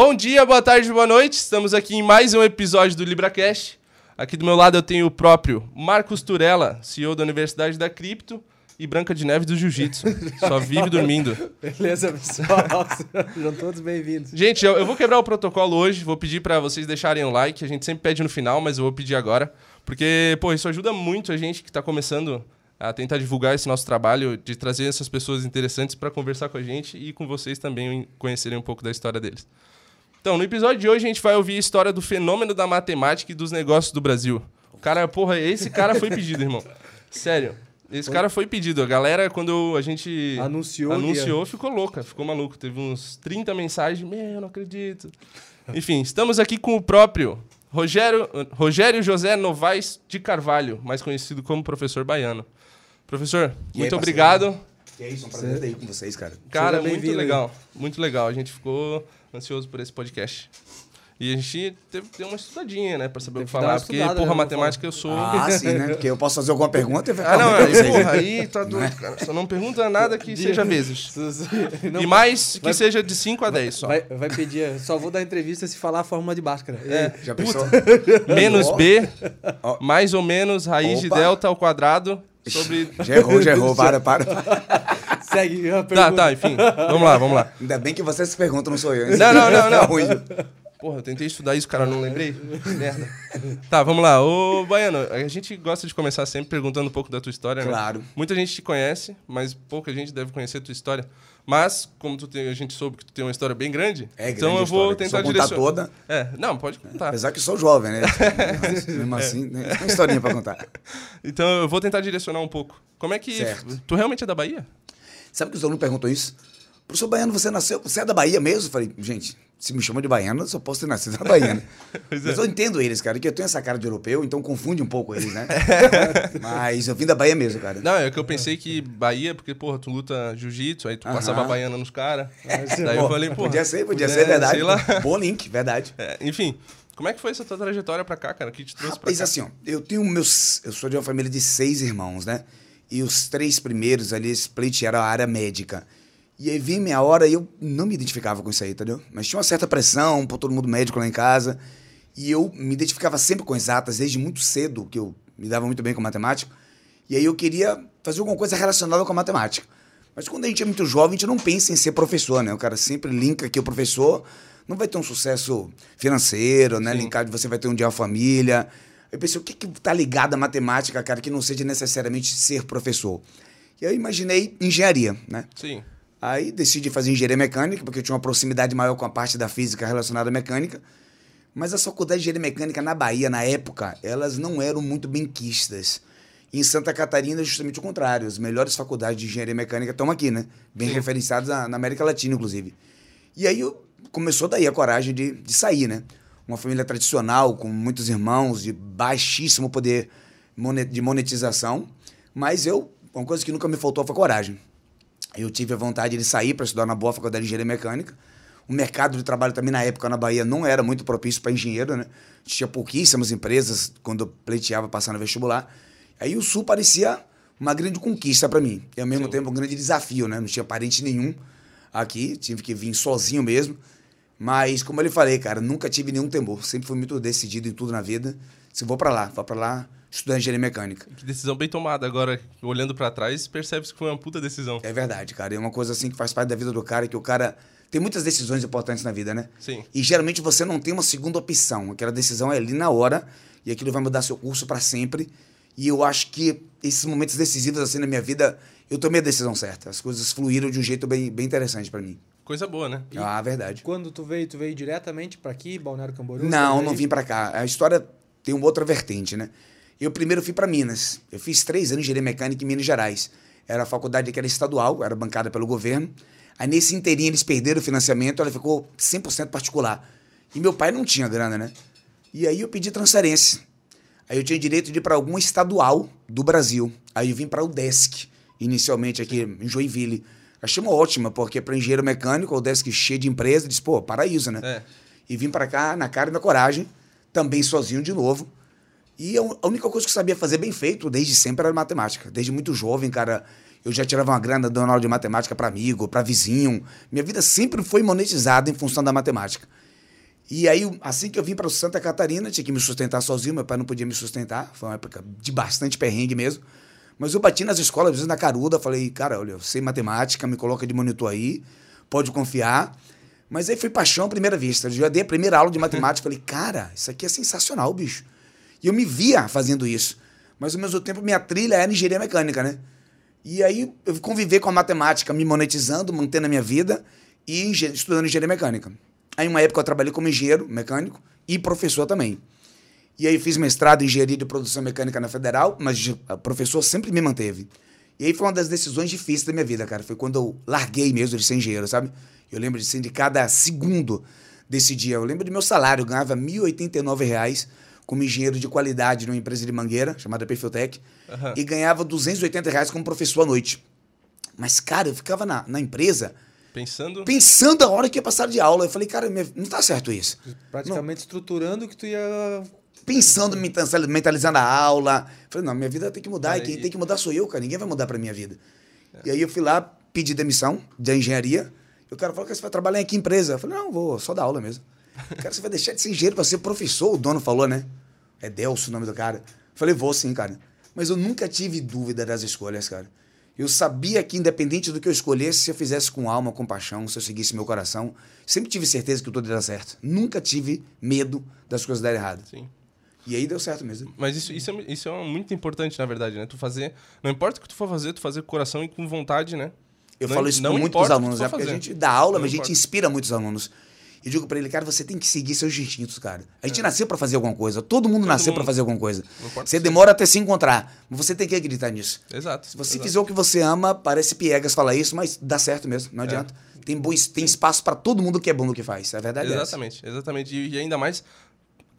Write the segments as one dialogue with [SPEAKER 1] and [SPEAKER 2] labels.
[SPEAKER 1] Bom dia, boa tarde, boa noite. Estamos aqui em mais um episódio do LibraCast. Aqui do meu lado eu tenho o próprio Marcos Turella, CEO da Universidade da Cripto, e Branca de Neve do Jiu-Jitsu. Só vive dormindo.
[SPEAKER 2] Beleza, pessoal? Sejam todos bem-vindos.
[SPEAKER 1] Gente, eu, eu vou quebrar o protocolo hoje. Vou pedir pra vocês deixarem o like. A gente sempre pede no final, mas eu vou pedir agora. Porque, pô, isso ajuda muito a gente que tá começando a tentar divulgar esse nosso trabalho, de trazer essas pessoas interessantes pra conversar com a gente e com vocês também conhecerem um pouco da história deles. Então, no episódio de hoje a gente vai ouvir a história do fenômeno da matemática e dos negócios do Brasil. O cara, porra, esse cara foi pedido, irmão. Sério. Esse cara foi pedido. A galera, quando a gente
[SPEAKER 2] Anunciou
[SPEAKER 1] anunciou ficou louca, ficou maluco. Teve uns 30 mensagens. Meu, não acredito. Enfim, estamos aqui com o próprio Rogério, Rogério José Novaes de Carvalho, mais conhecido como Professor Baiano. Professor,
[SPEAKER 3] E aí,
[SPEAKER 1] muito
[SPEAKER 3] parceiro?
[SPEAKER 1] obrigado.
[SPEAKER 3] E é isso, é um prazer estar aí com vocês, cara.
[SPEAKER 1] Cara, muito
[SPEAKER 2] bem-vindo aí.
[SPEAKER 1] legal. Muito legal. A gente ficou ansioso por esse podcast. E a gente teve, deu uma estudadinha, né? Pra saber o que falar. Porque, porra,
[SPEAKER 2] né,
[SPEAKER 1] matemática eu sou.
[SPEAKER 3] Ah, sim, né? Porque eu posso fazer alguma pergunta e vai
[SPEAKER 1] Ah, não, aí, porra, aí tá doido, cara. Só não pergunta nada que seja vezes.
[SPEAKER 2] Não,
[SPEAKER 1] E mais que
[SPEAKER 2] vai-
[SPEAKER 1] seja de 5 a 10 só.
[SPEAKER 2] vai, vai pedir, só vou dar entrevista se falar a fórmula de Bhaskara.
[SPEAKER 1] É,
[SPEAKER 3] Já pensou?
[SPEAKER 1] menos
[SPEAKER 3] Ó.
[SPEAKER 1] B, mais ou menos raiz de
[SPEAKER 3] Opa.
[SPEAKER 1] delta ao quadrado sobre...
[SPEAKER 3] Já errou, já errou. Para, para.
[SPEAKER 2] Segue a
[SPEAKER 1] Tá,
[SPEAKER 2] pergunta.
[SPEAKER 1] tá, enfim. Vamos lá, vamos lá.
[SPEAKER 3] Ainda bem que você se pergunta, não sou eu.
[SPEAKER 1] Não, não, não,
[SPEAKER 3] Tá
[SPEAKER 1] não.
[SPEAKER 3] ruim.
[SPEAKER 1] Porra, eu tentei estudar isso, cara, não lembrei. Merda. Tá, vamos lá. Ô, Baiano, a gente gosta de começar sempre perguntando um pouco da tua história, né?
[SPEAKER 3] Claro.
[SPEAKER 1] Muita gente te conhece, mas pouca gente deve conhecer a tua história. Mas, como tu tem, a gente soube que tu tem uma história bem grande,
[SPEAKER 3] É grande
[SPEAKER 1] então eu vou
[SPEAKER 3] história.
[SPEAKER 1] tentar
[SPEAKER 3] eu contar
[SPEAKER 1] direcionar.
[SPEAKER 3] toda,
[SPEAKER 1] É, não, pode contar.
[SPEAKER 3] apesar que sou jovem, né? Mas, mesmo assim, né? tem uma historinha pra contar.
[SPEAKER 1] Então eu vou tentar direcionar um pouco. Como é que.
[SPEAKER 3] Certo.
[SPEAKER 1] Tu realmente é da Bahia?
[SPEAKER 3] Sabe que os alunos perguntam isso? Professor Baiano, você nasceu, você é da Bahia mesmo? Eu falei, gente, se me chama de baiano, eu só posso ter nascido na Bahia, né?
[SPEAKER 1] É.
[SPEAKER 3] Mas eu entendo eles, cara, que eu tenho essa cara de europeu, então confunde um pouco eles, né? Mas eu vim da Bahia mesmo, cara.
[SPEAKER 1] Não, é que eu pensei que Bahia, porque, porra, tu luta jiu-jitsu, aí tu
[SPEAKER 3] Aham.
[SPEAKER 1] passava a baiana nos caras.
[SPEAKER 2] sim.
[SPEAKER 1] Daí eu falei, porra.
[SPEAKER 3] podia ser, podia
[SPEAKER 1] é,
[SPEAKER 3] ser, verdade.
[SPEAKER 1] Sei lá.
[SPEAKER 3] Bom link, verdade.
[SPEAKER 1] É, enfim, como é que foi essa tua trajetória pra cá, cara? O que te trouxe pra
[SPEAKER 3] Rapaz,
[SPEAKER 1] cá?
[SPEAKER 3] assim, ó, eu tenho meus. Eu sou de uma família de seis irmãos, né? E os três primeiros ali, eles pleitearam a área médica. E aí vinha minha hora e eu não me identificava com isso aí, entendeu? Mas tinha uma certa pressão por todo mundo médico lá em casa. E eu me identificava sempre com exatas, desde muito cedo, que eu me dava muito bem com matemática. E aí eu queria fazer alguma coisa relacionada com a matemática. Mas quando a gente é muito jovem, a gente não pensa em ser professor, né? O cara sempre linka que o professor não vai ter um sucesso financeiro, né?
[SPEAKER 1] Sim.
[SPEAKER 3] Linkado, você vai ter um dia a família. Eu pensei, o que que tá ligado à matemática, cara, que não seja necessariamente ser professor? E eu imaginei engenharia, né?
[SPEAKER 1] Sim.
[SPEAKER 3] Aí decidi fazer engenharia mecânica, porque eu tinha uma proximidade maior com a parte da física relacionada à mecânica. Mas as faculdades de engenharia mecânica na Bahia, na época, elas não eram muito benquistas. Em Santa Catarina, justamente o contrário. As melhores faculdades de engenharia mecânica estão aqui, né? Bem
[SPEAKER 1] Sim.
[SPEAKER 3] referenciadas na, na América Latina, inclusive. E aí eu, começou daí a coragem de, de sair, né? Uma família tradicional, com muitos irmãos, de baixíssimo poder de monetização. Mas eu, uma coisa que nunca me faltou foi coragem. Eu tive a vontade de sair para estudar na boa faculdade de engenharia mecânica. O mercado de trabalho também na época na Bahia não era muito propício para engenheiro, né? Tinha pouquíssimas empresas quando eu pleiteava passar no vestibular. Aí o Sul parecia uma grande conquista para mim. E ao mesmo
[SPEAKER 1] Sim.
[SPEAKER 3] tempo um grande desafio, né? Não tinha parente nenhum aqui, tive que vir sozinho mesmo. Mas, como eu lhe falei, cara, nunca tive nenhum temor. Sempre fui muito decidido em tudo na vida. Se vou para lá, vou para lá estudar engenharia mecânica.
[SPEAKER 1] Que decisão bem tomada. Agora, olhando pra trás, percebe-se que foi uma puta decisão.
[SPEAKER 3] É verdade, cara. É uma coisa assim que faz parte da vida do cara, que o cara tem muitas decisões importantes na vida, né?
[SPEAKER 1] Sim.
[SPEAKER 3] E geralmente você não tem uma segunda opção. Aquela decisão é ali na hora e aquilo vai mudar seu curso para sempre. E eu acho que esses momentos decisivos assim na minha vida, eu tomei a decisão certa. As coisas fluíram de um jeito bem, bem interessante para mim.
[SPEAKER 1] Coisa boa, né?
[SPEAKER 3] Ah, verdade.
[SPEAKER 2] Quando tu veio, tu veio diretamente pra aqui, Balneário Camboriú?
[SPEAKER 3] Não, não vim para cá. A história tem uma outra vertente, né? Eu primeiro fui para Minas. Eu fiz três anos de engenharia mecânica em Minas Gerais. Era a faculdade que era estadual, era bancada pelo governo. Aí nesse inteirinho eles perderam o financiamento, ela ficou 100% particular. E meu pai não tinha grana, né? E aí eu pedi transferência. Aí eu tinha direito de ir para algum estadual do Brasil. Aí eu vim para o DESC, inicialmente aqui em Joinville. Achei uma ótima, porque para engenheiro mecânico, o DESC cheio de empresa, disse, pô, paraíso, né?
[SPEAKER 1] É.
[SPEAKER 3] E vim para cá na cara e na coragem, também sozinho de novo. E a única coisa que eu sabia fazer bem feito desde sempre era matemática. Desde muito jovem, cara, eu já tirava uma grana dando aula de matemática para amigo, para vizinho. Minha vida sempre foi monetizada em função da matemática. E aí, assim que eu vim para Santa Catarina, tinha que me sustentar sozinho, meu pai não podia me sustentar. Foi uma época de bastante perrengue mesmo. Mas eu bati nas escolas, às vezes na caruda, falei, cara, olha, eu sei matemática, me coloca de monitor aí, pode confiar. Mas aí foi paixão à primeira vista. Eu já dei a primeira aula de matemática, falei, cara, isso aqui é sensacional, bicho. E eu me via fazendo isso. Mas ao mesmo tempo, minha trilha era engenharia mecânica, né? E aí eu conviver com a matemática, me monetizando, mantendo a minha vida e estudando engenharia mecânica. Aí, uma época, eu trabalhei como engenheiro mecânico e professor também. E aí, fiz mestrado em engenharia de produção mecânica na Federal, mas o professor sempre me manteve. E aí, foi uma das decisões difíceis da minha vida, cara. Foi quando eu larguei mesmo de ser engenheiro, sabe? Eu lembro de, assim, de cada segundo desse dia. Eu lembro do meu salário, eu ganhava 1.089 reais como engenheiro de qualidade numa empresa de mangueira, chamada Perfiltec,
[SPEAKER 1] Aham.
[SPEAKER 3] e ganhava 280 reais como professor à noite. Mas, cara, eu ficava na, na empresa
[SPEAKER 1] Pensando.
[SPEAKER 3] pensando a hora que ia passar de aula. Eu falei, cara, minha- não tá certo isso.
[SPEAKER 2] Praticamente estruturando o que tu ia.
[SPEAKER 3] Pensando, mentalizando a aula. Falei, não, minha vida tem que mudar.
[SPEAKER 1] Cara,
[SPEAKER 3] e quem
[SPEAKER 1] e-
[SPEAKER 3] tem que mudar sou eu, cara. Ninguém vai mudar pra minha vida. E aí eu fui lá, pedi demissão da engenharia. E o cara falou que você vai trabalhar em que empresa? Eu falei, não, vou só dar aula mesmo. Cara, você vai deixar de ser engenheiro pra ser professor? O dono falou, né? É Delcio o nome do cara. Eu falei, vou sim, cara. Mas eu nunca tive dúvida das escolhas, cara. Eu sabia que, independente do que eu escolhesse, se eu fizesse com alma, com paixão, se eu seguisse meu coração, sempre tive certeza que tudo ia dar certo. Nunca tive medo das coisas darem errado.
[SPEAKER 1] Sim.
[SPEAKER 3] E aí deu certo mesmo.
[SPEAKER 1] Mas isso, isso, é, isso é muito importante, na verdade, né? Tu fazer. Não importa o que tu for fazer, tu fazer com coração e com vontade, né?
[SPEAKER 3] Eu
[SPEAKER 1] Não-
[SPEAKER 3] falo isso muito para os alunos, né?
[SPEAKER 1] for
[SPEAKER 3] Porque a
[SPEAKER 1] fazer.
[SPEAKER 3] gente dá aula,
[SPEAKER 1] Não
[SPEAKER 3] mas a gente
[SPEAKER 1] importa.
[SPEAKER 3] inspira muitos alunos. E digo para ele, cara, você tem que seguir seus instintos, cara. A
[SPEAKER 1] É.
[SPEAKER 3] gente nasceu para fazer alguma coisa. Todo mundo nasceu para fazer alguma coisa. Você demora até se encontrar, mas você tem que acreditar nisso.
[SPEAKER 1] Exato.
[SPEAKER 3] Se você
[SPEAKER 1] exato.
[SPEAKER 3] fizer o que você ama, parece piegas falar isso, mas dá certo mesmo,
[SPEAKER 1] É.
[SPEAKER 3] não adianta. Tem, bom, tem espaço para todo mundo que é bom no que faz. A verdade é.
[SPEAKER 1] Exatamente, exatamente. E, e ainda mais,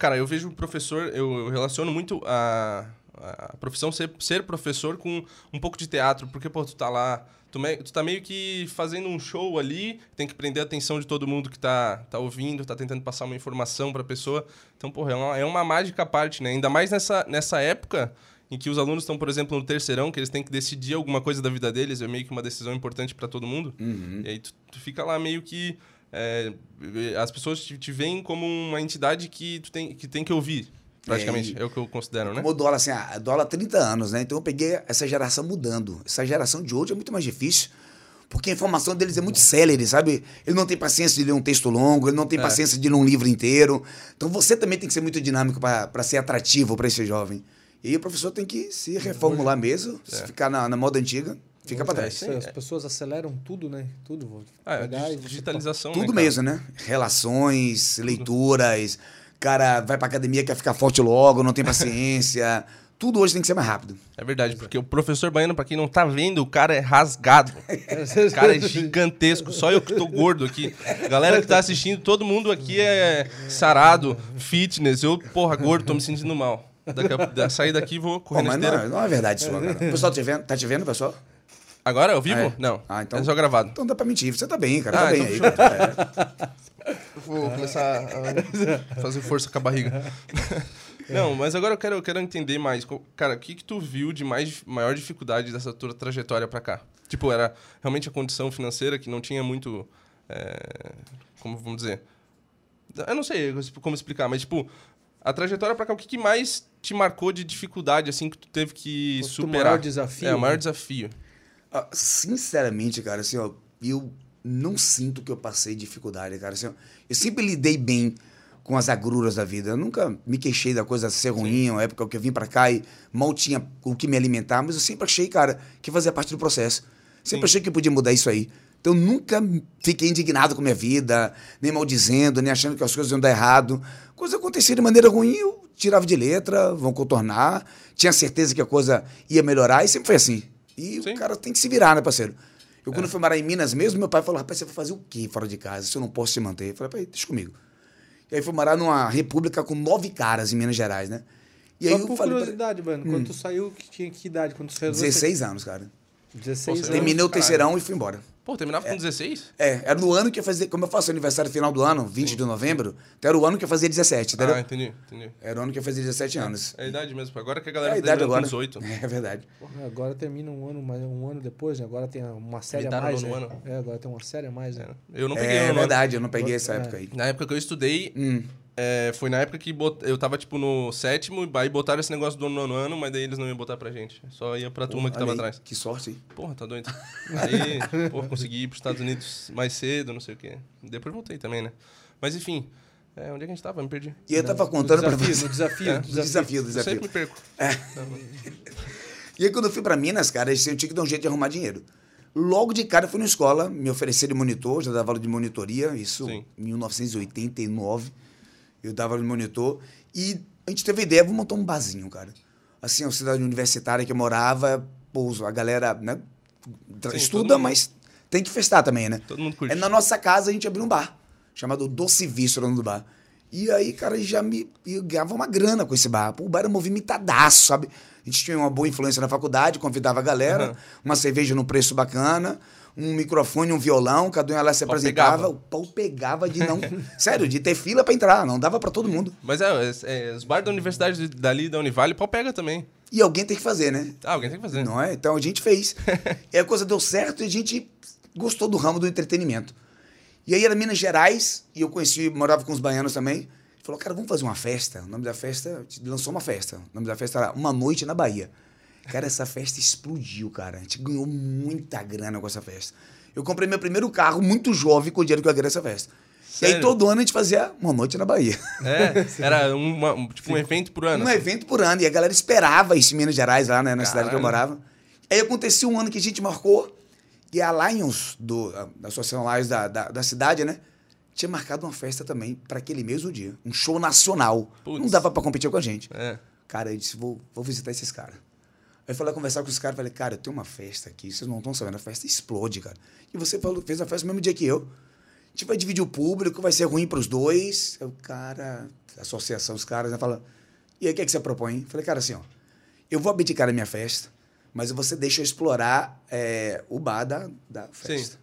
[SPEAKER 1] cara, eu vejo o professor, eu, eu relaciono muito a, a profissão ser, ser professor com um pouco de teatro, porque, pô, tu tá lá, tu, me, tu tá meio que fazendo um show ali, tem que prender a atenção de todo mundo que tá, tá ouvindo, tá tentando passar uma informação pra pessoa. Então, porra, é uma, é uma mágica à parte, né? Ainda mais nessa, nessa época em que os alunos estão, por exemplo, no terceirão, que eles têm que decidir alguma coisa da vida deles, é meio que uma decisão importante pra todo mundo.
[SPEAKER 3] Uhum.
[SPEAKER 1] E aí tu, tu fica lá meio que. É, as pessoas te, te veem como uma entidade que tu tem que, tem que ouvir, praticamente.
[SPEAKER 3] É,
[SPEAKER 1] É, o que eu considero, né?
[SPEAKER 3] Como assim, ah, dou aula há 30 anos, né? Então eu peguei essa geração mudando. Essa geração de hoje é muito mais difícil. Porque a informação deles é muito célere, sabe? Ele não tem paciência de ler um texto longo, ele não tem
[SPEAKER 1] É.
[SPEAKER 3] paciência de ler um livro inteiro. Então você também tem que ser muito dinâmico para ser atrativo para esse jovem. E o professor tem que se reformular mesmo, se ficar na, na moda antiga, fica para
[SPEAKER 1] É,
[SPEAKER 3] trás.
[SPEAKER 1] sim.
[SPEAKER 2] As pessoas aceleram tudo, né? Tudo.
[SPEAKER 1] Ah,
[SPEAKER 2] você-
[SPEAKER 1] digitalização.
[SPEAKER 3] Tudo
[SPEAKER 1] né,
[SPEAKER 3] mesmo, né? Relações, leituras, cara vai pra academia, quer ficar forte logo, não tem paciência. Tudo hoje tem que ser mais rápido.
[SPEAKER 1] É verdade, porque o professor baiano, pra quem não tá vendo, o cara é rasgado. O cara é gigantesco. Só eu que tô gordo aqui. Galera que tá assistindo, todo mundo aqui é sarado, fitness. Eu, porra, gordo, tô me sentindo mal. Daqui a, da, sair daqui e vou correr
[SPEAKER 3] Pô,
[SPEAKER 1] na esteira.
[SPEAKER 3] não, não é verdade isso, cara. O pessoal tá te vendo, tá te vendo, pessoal?
[SPEAKER 1] Agora, ao vivo?
[SPEAKER 3] É.
[SPEAKER 1] Não.
[SPEAKER 3] Ah, então-
[SPEAKER 1] É só gravado.
[SPEAKER 3] Então dá pra mentir. Você tá bem, cara. Tá
[SPEAKER 1] Ah,
[SPEAKER 3] bem
[SPEAKER 1] então
[SPEAKER 3] aí. cara. É.
[SPEAKER 1] Eu Vou começar a fazer força com a barriga. Não, mas agora eu quero, eu quero entender mais. Cara, o que que tu viu de mais, maior dificuldade dessa tua trajetória pra cá? Tipo, era realmente a condição financeira que não tinha muito... é, como vamos dizer? Eu não sei como explicar, mas tipo... A trajetória pra cá, o que, que mais te marcou de dificuldade, assim, que tu teve que
[SPEAKER 2] O teu
[SPEAKER 1] superar?
[SPEAKER 2] maior desafio,
[SPEAKER 1] É, o maior
[SPEAKER 2] né?
[SPEAKER 1] desafio.
[SPEAKER 3] Ah, Sinceramente, cara, assim, ó, eu não sinto que eu passei dificuldade, cara. Assim, ó, eu sempre lidei bem com as agruras da vida. Eu nunca me queixei da coisa ser ruim, uma época que eu vim pra cá e mal tinha o que me alimentar, mas eu sempre achei, cara, que fazia parte do processo. Sempre
[SPEAKER 1] Sim.
[SPEAKER 3] achei que podia mudar isso aí. Então, eu nunca fiquei indignado com a minha vida, nem maldizendo, nem achando que as coisas iam dar errado. Coisa acontecia de maneira ruim, eu tirava de letra, vão contornar. Tinha certeza que a coisa ia melhorar e sempre foi assim. E
[SPEAKER 1] Sim.
[SPEAKER 3] o cara tem que se virar, né, parceiro? Eu, quando fui morar em Minas mesmo, meu pai falou: rapaz, você vai fazer o quê fora de casa se eu não posso te manter? Eu falei: pai, deixa comigo. E aí fui morar numa república com nove caras em Minas Gerais, né? E aí
[SPEAKER 2] Só
[SPEAKER 3] eu
[SPEAKER 2] por
[SPEAKER 3] falei: pra-
[SPEAKER 2] curiosidade, mano. Quando tu saiu, que tinha que idade? Quando tu saiu
[SPEAKER 3] 16 anos, cara.
[SPEAKER 2] 16
[SPEAKER 1] Pô, você
[SPEAKER 2] anos.
[SPEAKER 3] Terminei o terceirão e fui embora.
[SPEAKER 1] Pô, terminava com 16?
[SPEAKER 3] É, era no ano que eu fazia. Como eu faço aniversário final do ano, 20 de novembro, então era o ano que eu fazia 17, entendeu?
[SPEAKER 1] Ah, entendi, entendi.
[SPEAKER 3] Era o ano que eu fazia 17 anos.
[SPEAKER 1] É a idade mesmo. Agora que a
[SPEAKER 3] É
[SPEAKER 1] galera
[SPEAKER 3] a
[SPEAKER 1] tá
[SPEAKER 3] idade agora.
[SPEAKER 1] com 18.
[SPEAKER 3] É verdade.
[SPEAKER 2] Porra, Agora termina um ano, mais um ano depois, né? Agora tem uma série a mais.
[SPEAKER 1] no
[SPEAKER 2] né?
[SPEAKER 1] ano.
[SPEAKER 2] É, agora tem uma série a mais, né?
[SPEAKER 1] Eu não peguei
[SPEAKER 3] É,
[SPEAKER 1] nono.
[SPEAKER 3] verdade, eu não peguei essa
[SPEAKER 2] É.
[SPEAKER 3] época aí.
[SPEAKER 1] Na época que eu estudei,
[SPEAKER 3] Hum.
[SPEAKER 1] É, foi na época que bot- eu tava, tipo, no sétimo, e aí botaram esse negócio do nono ano, mas daí eles não iam botar pra gente. Só ia pra turma que
[SPEAKER 3] Olha
[SPEAKER 1] tava
[SPEAKER 3] aí,
[SPEAKER 1] atrás.
[SPEAKER 3] Que sorte, hein?
[SPEAKER 1] Porra, tá doido. Aí, pô, consegui ir pros Estados Unidos mais cedo, não sei o quê. Depois voltei também, né? Mas enfim, é, onde é que a gente tava? Me perdi.
[SPEAKER 3] E eu tava contando pra
[SPEAKER 2] desafio,
[SPEAKER 3] você.
[SPEAKER 2] No desafio,
[SPEAKER 1] É,
[SPEAKER 2] no
[SPEAKER 3] desafio,
[SPEAKER 1] Eu
[SPEAKER 3] desafio.
[SPEAKER 1] sempre me perco.
[SPEAKER 3] E aí, quando eu fui pra Minas, cara, eu tinha que dar um jeito de arrumar dinheiro. Logo de cara, eu fui na escola, me ofereceram de monitor, já dava aula de monitoria, isso
[SPEAKER 1] Sim.
[SPEAKER 3] em 1989. Eu dava de monitor. E a gente teve a ideia, vamos montar um barzinho, cara. Assim, a cidade universitária que eu morava, pô, a galera, né,
[SPEAKER 1] Sim,
[SPEAKER 3] estuda, mas tem que festar também, né?
[SPEAKER 1] Todo mundo curte.
[SPEAKER 3] É na nossa casa a gente abriu um bar, chamado Doce Vício, o nome do bar. E aí, cara, já me eu ganhava uma grana com esse bar. Pô, o bar era movimentadaço, sabe? A gente tinha uma boa influência na faculdade, convidava a galera,
[SPEAKER 1] Aham.
[SPEAKER 3] uma cerveja num preço bacana, um microfone, um violão, cada um lá se apresentava.
[SPEAKER 1] pegava.
[SPEAKER 3] O pau pegava de não. Sério, de ter fila pra entrar, não dava pra todo mundo.
[SPEAKER 1] Mas é, é, é, os bares da universidade dali, da Univale, pau pega também.
[SPEAKER 3] E alguém tem que fazer, né?
[SPEAKER 1] Ah, alguém tem que fazer.
[SPEAKER 3] Não é? Então a gente fez. e a coisa deu certo e a gente gostou do ramo do entretenimento. E aí era Minas Gerais, e eu conheci, morava com os baianos também. Falou, cara, vamos fazer uma festa. O nome da festa, lançou uma festa. O nome da festa era Uma Noite na Bahia. Cara, essa festa explodiu, cara. A gente ganhou muita grana com essa festa. Eu comprei meu primeiro carro muito jovem com o dinheiro que eu ganhei nessa festa. E aí
[SPEAKER 1] Sério?
[SPEAKER 3] todo ano a gente fazia Uma Noite na Bahia.
[SPEAKER 1] É, era uma- um, tipo um evento por ano.
[SPEAKER 3] Um evento por ano. E a galera esperava isso em Minas Gerais, lá né, na cidade que eu
[SPEAKER 1] Caralho.
[SPEAKER 3] morava. Aí aconteceu um ano que a gente marcou, e a Lions, do, a, da Associação da, da, da cidade, né? Tinha marcado uma festa também para aquele mesmo dia. Um show nacional. Não dava para competir com a gente.
[SPEAKER 1] É.
[SPEAKER 3] Cara, eu disse, vou, vou visitar esses caras. Aí fui lá conversar com os caras, falei, cara, eu tenho uma festa aqui, vocês não estão sabendo, a festa explode, cara. E você falou, fez a festa no mesmo dia que eu. A gente vai dividir o público, vai ser ruim pros dois. Aí O cara, a associação, os caras, né, fala, e aí, o que, é que você propõe? Falei, cara, assim, ó, eu vou abdicar da minha festa, mas você deixa eu explorar é, o bar da, da festa.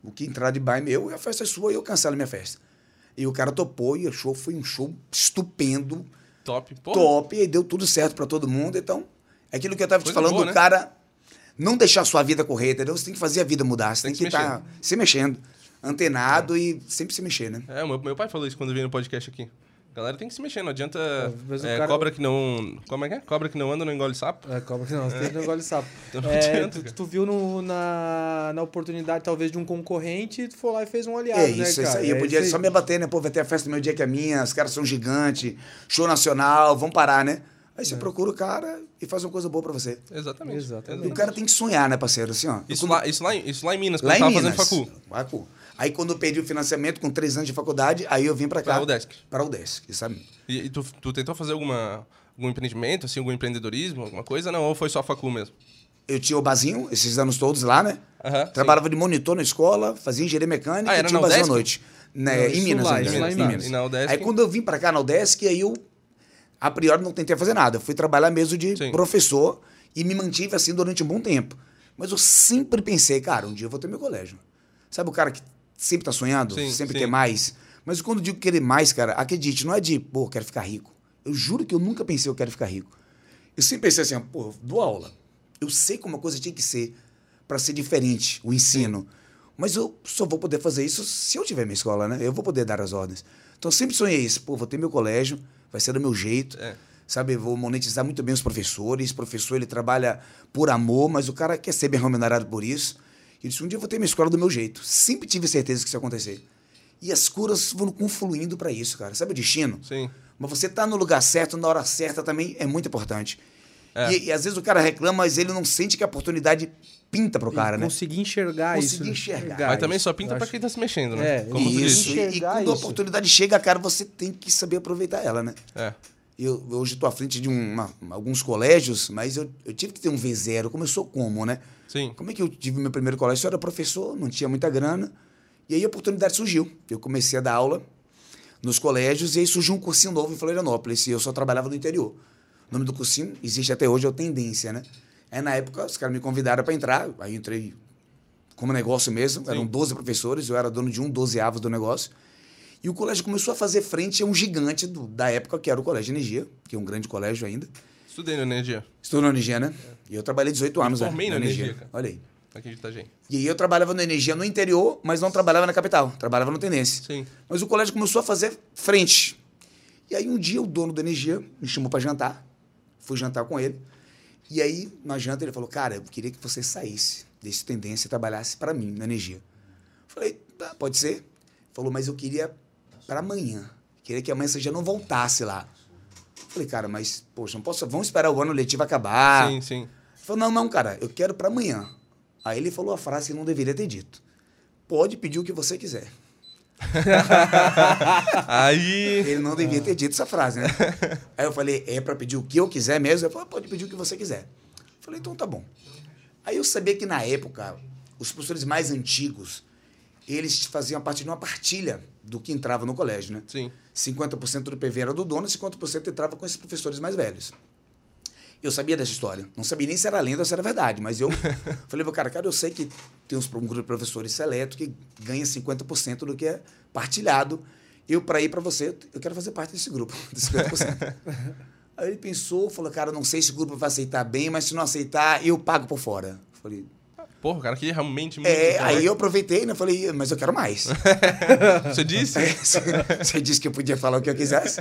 [SPEAKER 3] O que entrar de bar é meu, e a festa é sua, e eu cancelo minha festa. E o cara topou, e o show foi um show estupendo,
[SPEAKER 1] Top. Pô,
[SPEAKER 3] top, e deu tudo certo pra todo mundo. Então, é aquilo que eu tava te falando,
[SPEAKER 1] boa, né?
[SPEAKER 3] cara não deixar a sua vida correr, entendeu? Você tem que fazer a vida mudar, você
[SPEAKER 1] Tem
[SPEAKER 3] tem,
[SPEAKER 1] que
[SPEAKER 3] estar se mexendo, antenado e sempre se mexer, né?
[SPEAKER 1] É, o meu, meu pai falou isso quando veio no podcast aqui. A galera tem que se mexer, não adianta.
[SPEAKER 2] O
[SPEAKER 1] é,
[SPEAKER 2] cara-
[SPEAKER 1] cobra que não. Como é que é? Cobra que não anda, não engole sapo.
[SPEAKER 2] É, cobra que não, você não de sapo.
[SPEAKER 1] Então não
[SPEAKER 2] É,
[SPEAKER 1] adianta,
[SPEAKER 2] tu, tu viu no- na, na oportunidade, talvez, de um concorrente, tu foi lá e fez um aliado,
[SPEAKER 3] É
[SPEAKER 2] né,
[SPEAKER 3] isso, é
[SPEAKER 2] cara?
[SPEAKER 3] isso aí. Eu
[SPEAKER 2] É
[SPEAKER 3] podia
[SPEAKER 2] isso
[SPEAKER 3] só me abater, né? Pô, vai ter a festa do meu dia que é minha, os caras são gigantes, show nacional, vão parar, né? Aí
[SPEAKER 1] É.
[SPEAKER 3] você procura o cara e faz uma coisa boa pra você.
[SPEAKER 1] Exatamente.
[SPEAKER 2] Exatamente.
[SPEAKER 3] E o cara tem que sonhar, né, parceiro? Assim, ó.
[SPEAKER 1] Isso lá, isso, lá, em- isso lá em Minas, quando
[SPEAKER 3] Lá
[SPEAKER 1] eu
[SPEAKER 3] em
[SPEAKER 1] tava
[SPEAKER 3] Minas.
[SPEAKER 1] fazendo facu.
[SPEAKER 3] Facu. Aí quando eu perdi o financiamento com três anos de faculdade, aí eu vim pra cá.
[SPEAKER 1] Pra UDESC.
[SPEAKER 3] Pra UDESC, sabe?
[SPEAKER 1] E, e tu, tu tentou fazer alguma, algum empreendimento, assim, algum empreendedorismo, alguma coisa? Não, ou foi só facu mesmo?
[SPEAKER 3] Eu tinha o barzinho, esses anos todos lá, né?
[SPEAKER 1] Aham,
[SPEAKER 3] Trabalhava de monitor na escola, fazia engenharia mecânica
[SPEAKER 1] Ah,
[SPEAKER 3] e tinha o
[SPEAKER 1] na
[SPEAKER 3] barzinho à noite. Né,
[SPEAKER 2] Não,
[SPEAKER 3] em Minas
[SPEAKER 2] lá, em
[SPEAKER 3] em
[SPEAKER 2] Minas.
[SPEAKER 3] Minas.
[SPEAKER 1] E na UDESC?
[SPEAKER 3] Aí quando eu vim pra cá na UDESC, aí eu, a priori, não tentei fazer nada. Eu fui trabalhar mesmo de
[SPEAKER 1] Sim.
[SPEAKER 3] professor e me mantive assim durante um bom tempo. Mas eu sempre pensei, cara, um dia eu vou ter meu colégio. Sabe o cara que sempre tá sonhando?
[SPEAKER 1] Sim,
[SPEAKER 3] sempre
[SPEAKER 1] sim.
[SPEAKER 3] quer mais? Mas quando eu digo querer mais, cara, acredite, não é de, pô, eu quero ficar rico. Eu juro que eu nunca pensei eu quero ficar rico. Eu sempre pensei assim, pô, dou aula. Eu sei como a coisa tinha que ser para ser diferente, o ensino. Mas eu só vou poder fazer isso se eu tiver minha escola, né? Eu vou poder dar as ordens. Então eu sempre sonhei isso. Pô, vou ter meu colégio, vai ser do meu jeito.
[SPEAKER 1] É.
[SPEAKER 3] Sabe, vou monetizar muito bem os professores. O professor, ele trabalha por amor, mas o cara quer ser bem remunerado por isso. E disse, um dia eu vou ter minha escola do meu jeito. Sempre tive certeza que isso ia acontecer. E as curas foram confluindo para isso, cara. Sabe o destino?
[SPEAKER 1] Sim.
[SPEAKER 3] Mas você tá no lugar certo, na hora certa também é muito importante.
[SPEAKER 1] É.
[SPEAKER 3] E, e às vezes o cara reclama, mas ele não sente que a oportunidade pinta pro cara, né?
[SPEAKER 2] Conseguir enxergar isso.
[SPEAKER 3] Conseguir enxergar.
[SPEAKER 1] Mas também só pinta
[SPEAKER 2] acho-
[SPEAKER 1] quem tá se mexendo, né?
[SPEAKER 2] É,
[SPEAKER 1] Como
[SPEAKER 3] Isso. E, e quando a oportunidade chega, cara, você tem que saber aproveitar ela, né?
[SPEAKER 1] É.
[SPEAKER 3] Eu hoje estou à frente de uma- alguns colégios, mas eu, eu tive que ter um V0. Começou como, né?
[SPEAKER 1] Sim.
[SPEAKER 3] Como é que eu tive meu primeiro colégio? Eu era professor, não tinha muita grana. E aí a oportunidade surgiu. Eu comecei a dar aula nos colégios e aí surgiu um cursinho novo em Florianópolis. E eu só trabalhava no interior. O nome do cursinho existe até hoje, é o Tendência, né? Aí na época os caras me convidaram para entrar, aí eu entrei como negócio mesmo, eram 12 professores, eu era dono de um dozeavos do negócio. E o colégio começou a fazer frente a um gigante do- da época, que era o Colégio de Energia, que é um grande colégio ainda.
[SPEAKER 1] Estudei no Energia,
[SPEAKER 3] Estou na Energia, né? E eu trabalhei 18 anos né,
[SPEAKER 1] formei na Energia, cara.
[SPEAKER 3] Olha aí.
[SPEAKER 1] aqui de Itajaí.
[SPEAKER 3] E aí eu trabalhava na Energia no interior, mas não trabalhava na capital, trabalhava no Tendência.
[SPEAKER 1] Sim.
[SPEAKER 3] Mas o colégio começou a fazer frente. E aí um dia o dono da energia me chamou para jantar. Fui jantar com ele. E aí, na janta, ele falou: Cara, eu queria que você saísse desse tendência e trabalhasse para mim na energia. Falei: tá, pode ser. Falou: Mas eu queria para amanhã. Queria que amanhã você já não voltasse lá. Falei: Cara, mas, poxa, não posso. Vamos esperar o ano letivo acabar.
[SPEAKER 1] Sim, sim.
[SPEAKER 3] Ele falou: Não, não, cara, eu quero para amanhã. Aí ele falou a frase que não deveria ter dito: Pode pedir o que você quiser.
[SPEAKER 1] Aí.
[SPEAKER 3] Ele não devia ter dito essa frase, né? Aí eu falei, é para pedir o que eu quiser mesmo? Ele falou, pode pedir o que você quiser. Eu falei, então tá bom. Aí eu sabia que na época, os professores mais antigos, eles faziam parte de uma partilha do que entrava no colégio, né?
[SPEAKER 1] Sim.
[SPEAKER 3] 50% do PV era do dono, 50% entrava com esses professores mais velhos. Eu sabia dessa história. Não sabia nem se era lenda ou se era verdade, mas eu falei, "Pô, cara, cara, eu sei que tem uns, um grupo de professores seleto que ganha 50% do que é partilhado. Eu, para ir para você, eu quero fazer parte desse grupo, desse 50%. Aí ele pensou, falou, cara, não sei se o grupo vai aceitar bem, mas se não aceitar, eu pago por fora. Falei,
[SPEAKER 1] Porra, o cara queria realmente muito.
[SPEAKER 3] é, aí
[SPEAKER 1] né?
[SPEAKER 3] eu aproveitei, né? Falei, mas eu quero mais.
[SPEAKER 1] Você disse?
[SPEAKER 3] É, Você você disse que eu podia falar o que eu quisesse.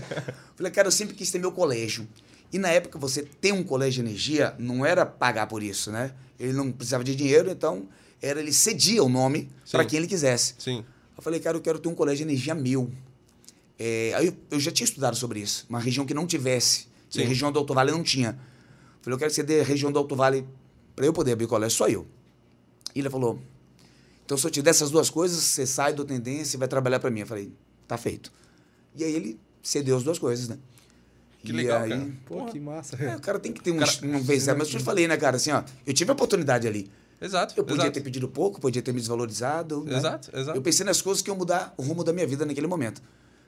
[SPEAKER 3] Falei, cara, eu sempre quis ter meu colégio. E na época, você ter um colégio de energia não era pagar por isso, né? Ele não precisava de dinheiro, então era ele cedia o nome para
[SPEAKER 1] Sim.
[SPEAKER 3] quem ele quisesse.
[SPEAKER 1] Sim.
[SPEAKER 3] Eu falei, cara, eu quero ter um colégio de energia meu. É, aí eu, eu já tinha estudado sobre isso. Uma região que não tivesse. E a
[SPEAKER 1] Sim.
[SPEAKER 3] região do Alto Vale não tinha. Eu falei, eu quero que você dê a região do Alto Vale para eu poder abrir colégio, só eu. E ele falou, então se eu te der essas duas coisas, você sai do Tendência e vai trabalhar para mim. Eu falei, tá feito. E aí ele cedeu as duas coisas, né?
[SPEAKER 1] Que
[SPEAKER 3] e
[SPEAKER 1] legal,
[SPEAKER 3] aí,
[SPEAKER 1] cara.
[SPEAKER 2] Pô, que massa.
[SPEAKER 3] é, o cara tem que ter um,
[SPEAKER 1] Cara,
[SPEAKER 3] um vez, mas eu te falei, né, cara, assim, ó, eu tive a oportunidade ali.
[SPEAKER 1] Exato.
[SPEAKER 3] Eu podia
[SPEAKER 1] exato.
[SPEAKER 3] ter pedido pouco, podia ter me desvalorizado. né?
[SPEAKER 1] Exato, exato.
[SPEAKER 3] Eu pensei nas coisas que iam mudar o rumo da minha vida naquele momento.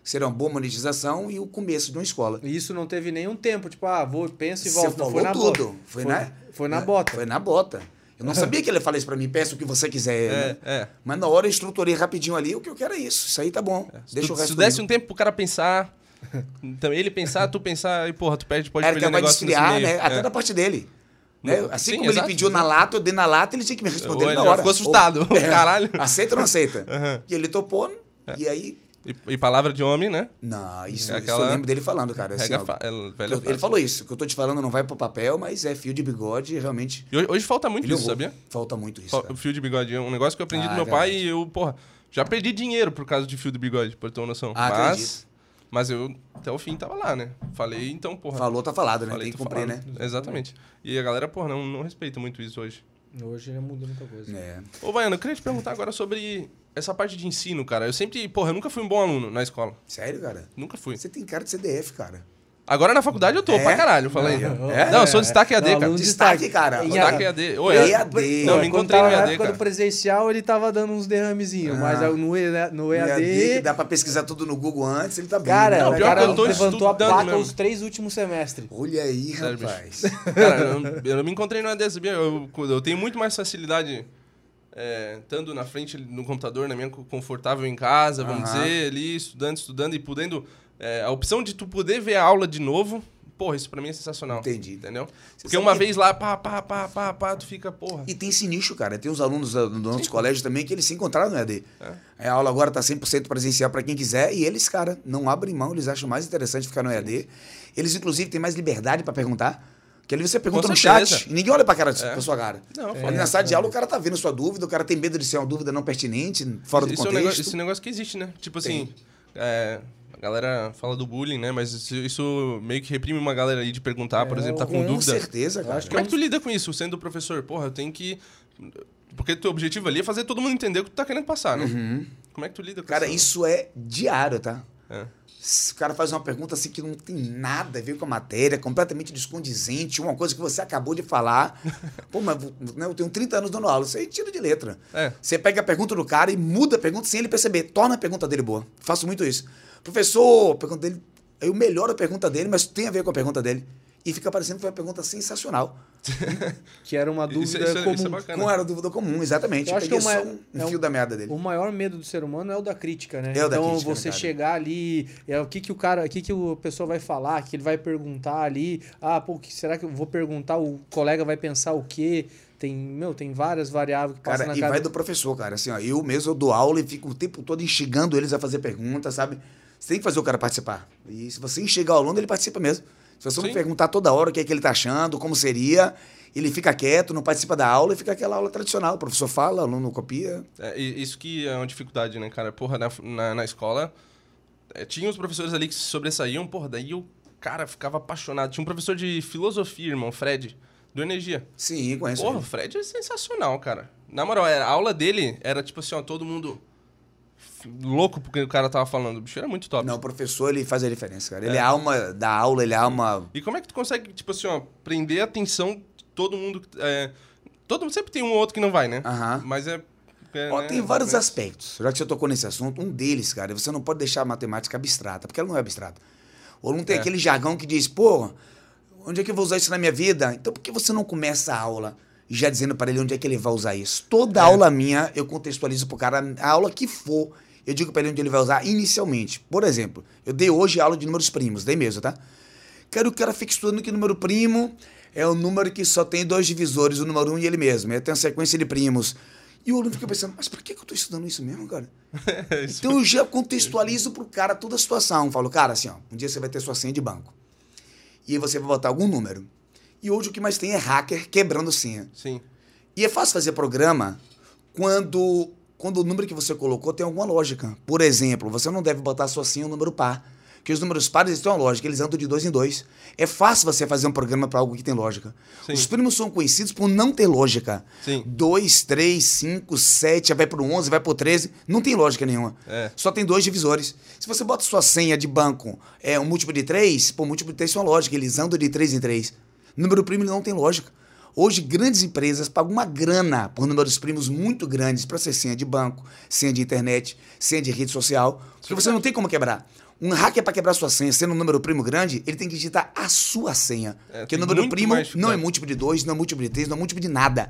[SPEAKER 3] Seria uma boa monetização e o começo de uma escola.
[SPEAKER 2] E isso não teve nenhum tempo, tipo, ah, vou, penso e
[SPEAKER 3] Você
[SPEAKER 2] volto. Não,
[SPEAKER 3] falou
[SPEAKER 2] foi na
[SPEAKER 3] tudo.
[SPEAKER 2] bota.
[SPEAKER 3] Foi, na,
[SPEAKER 2] Foi na bota.
[SPEAKER 3] Foi na bota. Eu não sabia que ele ia falar isso pra mim, peça o que você quiser.
[SPEAKER 1] É,
[SPEAKER 3] né?
[SPEAKER 1] é.
[SPEAKER 3] Mas na hora eu estruturei rapidinho ali, o que eu quero é isso. Isso aí tá bom.
[SPEAKER 1] Se
[SPEAKER 3] Deixa
[SPEAKER 1] tu,
[SPEAKER 3] o
[SPEAKER 1] se
[SPEAKER 3] resto
[SPEAKER 1] tu desse um tempo pro cara pensar, também ele pensar, tu pensar, e porra, tu perde, pode
[SPEAKER 3] Era
[SPEAKER 1] perder
[SPEAKER 3] de
[SPEAKER 1] negócio
[SPEAKER 3] esfriar, né? Até
[SPEAKER 1] É.
[SPEAKER 3] da parte dele. Né? Assim
[SPEAKER 1] sim,
[SPEAKER 3] como
[SPEAKER 1] exato,
[SPEAKER 3] ele pediu na lata, eu dei na lata, ele tinha que me responder
[SPEAKER 1] Ou
[SPEAKER 3] na hora.
[SPEAKER 1] ficou assustado.
[SPEAKER 3] Ou- é,
[SPEAKER 1] Caralho.
[SPEAKER 3] Aceita ou não aceita?
[SPEAKER 1] Aham.
[SPEAKER 3] E ele topou, e aí...
[SPEAKER 1] E, e palavra de homem, né?
[SPEAKER 3] Não, isso,
[SPEAKER 1] É
[SPEAKER 3] isso
[SPEAKER 1] aquela
[SPEAKER 3] eu lembro dele falando, cara. assim, ó,
[SPEAKER 1] é,
[SPEAKER 3] ele falou isso. O que eu tô te falando não vai pro papel, mas é fio de bigode, realmente.
[SPEAKER 1] E hoje, hoje falta muito
[SPEAKER 3] Ele
[SPEAKER 1] isso, sabia?
[SPEAKER 3] Falta muito isso.
[SPEAKER 1] O fio de bigode é um negócio que eu aprendi
[SPEAKER 3] Ah,
[SPEAKER 1] do meu
[SPEAKER 3] é
[SPEAKER 1] pai
[SPEAKER 3] verdade.
[SPEAKER 1] e eu, porra, já perdi dinheiro por causa de fio de bigode, pra ter uma noção.
[SPEAKER 3] Ah,
[SPEAKER 1] mas,
[SPEAKER 3] acredito.
[SPEAKER 1] Mas eu até o fim tava lá, né? Falei, então, porra.
[SPEAKER 3] Falou, tá falado, né?
[SPEAKER 1] falei,
[SPEAKER 3] Tem que cumprir, né?
[SPEAKER 1] Exatamente. E a galera, porra, não, não respeita muito isso hoje.
[SPEAKER 2] Hoje já mudou muita coisa.
[SPEAKER 3] É.
[SPEAKER 1] Ô, Vaiano, eu queria te perguntar agora sobre essa parte de ensino, cara. Eu sempre, porra, eu nunca fui um bom aluno na escola.
[SPEAKER 3] Sério, cara?
[SPEAKER 1] Nunca fui.
[SPEAKER 3] Você tem cara de CDF, cara.
[SPEAKER 1] Agora na faculdade eu tô,
[SPEAKER 3] É?
[SPEAKER 1] pra caralho, falei.
[SPEAKER 3] Não,
[SPEAKER 2] é?
[SPEAKER 1] Não, eu sou destaque EAD,
[SPEAKER 2] Não,
[SPEAKER 1] cara.
[SPEAKER 3] Destaque, cara.
[SPEAKER 1] Destaque
[SPEAKER 2] a-
[SPEAKER 1] EAD. É-
[SPEAKER 3] EAD.
[SPEAKER 1] Não, me
[SPEAKER 2] Quando
[SPEAKER 1] encontrei no
[SPEAKER 2] na
[SPEAKER 1] EAD,
[SPEAKER 2] época
[SPEAKER 1] cara.
[SPEAKER 2] do presencial, ele tava dando uns derramezinhos,
[SPEAKER 3] Ah.
[SPEAKER 2] mas no, E- no EAD...
[SPEAKER 3] que dá pra pesquisar tudo no Google antes, ele tá bem.
[SPEAKER 2] Cara,
[SPEAKER 3] né?
[SPEAKER 1] Não,
[SPEAKER 2] o
[SPEAKER 1] pior
[SPEAKER 2] cara
[SPEAKER 1] que eu tô
[SPEAKER 2] levantou a
[SPEAKER 1] estudando
[SPEAKER 2] placa
[SPEAKER 1] mesmo.
[SPEAKER 2] os três últimos semestres.
[SPEAKER 3] Olha aí,
[SPEAKER 1] Sério, bicho.
[SPEAKER 3] rapaz.
[SPEAKER 1] Cara, eu, eu me encontrei no EAD, sabia? Eu, eu tenho muito mais facilidade é, estando na frente no computador, na minha co- confortável em casa, vamos
[SPEAKER 3] Aham.
[SPEAKER 1] dizer, ali, estudando, estudando e podendo. É, a opção de tu poder ver a aula de novo, porra, isso pra mim é sensacional.
[SPEAKER 3] Entendi.
[SPEAKER 1] Entendeu? Porque uma
[SPEAKER 3] que-
[SPEAKER 1] vez lá, pá, pá, pá, pá, pá, tu fica, porra.
[SPEAKER 3] E tem esse nicho, cara. Tem os alunos do do nosso colégio também que eles se encontraram no EAD. A aula agora tá 100% presencial para quem quiser e eles, cara, não abrem mão, eles acham mais interessante ficar no EAD. Eles, inclusive, têm mais liberdade para perguntar. Que ali você pergunta no chat e ninguém olha pra, cara,
[SPEAKER 1] É.
[SPEAKER 3] pra sua cara.
[SPEAKER 1] Não,
[SPEAKER 3] Ali
[SPEAKER 1] fala.
[SPEAKER 3] na sala de aula o cara tá vendo sua dúvida, o cara tem medo de ser uma dúvida não pertinente, fora do
[SPEAKER 1] isso é um
[SPEAKER 3] contexto.
[SPEAKER 1] negócio, esse negócio que existe, né? Tipo assim, é, galera fala do bullying, né? Mas isso, isso meio que reprime uma galera aí de perguntar, por
[SPEAKER 2] É,
[SPEAKER 1] exemplo, tá com
[SPEAKER 3] Com
[SPEAKER 1] dúvida.
[SPEAKER 3] certeza, cara.
[SPEAKER 2] acho
[SPEAKER 1] Como é que tu lida com isso, sendo professor? Porra, eu tenho que. Porque teu objetivo ali é fazer todo mundo entender o que tu tá querendo passar, né? Como é que tu lida com
[SPEAKER 3] Uhum. Cara,
[SPEAKER 1] essa-
[SPEAKER 3] isso é diário, tá?
[SPEAKER 1] É.
[SPEAKER 3] Se o cara faz uma pergunta assim que não tem nada a ver com a matéria, completamente descondizente, uma coisa que você acabou de falar. Pô, mas né, eu tenho 30 anos dando aula, isso aí tira de letra.
[SPEAKER 1] É.
[SPEAKER 3] Você pega a pergunta do cara e muda a pergunta sem ele perceber. Torna a pergunta dele boa. Faço muito isso. Professor, a pergunta dele. Eu melhoro a pergunta dele, mas tem a ver com a pergunta dele. e fica parecendo que foi uma pergunta sensacional.
[SPEAKER 2] Que era uma
[SPEAKER 1] Isso-
[SPEAKER 2] dúvida
[SPEAKER 1] isso é-
[SPEAKER 2] comum.
[SPEAKER 1] isso é bacana.
[SPEAKER 3] Não era dúvida comum, exatamente.
[SPEAKER 2] Eu acho que
[SPEAKER 3] peguei
[SPEAKER 2] é
[SPEAKER 3] um,
[SPEAKER 2] é um-
[SPEAKER 3] fio da merda dele.
[SPEAKER 2] O maior medo do ser humano é o da crítica, né?
[SPEAKER 3] É o da
[SPEAKER 2] então
[SPEAKER 3] crítica,
[SPEAKER 2] você
[SPEAKER 3] cara?
[SPEAKER 2] chegar ali, é o que que o cara, o que que o pessoa vai falar, o que ele vai perguntar ali, ah, pô, que será que eu vou perguntar, o colega vai pensar o quê? Tem, meu, tem várias variáveis que passam
[SPEAKER 3] Cara,
[SPEAKER 2] na
[SPEAKER 3] e
[SPEAKER 2] cabeça.
[SPEAKER 3] vai do professor, cara. Assim, ó, eu mesmo eu dou aula e fico o tempo todo instigando eles a fazer perguntas, sabe? Você tem que fazer o cara participar. E se você enxergar o aluno, ele participa mesmo. Se você não
[SPEAKER 1] Sim.
[SPEAKER 3] perguntar toda hora o que é que ele tá achando, como seria, ele fica quieto, não participa da aula e fica aquela aula tradicional. O professor fala, o aluno copia.
[SPEAKER 1] É, isso que é uma dificuldade, né, cara? Porra, na, na, na escola, é, tinha os professores ali que se sobressaíam, porra, daí o cara ficava apaixonado. Tinha um professor de filosofia, irmão, Fred, do Energia.
[SPEAKER 3] Sim, conheço.
[SPEAKER 1] Porra, o. Fred é sensacional, cara. Na moral, a aula dele era tipo assim, ó, todo mundo louco porque o cara tava falando. O bicho era muito top.
[SPEAKER 3] Não, o professor, ele faz a diferença, cara. Ele
[SPEAKER 1] É.
[SPEAKER 3] é a alma da aula, ele é alma...
[SPEAKER 1] E como é que tu consegue, tipo assim, ó, prender a atenção de todo mundo? É, todo mundo sempre tem um ou outro que não vai, né? Mas é. é,
[SPEAKER 3] Ó,
[SPEAKER 1] né,
[SPEAKER 3] tem vários
[SPEAKER 1] né?
[SPEAKER 3] aspectos. Já que você tocou nesse assunto, um deles, cara, você não pode deixar a matemática abstrata, porque ela não é abstrata. O aluno tem
[SPEAKER 1] É.
[SPEAKER 3] aquele jargão que diz, pô, onde é que eu vou usar isso na minha vida? Então por que você não começa a aula já dizendo para ele onde é que ele vai usar isso? Toda
[SPEAKER 1] É.
[SPEAKER 3] aula minha, eu contextualizo pro cara, a aula que for, eu digo para ele onde ele vai usar inicialmente. Por exemplo, eu dei hoje aula de números primos, dei mesmo, tá? Quero que o cara fique estudando que o número primo é o número que só tem dois divisores, o número um e ele mesmo. Ele tem uma sequência de primos. E o aluno fica pensando, mas por que, que eu tô estudando isso mesmo, cara?
[SPEAKER 1] Isso.
[SPEAKER 3] Então eu já contextualizo pro cara toda a situação. Falo, cara, assim, ó, um dia você vai ter sua senha de banco. E aí você vai botar algum número. E hoje o que mais tem é hacker quebrando senha.
[SPEAKER 1] Sim.
[SPEAKER 3] E é fácil fazer programa quando, quando o número que você colocou tem alguma lógica. Por exemplo, você não deve botar sua senha um número par. Porque os números pares eles têm uma lógica, eles andam de dois em dois. É fácil você fazer um programa para algo que tem lógica.
[SPEAKER 1] Sim.
[SPEAKER 3] Os primos são conhecidos por não ter lógica.
[SPEAKER 1] Sim.
[SPEAKER 3] 2, 3, 5, 7, vai pro 11, vai pro 13. Não tem lógica nenhuma.
[SPEAKER 1] É.
[SPEAKER 3] Só tem dois divisores. Se você bota sua senha de banco é um múltiplo de 3, pô, múltiplo de 3 tem uma lógica. Eles andam de 3 em 3. Número primo não tem lógica. Hoje, grandes empresas pagam uma grana por números primos muito grandes para ser senha de banco, senha de internet, senha de rede social, que você não tem como quebrar. Um hacker para quebrar sua senha, sendo um número primo grande, ele tem que digitar a sua senha.
[SPEAKER 1] É,
[SPEAKER 3] porque
[SPEAKER 1] tem
[SPEAKER 3] número primo
[SPEAKER 1] mais
[SPEAKER 3] não é múltiplo de 2, não é múltiplo de 3, não é múltiplo de nada.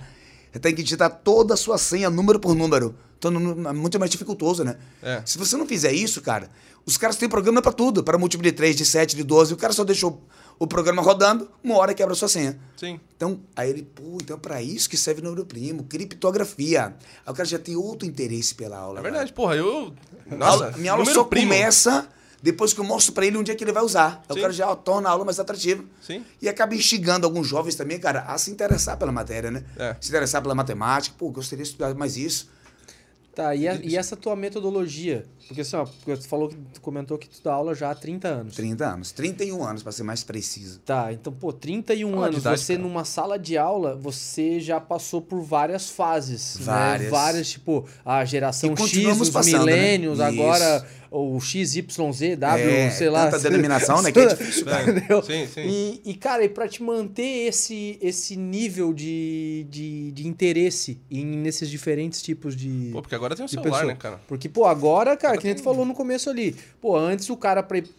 [SPEAKER 3] Você tem que digitar toda a sua senha, número por número. Então é muito mais dificultoso, né?
[SPEAKER 1] É.
[SPEAKER 3] Se você não fizer isso, cara, os caras têm programa pra tudo, para múltiplo de 3, de 7, de 12, o cara só deixou o programa rodando, uma hora quebra a sua senha.
[SPEAKER 1] Sim.
[SPEAKER 3] Então, aí ele, pô, então é pra isso que serve o número primo, criptografia. Aí o cara já tem outro interesse pela aula.
[SPEAKER 1] É verdade, porra, eu. Nossa,
[SPEAKER 3] aula- minha aula só
[SPEAKER 1] primo.
[SPEAKER 3] começa depois que eu mostro pra ele onde é que ele vai usar. Aí o cara já torna a aula mais atrativa.
[SPEAKER 1] Sim.
[SPEAKER 3] E acaba instigando alguns jovens também, cara, a se interessar pela matéria, né?
[SPEAKER 1] É.
[SPEAKER 3] Se interessar pela matemática. Pô, gostaria de estudar mais isso.
[SPEAKER 2] Tá, e, a- e essa tua metodologia? Porque assim, ó, porque tu falou que tu comentou que tu dá aula já há 30 anos.
[SPEAKER 3] 30 anos. 31 anos, pra ser mais preciso.
[SPEAKER 2] Tá, então, pô, 31
[SPEAKER 1] Fala
[SPEAKER 2] anos,
[SPEAKER 1] idade,
[SPEAKER 2] você
[SPEAKER 1] cara.
[SPEAKER 2] numa sala de aula, você já passou por várias fases.
[SPEAKER 3] Várias.
[SPEAKER 2] Né? Várias, tipo, a geração X, os
[SPEAKER 3] passando, né?
[SPEAKER 2] milênios,
[SPEAKER 3] Isso.
[SPEAKER 2] agora o XYZ, W,
[SPEAKER 3] É,
[SPEAKER 2] sei lá.
[SPEAKER 3] tanta denominação, né, que é difícil,
[SPEAKER 1] cara.
[SPEAKER 2] Entendeu?
[SPEAKER 1] Sim, sim.
[SPEAKER 2] E, e, cara, e pra te manter esse, esse nível de, de, de interesse em, nesses diferentes tipos de.
[SPEAKER 1] Pô, porque agora tem o celular,
[SPEAKER 2] pessoa.
[SPEAKER 1] né, cara?
[SPEAKER 2] Porque, pô, agora, cara,
[SPEAKER 1] Agora
[SPEAKER 2] que nem tu
[SPEAKER 1] tem-
[SPEAKER 2] falou no começo ali. Pô, antes o cara, pra, ir-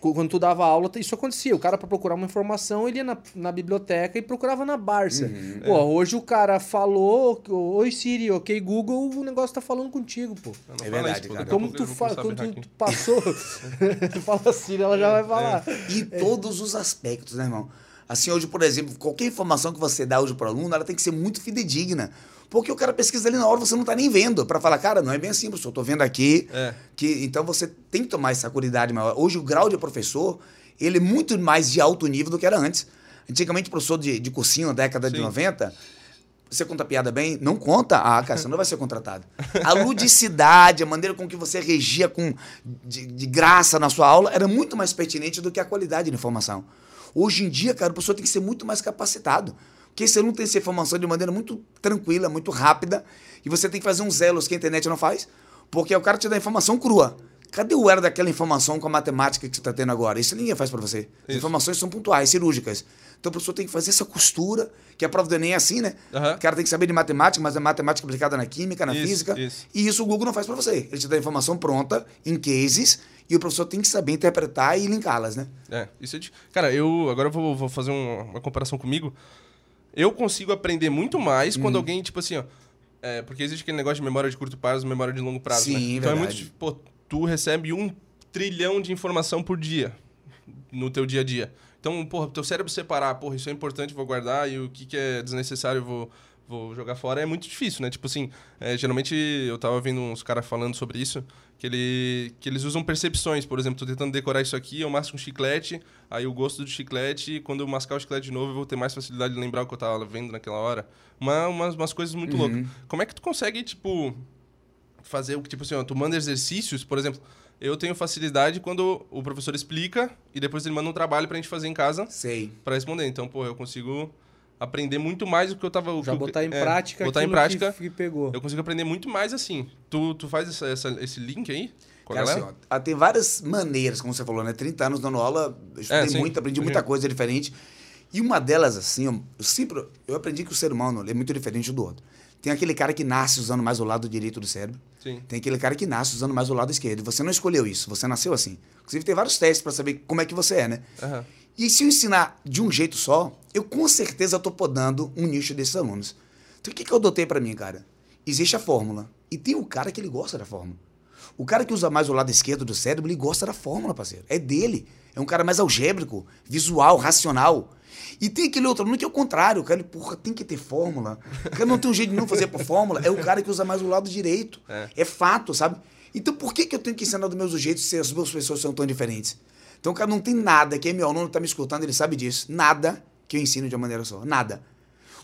[SPEAKER 2] quando tu dava aula, isso acontecia. O cara, pra procurar uma informação, ele ia na, na biblioteca e procurava na Barça.
[SPEAKER 3] Uhum.
[SPEAKER 2] Pô,
[SPEAKER 1] É.
[SPEAKER 2] hoje o cara falou, Oi Siri, ok Google, o negócio tá falando contigo, pô.
[SPEAKER 3] É verdade,
[SPEAKER 1] isso,
[SPEAKER 3] cara.
[SPEAKER 2] Como tu, fa quando tu passou, tu fala Siri, ela já vai falar.
[SPEAKER 3] E todos os aspectos, né, irmão? Assim, hoje, por exemplo, qualquer informação que você dá hoje para o aluno, ela tem que ser muito fidedigna. Porque o cara pesquisa ali na hora, você não tá nem vendo. para falar, cara, não é bem assim, professor. Eu tô vendo aqui.
[SPEAKER 1] É.
[SPEAKER 3] Que, então você tem que tomar essa curidade maior. Hoje, o grau de professor, ele é muito mais de alto nível do que era antes. Antigamente, o professor de, de cursinho, na década de
[SPEAKER 1] Sim.
[SPEAKER 3] 90, você conta piada bem? Não conta. Ah, cara, você não vai ser contratado. A ludicidade, a maneira com que você regia com, de, de graça na sua aula era muito mais pertinente do que a qualidade da informação. Hoje em dia, cara, o professor tem que ser muito mais capacitado. Porque esse aluno tem essa informação de maneira muito tranquila, muito rápida, e você tem que fazer uns elos que a internet não faz, porque o cara te dá informação crua. Cadê o era daquela informação com a matemática que você está tendo agora? Isso ninguém faz para você. As
[SPEAKER 1] Isso.
[SPEAKER 3] informações são pontuais, cirúrgicas. Então o professor tem que fazer essa costura, que a prova do Enem é assim, né?
[SPEAKER 1] Aham.
[SPEAKER 3] O cara tem que saber de matemática, mas é matemática aplicada na química, na
[SPEAKER 1] Isso,
[SPEAKER 3] física.
[SPEAKER 1] isso.
[SPEAKER 3] E isso o Google não faz para você. Ele te dá a informação pronta, em cases, e o professor tem que saber interpretar e linká-las, né?
[SPEAKER 1] É, isso é de... Cara, eu agora eu vou, vou fazer um- uma comparação comigo. Eu consigo aprender muito mais quando
[SPEAKER 3] Uhum.
[SPEAKER 1] alguém, tipo assim, ó. é, porque existe aquele negócio de memória de curto prazo, memória de longo prazo.
[SPEAKER 3] Sim,
[SPEAKER 1] né? Então é muito.
[SPEAKER 3] verdade.
[SPEAKER 1] Pô, tu recebe um trilhão de informação por dia no teu dia a dia. Então, porra, teu cérebro separar, porra, isso é importante, vou guardar, e o que, que é desnecessário, vou, vou jogar fora, é muito difícil, né? Tipo assim, é, geralmente eu tava vendo uns caras falando sobre isso, que, ele, que eles usam percepções, por exemplo, tô tentando decorar isso aqui, eu masco um chiclete, aí o gosto do chiclete, quando eu mascar o chiclete de novo, eu vou ter mais facilidade de lembrar o que eu tava vendo naquela hora. Uma, umas, umas coisas muito loucas. Como é que tu consegue, tipo, fazer o que, tipo assim, ó, tu manda exercícios, por exemplo, eu tenho facilidade quando o professor explica e depois ele manda um trabalho pra gente fazer em casa
[SPEAKER 3] Sei.
[SPEAKER 1] pra responder. Então, pô, eu consigo aprender muito mais do que eu tava... o
[SPEAKER 2] Já
[SPEAKER 1] que
[SPEAKER 2] botar em
[SPEAKER 1] é,
[SPEAKER 2] prática
[SPEAKER 1] Botar em prática,
[SPEAKER 2] que, que pegou.
[SPEAKER 1] eu consigo aprender muito mais assim. Tu, tu faz essa, essa- esse link aí com a
[SPEAKER 3] Cara,
[SPEAKER 1] galera?
[SPEAKER 3] assim, ó, ah, tem várias maneiras, como você falou, né? 30 anos dando aula, eu estudei
[SPEAKER 1] É, sim.
[SPEAKER 3] muito, aprendi
[SPEAKER 1] Sim.
[SPEAKER 3] muita coisa diferente. E uma delas, assim, eu sempre. Eu aprendi que o ser humano é muito diferente do outro. Tem aquele cara que nasce usando mais o lado direito do cérebro.
[SPEAKER 1] Sim.
[SPEAKER 3] Tem aquele cara que nasce usando mais o lado esquerdo. Você não escolheu isso, você nasceu assim. Inclusive, tem vários testes para saber como é que você é, né?
[SPEAKER 1] Aham.
[SPEAKER 3] E se eu ensinar de um jeito só, eu com certeza estou podando um nicho desses alunos. Então o que, que eu adotei para mim, cara? Existe a fórmula. E tem o cara que ele gosta da fórmula. O cara que usa mais o lado esquerdo do cérebro, ele gosta da fórmula, parceiro. É dele. É um cara mais algébrico, visual, racional. E tem aquele outro aluno que é o contrário. O cara, ele, porra, tem que ter fórmula. O cara não tem um jeito de não fazer por fórmula. É o cara que usa mais o lado direito. É, fato, sabe? Então por que, que eu tenho que ensinar do mesmo jeito se as duas pessoas são tão diferentes? Então, cara, não tem nada. Quem é meu aluno tá me escutando, ele sabe disso. Nada que eu ensino de uma maneira só. Nada.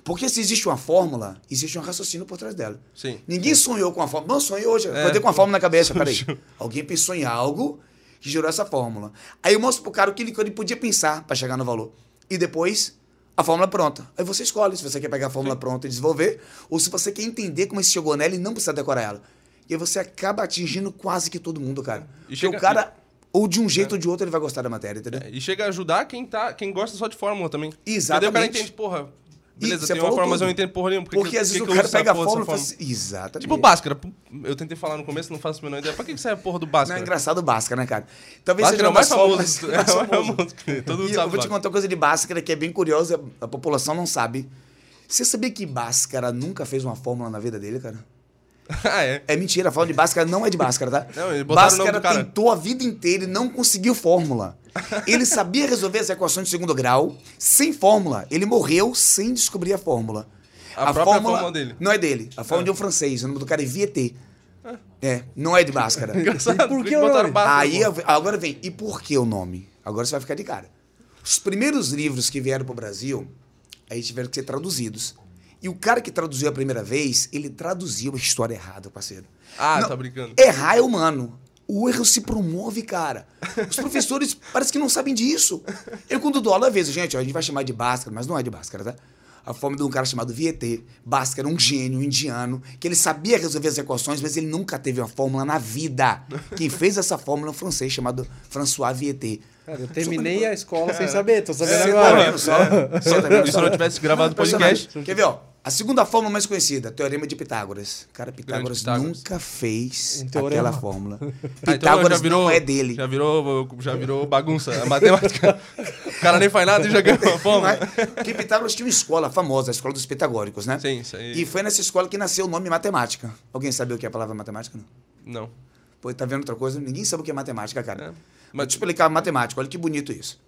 [SPEAKER 3] Porque se existe uma fórmula, existe um raciocínio por trás dela.
[SPEAKER 1] Sim.
[SPEAKER 3] Ninguém sonhou com a fórmula. Não sonhei hoje. Acordei com a fórmula na cabeça. Peraí. Alguém pensou em algo que gerou essa fórmula. Aí eu mostro pro cara o que ele, que ele podia pensar para chegar no valor. E depois, a fórmula pronta. Aí você escolhe se você quer pegar a fórmula pronta e desenvolver, ou se você quer entender como ele chegou nela e não precisa decorar ela. E aí você acaba atingindo quase que todo mundo, cara.
[SPEAKER 1] E
[SPEAKER 3] Porque
[SPEAKER 1] chega-
[SPEAKER 3] o cara, ou de um jeito ou de outro, ele vai gostar da matéria, entendeu?
[SPEAKER 1] É, E chega a ajudar quem, tá, quem gosta só de fórmula também.
[SPEAKER 3] Exatamente.
[SPEAKER 1] Entendeu? O cara entende, porra, beleza,
[SPEAKER 3] você
[SPEAKER 1] tem uma fórmula, mas eu
[SPEAKER 3] tudo.
[SPEAKER 1] não entendo porra nenhuma. Por
[SPEAKER 3] Porque
[SPEAKER 1] que-
[SPEAKER 3] às vezes
[SPEAKER 1] que
[SPEAKER 3] o
[SPEAKER 1] eu
[SPEAKER 3] cara pega a fórmula e fala assim, Exatamente.
[SPEAKER 1] Tipo Bhaskara. Eu tentei falar no começo, não faço a menor ideia. Pra que que serve a porra do
[SPEAKER 3] Não,
[SPEAKER 1] Bhaskara?
[SPEAKER 3] é engraçado o Bhaskara, né, cara? Talvez
[SPEAKER 1] Bhaskara é o mais famoso.
[SPEAKER 3] fórmulas
[SPEAKER 1] É o
[SPEAKER 3] mais famoso.
[SPEAKER 1] Todo mundo
[SPEAKER 3] E eu
[SPEAKER 1] sabe
[SPEAKER 3] vou te contar uma coisa de Bhaskara que é bem curiosa, a população não sabe. Você sabia que Bhaskara nunca fez uma fórmula na vida dele, cara?
[SPEAKER 1] ah, é.
[SPEAKER 3] É mentira, a fórmula de Bhaskara não é de Bhaskara, tá?
[SPEAKER 1] Não,
[SPEAKER 3] Bhaskara tentou a vida inteira e não conseguiu fórmula. Ele sabia resolver as equações de segundo grau sem fórmula. Ele morreu sem descobrir a fórmula.
[SPEAKER 1] A própria fórmula dele.
[SPEAKER 3] Não é dele. A fórmula de um francês. O nome do cara é Vieté. É, não é de Bhaskara.
[SPEAKER 1] Engraçado.
[SPEAKER 2] E por que o nome?
[SPEAKER 1] Bhaskara?
[SPEAKER 3] Aí, agora vem, e por que o nome? Agora você vai ficar de cara. Os primeiros livros que vieram para o Brasil, aí tiveram que ser traduzidos. E o cara que traduziu a primeira vez, ele traduziu a história errada, parceiro.
[SPEAKER 1] Ah,
[SPEAKER 3] Não,
[SPEAKER 1] tá brincando.
[SPEAKER 3] Errar é humano. O erro se promove, cara. Os professores parece que não sabem disso. Eu, quando dou aula, às gente, ó, a gente vai chamar de Bhaskara, mas não é de Bhaskara, tá? A forma de um cara chamado Vieté. Bhaskara, um gênio indiano, que ele sabia resolver as equações, mas ele nunca teve uma fórmula na vida. Quem fez essa fórmula é um francês chamado François Vieté.
[SPEAKER 2] Cara, eu terminei a escola sem saber, tô sabendo
[SPEAKER 3] Você
[SPEAKER 2] agora.
[SPEAKER 3] tá vendo só? Você tá vendo
[SPEAKER 1] E se
[SPEAKER 3] só?
[SPEAKER 1] eu não tivesse gravado o podcast...
[SPEAKER 3] Quer ver, ó? A segunda fórmula mais conhecida, Teorema de Pitágoras. Cara, Pitágoras,
[SPEAKER 1] Pitágoras.
[SPEAKER 3] nunca fez
[SPEAKER 2] Um
[SPEAKER 3] aquela fórmula.
[SPEAKER 1] Ah, então
[SPEAKER 3] Pitágoras
[SPEAKER 1] já virou,
[SPEAKER 3] não é dele.
[SPEAKER 1] Já virou, já virou bagunça. A matemática. o cara nem faz nada e já ganhou uma
[SPEAKER 3] Não
[SPEAKER 1] fórmula.
[SPEAKER 3] é? Porque Pitágoras tinha uma escola famosa, a escola dos pitagóricos, né?
[SPEAKER 1] Sim, isso aí.
[SPEAKER 3] E foi nessa escola que nasceu o nome matemática. Alguém sabe o que é a palavra matemática? Não.
[SPEAKER 1] Não.
[SPEAKER 3] Pô, tá vendo outra coisa? Ninguém sabe o que é matemática, cara.
[SPEAKER 1] É.
[SPEAKER 3] Mas
[SPEAKER 1] Mas-
[SPEAKER 3] te explicar matemática, olha que bonito isso.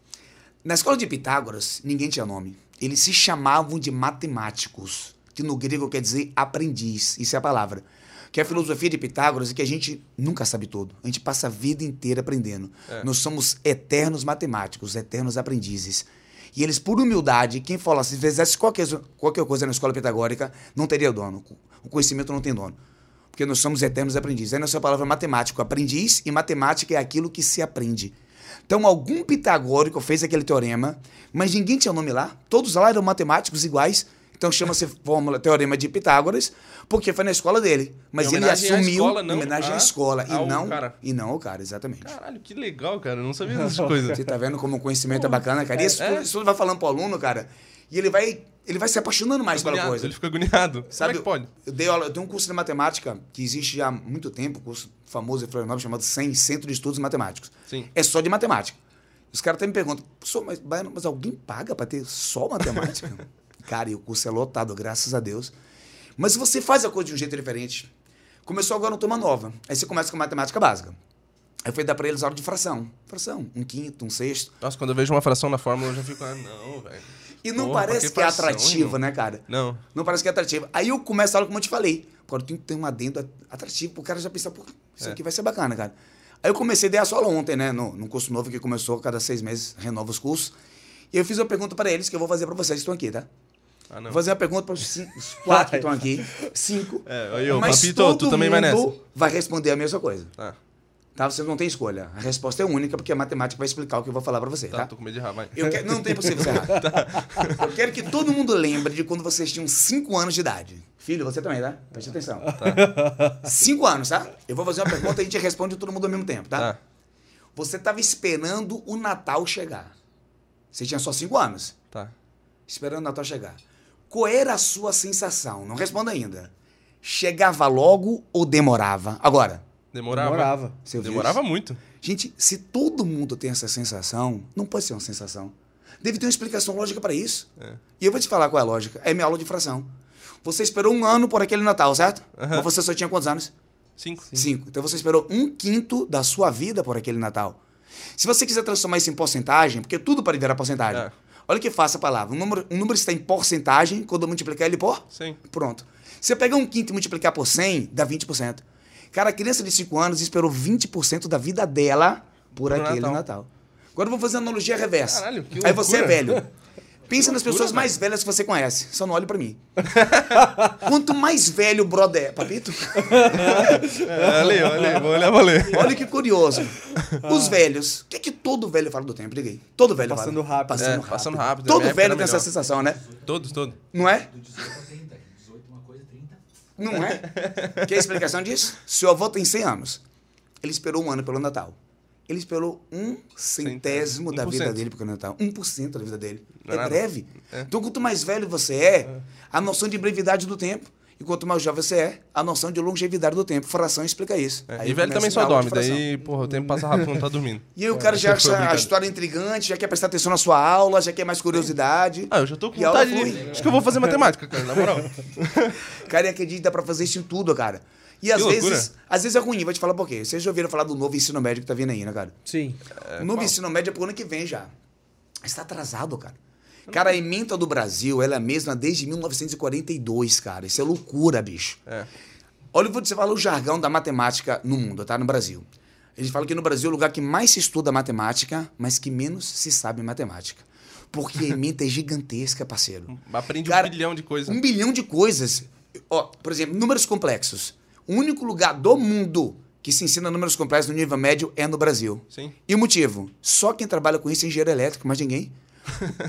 [SPEAKER 3] Na escola de Pitágoras, ninguém tinha nome. Eles se chamavam de matemáticos, que no grego quer dizer aprendiz. Isso é a palavra. Que a filosofia de Pitágoras é que a gente nunca sabe tudo. A gente passa a vida inteira aprendendo.
[SPEAKER 1] É.
[SPEAKER 3] Nós somos eternos matemáticos, eternos aprendizes. E eles, por humildade, quem fala, se fizesse qualquer, qualquer coisa na escola pitagórica, não teria dono. O conhecimento não tem dono. Porque nós somos eternos aprendizes. Aí nessa palavra matemático, aprendiz, e matemática é aquilo que se aprende. Então, algum pitagórico fez aquele teorema, mas ninguém tinha nome lá. Todos lá eram matemáticos iguais. Então chama-se fórmula Teorema de Pitágoras, porque foi na escola dele. Mas ele assumiu
[SPEAKER 1] escola, não
[SPEAKER 3] em homenagem à
[SPEAKER 1] a-
[SPEAKER 3] escola e não,
[SPEAKER 1] cara.
[SPEAKER 3] e não ao cara, exatamente.
[SPEAKER 1] Caralho, que legal, cara. Eu não sabia dessas coisas.
[SPEAKER 3] Você tá vendo como o conhecimento é bacana, cara? E isso,
[SPEAKER 1] É.
[SPEAKER 3] isso vai falando pro aluno, cara, e ele vai, ele vai se apaixonando mais pela
[SPEAKER 1] Agoniado,
[SPEAKER 3] coisa.
[SPEAKER 1] Ele fica agoniado.
[SPEAKER 3] Sabe,
[SPEAKER 1] Como é pode?
[SPEAKER 3] Eu, dei aula, eu tenho um curso de matemática que existe já há muito tempo, um curso famoso em Florianópolis chamado CEM, Centro de Estudos Matemáticos.
[SPEAKER 1] Sim.
[SPEAKER 3] É só de matemática. Os caras até me perguntam, mas, Baiano, mas alguém paga para ter só matemática? cara, e o curso é lotado, graças a Deus. Mas se você faz a coisa de um jeito diferente, começou agora uma turma nova, aí você começa com matemática básica. Aí foi dar para eles aula de fração. Fração, um quinto, um sexto.
[SPEAKER 1] Nossa, quando eu vejo uma fração na fórmula, eu já fico, ah, não, velho.
[SPEAKER 3] E não
[SPEAKER 1] Porra,
[SPEAKER 3] parece
[SPEAKER 1] que
[SPEAKER 3] que, é atrativo, né, cara?
[SPEAKER 1] Não.
[SPEAKER 3] Não parece que é atrativo. Aí eu começo a aula como eu te falei. Agora tem que ter um adendo atrativo pro cara já pensar, pô, isso
[SPEAKER 1] É.
[SPEAKER 3] aqui vai ser bacana, cara. Aí eu comecei a dar a aula ontem, né? No, num curso novo que começou cada seis meses, renova os cursos. E eu fiz uma pergunta para eles que eu vou fazer para vocês que estão aqui, tá?
[SPEAKER 1] Ah, não.
[SPEAKER 3] Vou fazer uma pergunta para os, quatro que estão aqui. Cinco.
[SPEAKER 1] É, ô,
[SPEAKER 3] Mas
[SPEAKER 1] Papito,
[SPEAKER 3] todo
[SPEAKER 1] tu também vai nessa.
[SPEAKER 3] vai responder a mesma coisa.
[SPEAKER 1] Tá,
[SPEAKER 3] Tá? Vocês não têm escolha. A resposta é única, porque a matemática vai explicar o que eu vou falar para você,
[SPEAKER 1] tá,
[SPEAKER 3] tá?
[SPEAKER 1] tô com medo de errar, vai.
[SPEAKER 3] Eu quero, não tem possível você errar. Eu quero que todo mundo lembre de quando vocês tinham 5 anos de idade. Filho, você também, tá? Preste atenção. 5 anos, tá? Eu vou fazer uma pergunta e a gente responde todo mundo ao mesmo tempo, tá?
[SPEAKER 1] Tá,
[SPEAKER 3] Você estava esperando o Natal chegar. Você tinha só 5 anos.
[SPEAKER 1] tá.
[SPEAKER 3] Esperando o Natal chegar. Qual era a sua sensação? Não responda ainda. Chegava logo ou demorava? Agora,
[SPEAKER 1] Demorava.
[SPEAKER 2] Demorava.
[SPEAKER 3] Você
[SPEAKER 1] Demorava
[SPEAKER 3] isso?
[SPEAKER 1] muito.
[SPEAKER 3] gente, se todo mundo tem essa sensação, não pode ser uma sensação. Deve ter uma explicação lógica para isso.
[SPEAKER 1] É.
[SPEAKER 3] E eu vou te falar qual é a lógica. É minha aula de fração. Você esperou um ano por aquele Natal, certo?
[SPEAKER 1] Aham.
[SPEAKER 3] Mas você só tinha quantos anos?
[SPEAKER 1] Cinco.
[SPEAKER 3] Cinco. Então você esperou um quinto da sua vida por aquele Natal. Se você quiser transformar isso em porcentagem, porque tudo pode virar porcentagem.
[SPEAKER 1] É.
[SPEAKER 3] Olha que fácil a palavra. Um número, um número está em porcentagem, quando eu multiplicar ele por?
[SPEAKER 1] Sim.
[SPEAKER 3] Pronto. Se eu pegar um quinto e multiplicar por 100, dá 20%. Cara, a criança de 5 anos esperou 20% da vida dela por
[SPEAKER 1] Pro
[SPEAKER 3] aquele Natal.
[SPEAKER 1] Natal.
[SPEAKER 3] Agora eu vou fazer a analogia reversa.
[SPEAKER 1] Caralho, que
[SPEAKER 3] Aí você é
[SPEAKER 1] loucura.
[SPEAKER 3] velho. Pensa nas pessoas mais velhas que você conhece. Só não olhe pra mim. Quanto mais velho o brother é, papito,
[SPEAKER 1] É, ali, olha aí, vou olhar pra ler.
[SPEAKER 3] olha que curioso. Os velhos, o que é que todo velho fala do tempo? Liga aí. Todo velho
[SPEAKER 2] Passando
[SPEAKER 3] fala.
[SPEAKER 2] rápido.
[SPEAKER 3] Passando
[SPEAKER 1] É,
[SPEAKER 3] rápido.
[SPEAKER 1] passando rápido.
[SPEAKER 3] Todo velho tem essa
[SPEAKER 1] melhor.
[SPEAKER 3] sensação, né?
[SPEAKER 1] Todos, todos.
[SPEAKER 3] Não é?
[SPEAKER 4] Do 18 a 30. 18 uma coisa, 30.
[SPEAKER 3] Não é? Quer a explicação disso? Seu avô tem 100 anos. Ele esperou um ano pelo Natal. Ele esperou um centésimo da
[SPEAKER 1] 1%.
[SPEAKER 3] vida dele pelo Natal. 1% da vida dele.
[SPEAKER 1] Não é
[SPEAKER 3] É
[SPEAKER 1] nada.
[SPEAKER 3] breve.
[SPEAKER 1] É.
[SPEAKER 3] Então, quanto mais velho você é, a noção de brevidade do tempo. E quanto mais jovem você é, a noção de longevidade do tempo. Fração explica isso.
[SPEAKER 1] É,
[SPEAKER 3] Aí
[SPEAKER 1] e velho também
[SPEAKER 3] a
[SPEAKER 1] só dorme, daí, porra, o tempo passa rápido quando tá dormindo.
[SPEAKER 3] E aí o cara já
[SPEAKER 1] Foi
[SPEAKER 3] acha a história intrigante, já quer prestar atenção na sua aula, já quer mais curiosidade.
[SPEAKER 1] Ah, eu já tô com vontade de...
[SPEAKER 3] flui.
[SPEAKER 1] Acho que eu vou fazer matemática, cara, na moral.
[SPEAKER 3] Cara, e acredita, dá pra fazer isso em tudo, cara. E às vezes, às vezes é ruim, vou te falar por quê. Vocês já ouviram falar do novo ensino médio que tá vindo aí, né, cara?
[SPEAKER 2] Sim.
[SPEAKER 3] o novo ensino médio é pro ano que vem já. Está atrasado, cara. Cara, a emenda do Brasil, ela é a mesma desde 1942, cara. Isso é loucura, bicho.
[SPEAKER 1] É.
[SPEAKER 3] Olha, te falar o jargão da matemática no mundo, tá? No Brasil. Eles falam que no Brasil é o lugar que mais se estuda matemática, mas que menos se sabe matemática. Porque a emenda é gigantesca, parceiro.
[SPEAKER 1] Aprende
[SPEAKER 3] Cara,
[SPEAKER 1] um bilhão de coisas.
[SPEAKER 3] Um bilhão de coisas. Ó, por exemplo, números complexos. O único lugar do mundo que se ensina números complexos no nível médio é no Brasil.
[SPEAKER 1] Sim.
[SPEAKER 3] E o motivo? Só quem trabalha com isso é engenheiro elétrico, mais ninguém.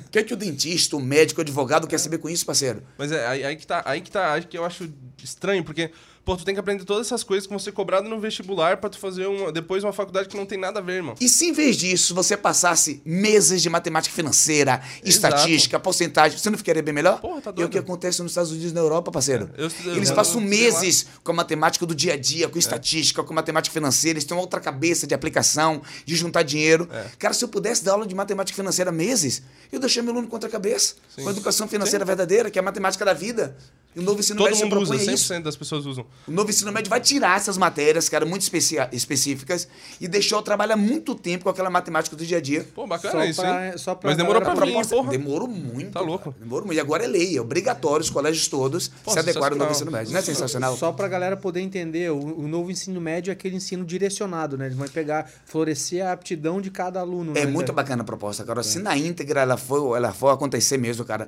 [SPEAKER 3] O que é que o dentista, o médico, o advogado quer saber com isso, parceiro?
[SPEAKER 1] Mas é aí, aí que tá, aí que tá, aí que eu acho estranho, porque, pô, tu tem que aprender todas essas coisas que vão ser cobradas no vestibular pra tu fazer uma, depois uma faculdade que não tem nada a ver, irmão.
[SPEAKER 3] E se em vez disso você passasse meses de matemática financeira, estatística, porcentagem, você não ficaria bem melhor?
[SPEAKER 1] Porra, tá
[SPEAKER 3] E é o
[SPEAKER 1] doido.
[SPEAKER 3] que acontece nos Estados Unidos e na Europa, parceiro.
[SPEAKER 1] Eu estudei-
[SPEAKER 3] eles
[SPEAKER 1] eu-
[SPEAKER 3] passam
[SPEAKER 1] eu
[SPEAKER 3] meses com a matemática do dia a dia, com estatística, com matemática financeira, eles têm outra cabeça de aplicação, de juntar dinheiro.
[SPEAKER 1] É.
[SPEAKER 3] Cara, se eu pudesse dar aula de matemática financeira meses, eu deixei meu aluno contra a cabeça.
[SPEAKER 1] Sim.
[SPEAKER 3] Com a educação financeira verdadeira, que é a matemática da vida. E o novo ensino
[SPEAKER 1] Todo
[SPEAKER 3] médio se
[SPEAKER 1] mundo usa,
[SPEAKER 3] propõe a
[SPEAKER 1] 100%
[SPEAKER 3] isso.
[SPEAKER 1] das pessoas usam.
[SPEAKER 3] O novo ensino médio vai tirar essas matérias, cara, muito especia- específicas, e deixar eu trabalhar muito tempo com aquela matemática do dia a dia.
[SPEAKER 1] Pô, bacana
[SPEAKER 2] Só
[SPEAKER 1] isso,
[SPEAKER 2] pra-
[SPEAKER 1] hein?
[SPEAKER 2] só pra
[SPEAKER 1] Mas demorou pra
[SPEAKER 2] galera
[SPEAKER 1] vir,
[SPEAKER 3] Proposta-
[SPEAKER 1] porra.
[SPEAKER 3] Demorou muito.
[SPEAKER 1] Tá louco.
[SPEAKER 3] cara, Demorou muito. E agora é lei, é obrigatório os colégios todos
[SPEAKER 1] Pô,
[SPEAKER 3] se adequarem ao novo ensino médio. Não é sensacional?
[SPEAKER 2] Só pra galera poder entender, o, o novo ensino médio é aquele ensino direcionado, né? Eles vão pegar, florescer a aptidão de cada aluno.
[SPEAKER 3] É
[SPEAKER 2] né?
[SPEAKER 3] muito bacana a proposta. Agora, se na íntegra ela for, ela for acontecer mesmo, cara,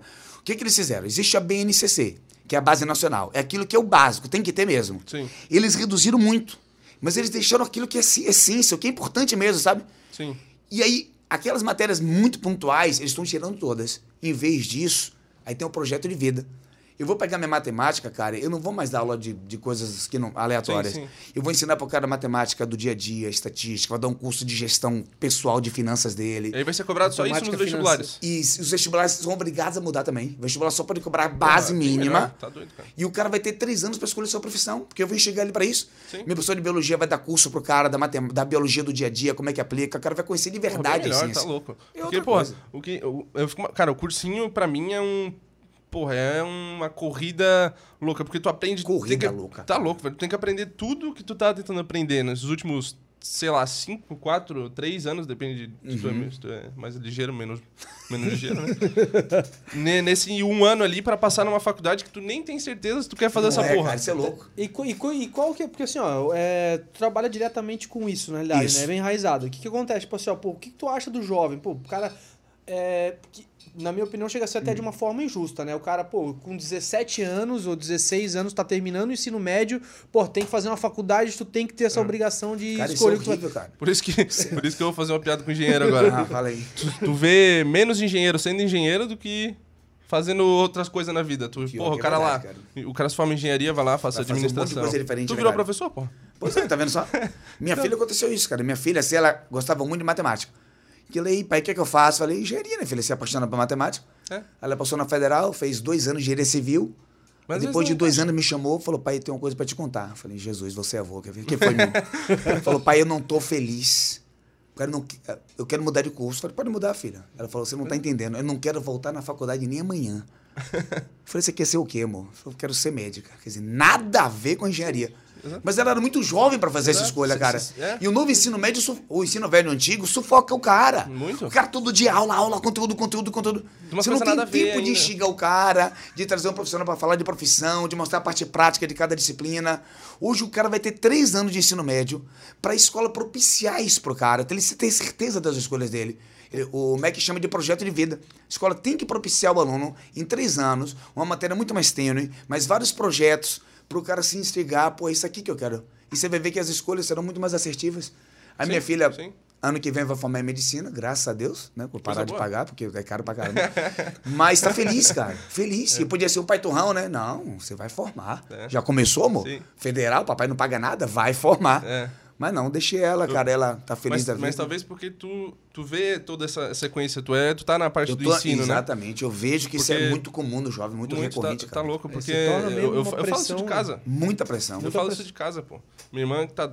[SPEAKER 3] que, que eles fizeram? Existe a BNCC, que é a base nacional. É aquilo que é o básico, tem que ter mesmo.
[SPEAKER 1] Sim.
[SPEAKER 3] Eles reduziram muito, mas eles deixaram aquilo que é ci- essência, o que é importante mesmo, sabe?
[SPEAKER 1] Sim.
[SPEAKER 3] E aí, aquelas matérias muito pontuais, eles estão tirando todas. Em vez disso, aí tem o projeto de vida. Eu vou pegar minha matemática, cara, eu não vou mais dar aula de, de coisas que não, aleatórias.
[SPEAKER 1] Sim, sim.
[SPEAKER 3] Eu vou ensinar pro cara matemática do dia a dia, estatística, vou dar um curso de gestão pessoal de finanças dele.
[SPEAKER 1] E aí vai ser cobrado só isso nos vestibulares.
[SPEAKER 3] E os vestibulares são obrigados a mudar também. O vestibular só pode cobrar a base
[SPEAKER 1] Porra, bem
[SPEAKER 3] mínima.
[SPEAKER 1] Tá doido, cara.
[SPEAKER 3] E o cara vai ter três anos para escolher sua profissão, porque eu vou enxergar ele para isso.
[SPEAKER 1] Sim.
[SPEAKER 3] Meu professor de biologia vai dar curso pro cara da, matem da biologia do dia a dia, como é que aplica. O cara vai conhecer de
[SPEAKER 1] Porra,
[SPEAKER 3] verdade
[SPEAKER 1] bem
[SPEAKER 3] a
[SPEAKER 1] melhor,
[SPEAKER 3] ciência.
[SPEAKER 1] tá louco.
[SPEAKER 3] É
[SPEAKER 1] Porque,
[SPEAKER 3] outra
[SPEAKER 1] porra,
[SPEAKER 3] coisa.
[SPEAKER 1] o que. Eu, eu fico, cara, o cursinho, pra mim, é um. Porra, é uma corrida louca, porque tu aprende.
[SPEAKER 3] Corrida
[SPEAKER 1] tem que-
[SPEAKER 3] louca.
[SPEAKER 1] Tá louco, velho. Tu tem que aprender tudo que tu tá tentando aprender nos últimos, sei lá, 5, 4, 3 anos, depende de se tu,
[SPEAKER 3] Uhum.
[SPEAKER 1] é, se tu é mais ligeiro, menos, menos ligeiro, né? Ne- Nesse um ano ali pra passar numa faculdade que tu nem tem certeza se tu quer fazer
[SPEAKER 3] Não
[SPEAKER 1] essa
[SPEAKER 3] é,
[SPEAKER 1] porra.
[SPEAKER 3] Cara, isso é louco.
[SPEAKER 2] E, e, e qual que é? Porque assim, ó, é, tu trabalha diretamente com isso, na realidade,
[SPEAKER 3] Isso.
[SPEAKER 2] né? É bem enraizado. O que que acontece? Tipo assim, ó, pô, o que que tu acha do jovem? Pô, o cara. É, que, na minha opinião, chega a ser até de uma forma injusta, né? O cara, pô, com 17 anos ou 16 anos, tá terminando o ensino médio, pô, tem que fazer uma faculdade, tu tem que ter essa obrigação de
[SPEAKER 3] É. Cara, isso é
[SPEAKER 2] escolher o que tu vai.
[SPEAKER 3] horrível, cara.
[SPEAKER 1] Por isso, que, por isso que eu vou fazer uma piada com engenheiro agora.
[SPEAKER 3] Ah, fala aí.
[SPEAKER 1] tu vê menos engenheiro sendo engenheiro do que fazendo outras coisas na vida. Tu, porra, o
[SPEAKER 3] é
[SPEAKER 1] cara
[SPEAKER 3] verdade,
[SPEAKER 1] lá, o cara se forma em engenharia, vai lá, faça
[SPEAKER 3] um
[SPEAKER 1] administração.
[SPEAKER 3] diferente,
[SPEAKER 1] tu
[SPEAKER 3] é
[SPEAKER 1] virou
[SPEAKER 3] verdade.
[SPEAKER 1] professor, porra?
[SPEAKER 3] Pois é, tá vendo só? Minha filha aconteceu isso, cara. Minha filha, assim, ela gostava muito de matemática. Que aí, pai, o que, é que eu faço? Falei, engenharia, né, filha? Se apaixona por matemática.
[SPEAKER 1] É.
[SPEAKER 3] Ela passou na federal, fez dois anos de engenharia civil.
[SPEAKER 1] Mas
[SPEAKER 3] depois de dois anos me chamou falou, pai, tem uma coisa pra te contar. Eu falei, Jesus, você é avô, quer ver? O que foi, meu? falou, pai, eu não tô feliz. Eu quero, não, eu quero mudar de curso. Eu falei, pode mudar, filha. Ela falou, você não tá entendendo. Eu não quero voltar na faculdade nem amanhã. Eu falei, você quer ser o quê, amor? Eu falei, eu quero ser médica. Quer dizer, nada a ver com a Mas ela era muito jovem pra fazer essa
[SPEAKER 1] Exato.
[SPEAKER 3] escolha,
[SPEAKER 1] Cê-
[SPEAKER 3] cara.
[SPEAKER 1] é.
[SPEAKER 3] E o novo ensino médio, o ensino velho antigo, sufoca o cara.
[SPEAKER 1] Muito.
[SPEAKER 3] O cara todo dia aula, aula, conteúdo, conteúdo, conteúdo.
[SPEAKER 1] Uma
[SPEAKER 3] Você não tem
[SPEAKER 1] a
[SPEAKER 3] tempo de instigar o cara, de trazer um profissional pra falar de profissão, de mostrar a parte prática de cada disciplina. Hoje o cara vai ter três anos de ensino médio pra escola propiciar isso pro cara, ele ter certeza das escolhas dele. Ele- O MEC chama de projeto de vida. A escola tem que propiciar o aluno, em três anos, uma matéria muito mais tênue, mas vários projetos pro cara se instigar, pô, é isso aqui que eu quero. E você vai ver que as escolhas serão muito mais assertivas. A
[SPEAKER 1] Sim,
[SPEAKER 3] minha filha,
[SPEAKER 1] sim.
[SPEAKER 3] ano que vem, vai formar em medicina, graças a Deus, né? Vou parar de
[SPEAKER 1] boa.
[SPEAKER 3] pagar, porque é caro pra caramba. Mas tá feliz, cara. Feliz. E podia ser o pai turrão, né? Não, você vai formar.
[SPEAKER 1] É.
[SPEAKER 3] Já começou, amor?
[SPEAKER 1] Sim.
[SPEAKER 3] Federal, papai não paga nada, vai formar.
[SPEAKER 1] É.
[SPEAKER 3] Mas não, deixei ela, cara. Ela tá feliz
[SPEAKER 1] Mas,
[SPEAKER 3] da vida.
[SPEAKER 1] mas talvez porque tu, tu vê toda essa sequência, tu, é, tu tá na parte
[SPEAKER 3] Eu
[SPEAKER 1] do
[SPEAKER 3] tô-
[SPEAKER 1] ensino, né?
[SPEAKER 3] Exatamente. Eu vejo que isso
[SPEAKER 1] Porque-
[SPEAKER 3] é muito comum no jovem, muito,
[SPEAKER 1] Muito, tá,
[SPEAKER 3] recorrente,
[SPEAKER 1] tá
[SPEAKER 3] cara.
[SPEAKER 1] louco,
[SPEAKER 2] É,
[SPEAKER 1] porque eu, eu, eu falo isso de casa.
[SPEAKER 3] Muita pressão.
[SPEAKER 1] Eu falo isso de casa, pô. Minha irmã que tá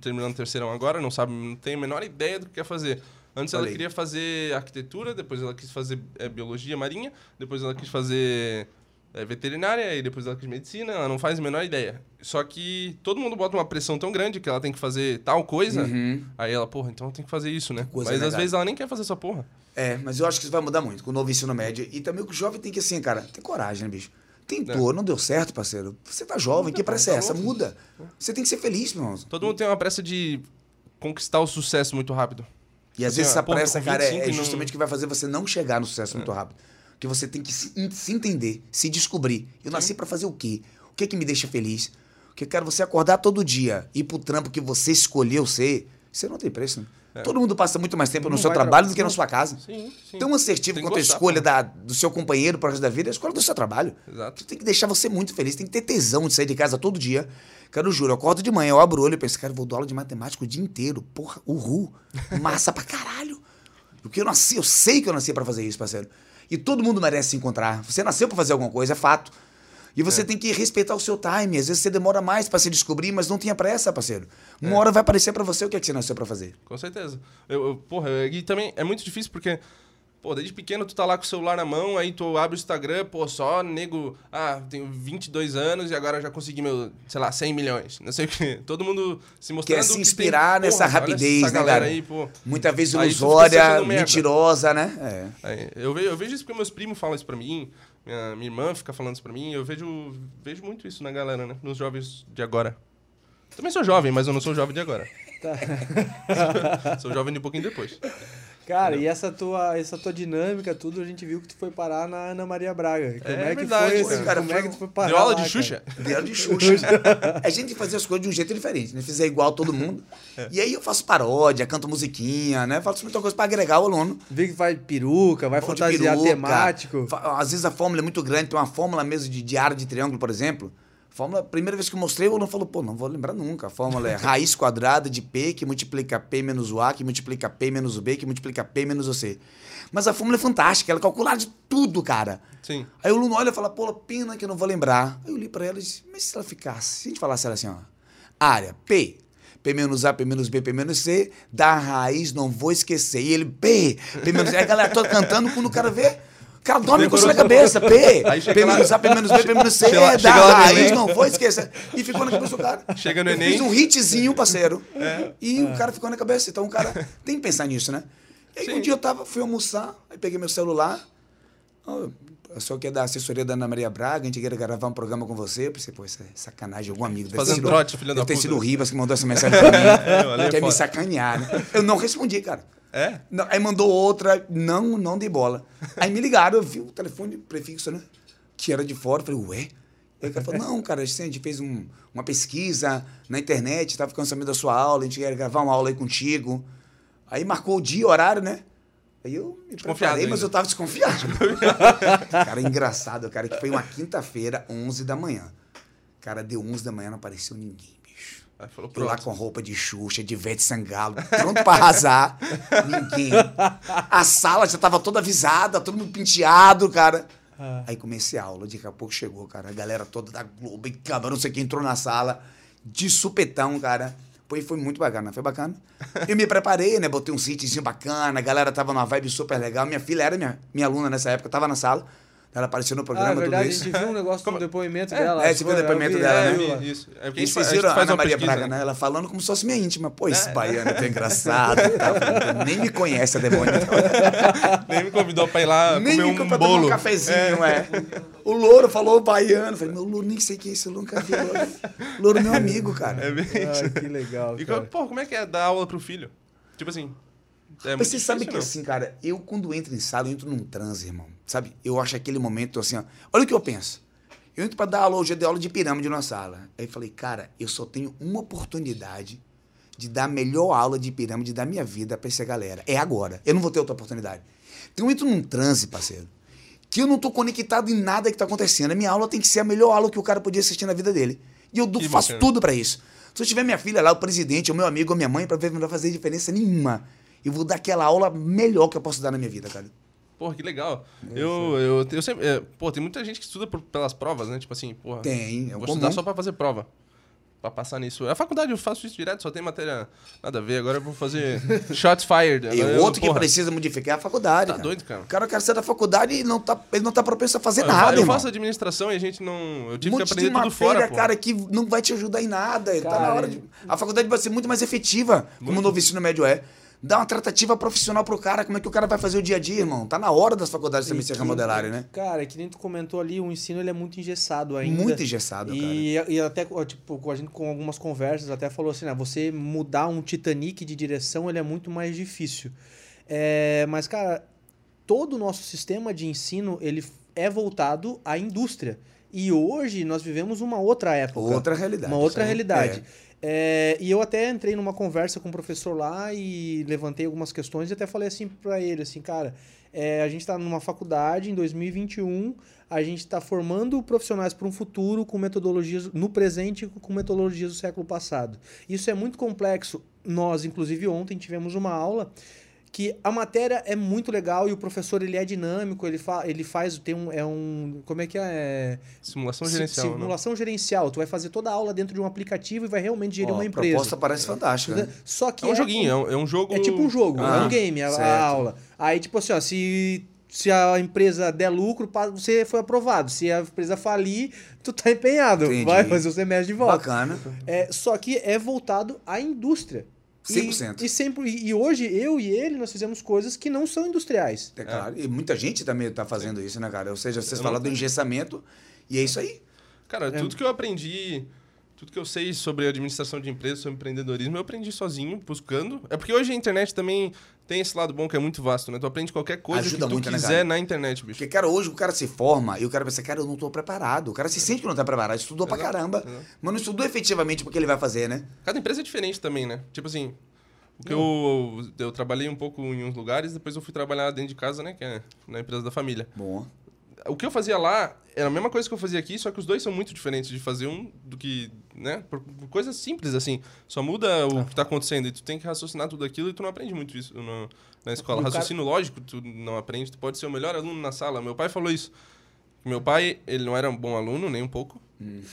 [SPEAKER 1] terminando o terceirão agora, não sabe, não tem a menor ideia do que quer fazer. Antes ela
[SPEAKER 3] Olha aí.
[SPEAKER 1] queria fazer arquitetura, depois ela quis fazer é, biologia marinha, depois ela quis fazer é, veterinária, e depois ela quis medicina, ela não faz a menor ideia. Só que todo mundo bota uma pressão tão grande que ela tem que fazer tal coisa,
[SPEAKER 3] Uhum.
[SPEAKER 1] aí ela, porra, então tem que fazer isso, né?
[SPEAKER 3] Coisa
[SPEAKER 1] Mas às
[SPEAKER 3] negada.
[SPEAKER 1] vezes ela nem quer fazer essa porra.
[SPEAKER 3] É, mas eu acho que isso vai mudar muito com o novo ensino médio. E também o jovem tem que, assim, cara, ter coragem, né, bicho? Tentou, não deu certo, parceiro. Você tá jovem, que pressa é
[SPEAKER 1] tá
[SPEAKER 3] essa? Muda. Você tem que ser feliz, meu irmão.
[SPEAKER 1] Todo mundo tem uma pressa de conquistar o sucesso muito rápido.
[SPEAKER 3] E às
[SPEAKER 1] Assim,
[SPEAKER 3] vezes essa pressa, cara, é-
[SPEAKER 1] 25
[SPEAKER 3] é
[SPEAKER 1] não-
[SPEAKER 3] justamente o que vai fazer você não chegar no sucesso muito rápido. Porque você tem que se, se entender, se descobrir. Eu nasci pra fazer o quê? O que que me deixa feliz? Porque, cara, você acordar todo dia, ir pro trampo que você escolheu ser, você não tem preço, né? Todo mundo passa muito mais tempo no
[SPEAKER 2] Não
[SPEAKER 3] seu
[SPEAKER 2] vai
[SPEAKER 3] trabalho
[SPEAKER 2] tra-
[SPEAKER 3] do que na sua casa.
[SPEAKER 1] Sim, sim.
[SPEAKER 3] Tão assertivo
[SPEAKER 1] que
[SPEAKER 3] quanto a
[SPEAKER 1] gostar,
[SPEAKER 3] escolha
[SPEAKER 1] pô.
[SPEAKER 3] da, do seu companheiro pro resto da vida é a escolha do seu trabalho.
[SPEAKER 1] Exato.
[SPEAKER 3] Tem que deixar você muito feliz, tem que ter tesão de sair de casa todo dia. Cara, eu juro, eu acordo de manhã, eu abro o olho e penso, cara, eu vou dar aula de matemática o dia inteiro. Porra, uhul. Massa pra caralho. Porque eu nasci, eu sei que eu nasci pra fazer isso, parceiro. E todo mundo merece se encontrar. Você nasceu pra fazer alguma coisa, é fato. E você
[SPEAKER 1] É.
[SPEAKER 3] tem que respeitar o seu time. Às vezes você demora mais pra se descobrir, mas não tenha pressa, parceiro. Uma hora vai aparecer pra você o que é que você nasceu pra fazer.
[SPEAKER 1] Com certeza. Eu, eu- porra, e também é muito difícil porque, pô, desde pequeno tu tá lá com o celular na mão, aí tu abre o Instagram, pô, só nego, ah, tenho 22 anos e agora já consegui meu, sei lá, 100 milhões. Não sei o quê. Todo mundo se mostrando
[SPEAKER 3] Quer se
[SPEAKER 1] que tem-
[SPEAKER 3] inspirar nessa
[SPEAKER 1] porra,
[SPEAKER 3] rapidez, né,
[SPEAKER 1] galera
[SPEAKER 3] cara?
[SPEAKER 1] Aí, pô.
[SPEAKER 3] Muitas vezes
[SPEAKER 1] Aí tu fica
[SPEAKER 3] ilusória, mentirosa, né? É.
[SPEAKER 1] Aí, eu, vejo, eu vejo isso porque meus primos falam isso pra mim, minha, minha irmã fica falando isso pra mim, eu vejo, vejo muito isso na galera, né? Nos jovens de agora. Também sou jovem, mas eu não sou jovem de agora.
[SPEAKER 2] Tá.
[SPEAKER 1] sou jovem de um pouquinho depois.
[SPEAKER 2] Cara, e essa tua, essa tua dinâmica, tudo, a gente viu que tu foi parar na Ana Maria Braga. Como
[SPEAKER 1] É
[SPEAKER 2] é, que
[SPEAKER 1] verdade,
[SPEAKER 2] foi?
[SPEAKER 3] cara,
[SPEAKER 2] como
[SPEAKER 3] foi
[SPEAKER 2] é que tu foi parar
[SPEAKER 1] Deu aula
[SPEAKER 2] lá,
[SPEAKER 1] de? Xuxa?
[SPEAKER 3] Vieram de Xuxa. a gente fazia as coisas de um jeito diferente, né? Fizer igual todo mundo. E aí eu faço paródia, canto musiquinha, né? Faço muita coisa pra agregar o aluno.
[SPEAKER 2] Vê que vai peruca, vai
[SPEAKER 3] de
[SPEAKER 2] fantasiar
[SPEAKER 3] peruca.
[SPEAKER 2] temático.
[SPEAKER 3] Às vezes a fórmula é muito grande, tem uma fórmula mesmo de, de área de triângulo, por exemplo. Fórmula, primeira vez que eu mostrei, o aluno falou, pô, não vou lembrar nunca. A fórmula é raiz quadrada de P que multiplica P menos o A, que multiplica P menos o B, que multiplica P menos o C. Mas a fórmula é fantástica, ela calcula de tudo, cara.
[SPEAKER 1] Sim.
[SPEAKER 3] Aí o aluno olha e fala, pô, pena que eu não vou lembrar. Aí eu li pra ela e disse, mas se ela ficasse, se a gente falasse ela assim, ó, área, P, P menos A, P menos B, P menos C, da raiz, não vou esquecer. E ele, P, P menos A, a galera toda cantando, quando o cara vê, cara dorme com isso na cabeça, P, P menos A, P menos B, P menos C,
[SPEAKER 1] Chega lá-
[SPEAKER 3] é
[SPEAKER 1] chega lá
[SPEAKER 3] raiz, não vou esquecer. E ficou na cabeça do cara.
[SPEAKER 1] Chega no
[SPEAKER 3] Eu
[SPEAKER 1] Enem.
[SPEAKER 3] Fiz um hitzinho, parceiro.
[SPEAKER 1] É.
[SPEAKER 3] E o cara ficou na cabeça. Então o cara tem que pensar nisso, né? E aí
[SPEAKER 1] Sim.
[SPEAKER 3] um dia eu tava, fui almoçar, aí peguei meu celular. Ó, eu sou aqui é da assessoria da Ana Maria Braga, a gente queria gravar um programa com você. Eu pensei, pô, isso é sacanagem, algum amigo. deve
[SPEAKER 1] Fazendo
[SPEAKER 3] sido-
[SPEAKER 1] trote, filho da
[SPEAKER 3] deve ter
[SPEAKER 1] puta.
[SPEAKER 3] sido o Ribas que mandou essa mensagem pra mim.
[SPEAKER 1] valeu,
[SPEAKER 3] quer me sacanear, né? Eu não respondi, cara.
[SPEAKER 1] É?
[SPEAKER 3] Não, aí mandou outra, não, não dei bola. Aí me ligaram, eu vi o telefone prefixo, né? Que era de fora, falei, ué? Aí o cara falou, não, cara, a gente fez um- uma pesquisa na internet, tava ficando sabendo da sua aula, a gente quer gravar uma aula aí contigo. Aí marcou o dia, o horário, né? Aí eu me
[SPEAKER 1] Desconfiado
[SPEAKER 3] preparei, mas eu tava desconfiado. cara, engraçado, cara, que foi uma quinta-feira, 11 da manhã. Cara, deu 11 da manhã, não apareceu ninguém, bicho.
[SPEAKER 1] Aí falou,
[SPEAKER 3] Eu lá com roupa de Xuxa, de Vete Sangalo, pronto pra arrasar. Ninguém. A sala já tava toda avisada, todo mundo penteado, cara.
[SPEAKER 2] Ah.
[SPEAKER 3] Aí comecei a aula, daqui a pouco chegou, cara. A galera toda da Globo, e câmera, não sei quem entrou na sala, de supetão, cara. E foi muito bacana, foi bacana. Eu me preparei, né? Botei um sitiozinho bacana, a galera tava numa vibe super legal. Minha filha era minha, minha aluna nessa época, tava na sala. Ela apareceu no
[SPEAKER 2] Ah,
[SPEAKER 3] programa,
[SPEAKER 2] é verdade,
[SPEAKER 3] tudo
[SPEAKER 2] a
[SPEAKER 3] isso.
[SPEAKER 2] gente viu um negócio do depoimento dela.
[SPEAKER 3] é, você viu o depoimento
[SPEAKER 2] eu vi,
[SPEAKER 3] dela,
[SPEAKER 2] é,
[SPEAKER 3] né?
[SPEAKER 2] eu.
[SPEAKER 1] É, isso. É porque a
[SPEAKER 3] E vocês
[SPEAKER 1] a
[SPEAKER 3] viram a Ana Maria Braga, né? Ela falando como se fosse minha íntima. Pô, esse baiano é engraçado. tá? Nem me conhece a demônio.
[SPEAKER 1] Nem me convidou pra ir lá
[SPEAKER 3] nem
[SPEAKER 1] comer
[SPEAKER 3] me
[SPEAKER 1] um bolo.
[SPEAKER 3] um cafezinho, é. O Louro falou baiano. Eu Falei, meu Louro, nem sei quem é esse Louro, nunca vi Louro. Louro é meu amigo, cara.
[SPEAKER 1] É bem isso.
[SPEAKER 2] Ai, que legal,
[SPEAKER 1] E,
[SPEAKER 2] cara.
[SPEAKER 1] pô, como é que é dar aula pro filho? Tipo assim. É
[SPEAKER 3] Mas você sabe
[SPEAKER 1] difícil,
[SPEAKER 3] que
[SPEAKER 1] não?
[SPEAKER 3] assim, cara, eu quando entro em sala, eu entro num transe, irmão. Sabe? Eu acho aquele momento assim, ó. Olha o que eu penso. Eu entro pra dar aula, hoje eu dei aula de pirâmide numa sala. Aí eu falei, cara, eu só tenho uma oportunidade de dar a melhor aula de pirâmide da minha vida pra essa galera. É agora. Eu não vou ter outra oportunidade. Então eu entro num transe, parceiro, que eu não tô conectado em nada que tá acontecendo. A minha aula tem que ser a melhor aula que o cara podia assistir na vida dele. E eu
[SPEAKER 1] Que
[SPEAKER 3] faço
[SPEAKER 1] bacana.
[SPEAKER 3] tudo pra isso. Se eu tiver minha filha lá, o presidente, o meu amigo, a minha mãe, pra ver, não vai fazer diferença nenhuma. Eu vou dar aquela aula melhor que eu posso dar na minha vida, cara.
[SPEAKER 1] Porra, que legal. Eu, eu, eu sempre. é, pô, tem muita gente que estuda por- pelas provas, né? Tipo assim, porra.
[SPEAKER 3] Tem, é
[SPEAKER 1] Vou
[SPEAKER 3] um
[SPEAKER 1] estudar
[SPEAKER 3] comum.
[SPEAKER 1] só pra fazer prova. Pra passar nisso. A faculdade eu faço isso direto, só tem matéria nada a ver. Agora eu vou fazer shots fired.
[SPEAKER 3] E o
[SPEAKER 1] eu-
[SPEAKER 3] outro que precisa modificar é a faculdade.
[SPEAKER 1] Tá
[SPEAKER 3] cara.
[SPEAKER 1] doido, cara.
[SPEAKER 3] O cara quer sair da faculdade e não tá, ele não tá propenso a fazer
[SPEAKER 1] Eu,
[SPEAKER 3] nada,
[SPEAKER 1] eu
[SPEAKER 3] irmão.
[SPEAKER 1] faço administração e a gente não. Eu
[SPEAKER 3] Um
[SPEAKER 1] tive que
[SPEAKER 3] monte de
[SPEAKER 1] aprender tudo
[SPEAKER 3] matéria,
[SPEAKER 1] fora, pô.
[SPEAKER 3] cara, que não vai te ajudar em nada. tá
[SPEAKER 2] Cara,
[SPEAKER 3] na hora de... A faculdade vai ser muito mais efetiva, como o novo ensino médio é. Dá uma tratativa profissional pro cara, como é que o cara vai fazer o dia a dia, irmão. Tá na hora das faculdades também
[SPEAKER 2] E
[SPEAKER 3] se remodelarem, né?
[SPEAKER 2] Cara, é que nem tu comentou ali, o ensino ele é muito engessado ainda.
[SPEAKER 3] Muito engessado, cara.
[SPEAKER 2] E, e até, tipo, com a gente com algumas conversas até falou assim, né, você mudar um Titanic de direção, ele é muito mais difícil. É, mas, cara, todo o nosso sistema de ensino, ele é voltado à indústria. E hoje nós vivemos uma outra época.
[SPEAKER 3] Outra realidade.
[SPEAKER 2] Uma outra realidade. É, e eu até entrei numa conversa com o professor lá e levantei algumas questões e até falei assim para ele, assim, cara, é, a gente está numa faculdade em 2021, a gente está formando profissionais para um futuro com metodologias no presente com metodologias do século passado. Isso é muito complexo. Nós, inclusive, ontem tivemos uma aula que a matéria é muito legal e o professor ele é dinâmico, ele, fa ele faz, tem um, é um, como é que é?
[SPEAKER 1] Simulação
[SPEAKER 2] Si-
[SPEAKER 1] gerencial. né?
[SPEAKER 2] Simulação gerencial. Tu vai fazer toda a aula dentro de um aplicativo e vai realmente gerir
[SPEAKER 3] Ó,
[SPEAKER 2] uma
[SPEAKER 3] A
[SPEAKER 2] empresa.
[SPEAKER 3] proposta parece fantástica, né?
[SPEAKER 2] Só que
[SPEAKER 1] É um joguinho, é um, é um jogo.
[SPEAKER 2] é tipo um jogo, é
[SPEAKER 3] Ah,
[SPEAKER 2] um game a, a aula. Aí, tipo assim, ó, se, se a empresa der lucro, você foi aprovado. Se a empresa falir, tu tá empenhado.
[SPEAKER 3] Entendi.
[SPEAKER 2] Vai fazer o semestre de volta.
[SPEAKER 3] Bacana.
[SPEAKER 2] É, só que é voltado à indústria. E-
[SPEAKER 3] 100%.
[SPEAKER 2] E, sempre, e hoje, eu e ele, nós fizemos coisas que não são industriais.
[SPEAKER 3] É claro. E muita gente também tá fazendo isso, né, cara? Ou seja, vocês falaram
[SPEAKER 1] não-
[SPEAKER 3] do engessamento e é isso aí.
[SPEAKER 1] Cara, tudo que eu aprendi. Tudo que eu sei sobre administração de empresas, sobre empreendedorismo, eu aprendi sozinho, buscando. É porque hoje a internet também tem esse lado bom que é muito vasto, né? Tu aprende qualquer coisa
[SPEAKER 3] Ajuda
[SPEAKER 1] que tu
[SPEAKER 3] muito, né,
[SPEAKER 1] quiser
[SPEAKER 3] cara?
[SPEAKER 1] na internet, bicho.
[SPEAKER 3] Porque, cara, hoje o cara se forma e o cara pensa, cara, eu não tô preparado. O cara se sente que não tá preparado, estudou pra
[SPEAKER 1] Exato,
[SPEAKER 3] caramba,
[SPEAKER 1] exato.
[SPEAKER 3] mas não estudou efetivamente porque ele vai fazer, né?
[SPEAKER 1] Cada empresa é diferente também, né? Tipo assim, o que eu, eu trabalhei um pouco em uns lugares, depois eu fui trabalhar dentro de casa, né? Que é na empresa da família.
[SPEAKER 3] Bom.
[SPEAKER 1] O que eu fazia lá era a mesma coisa que eu fazia aqui, só que os dois são muito diferentes de fazer um do que, né? Por, por coisas simples, assim. Só muda o que tá acontecendo e tu tem que raciocinar tudo aquilo e tu não aprende muito isso no- na escola.
[SPEAKER 2] E o cara-
[SPEAKER 1] Raciocínio lógico, tu não aprende. Tu pode ser o melhor aluno na sala. Meu pai falou isso. Meu pai, ele não era um bom aluno, nem um pouco.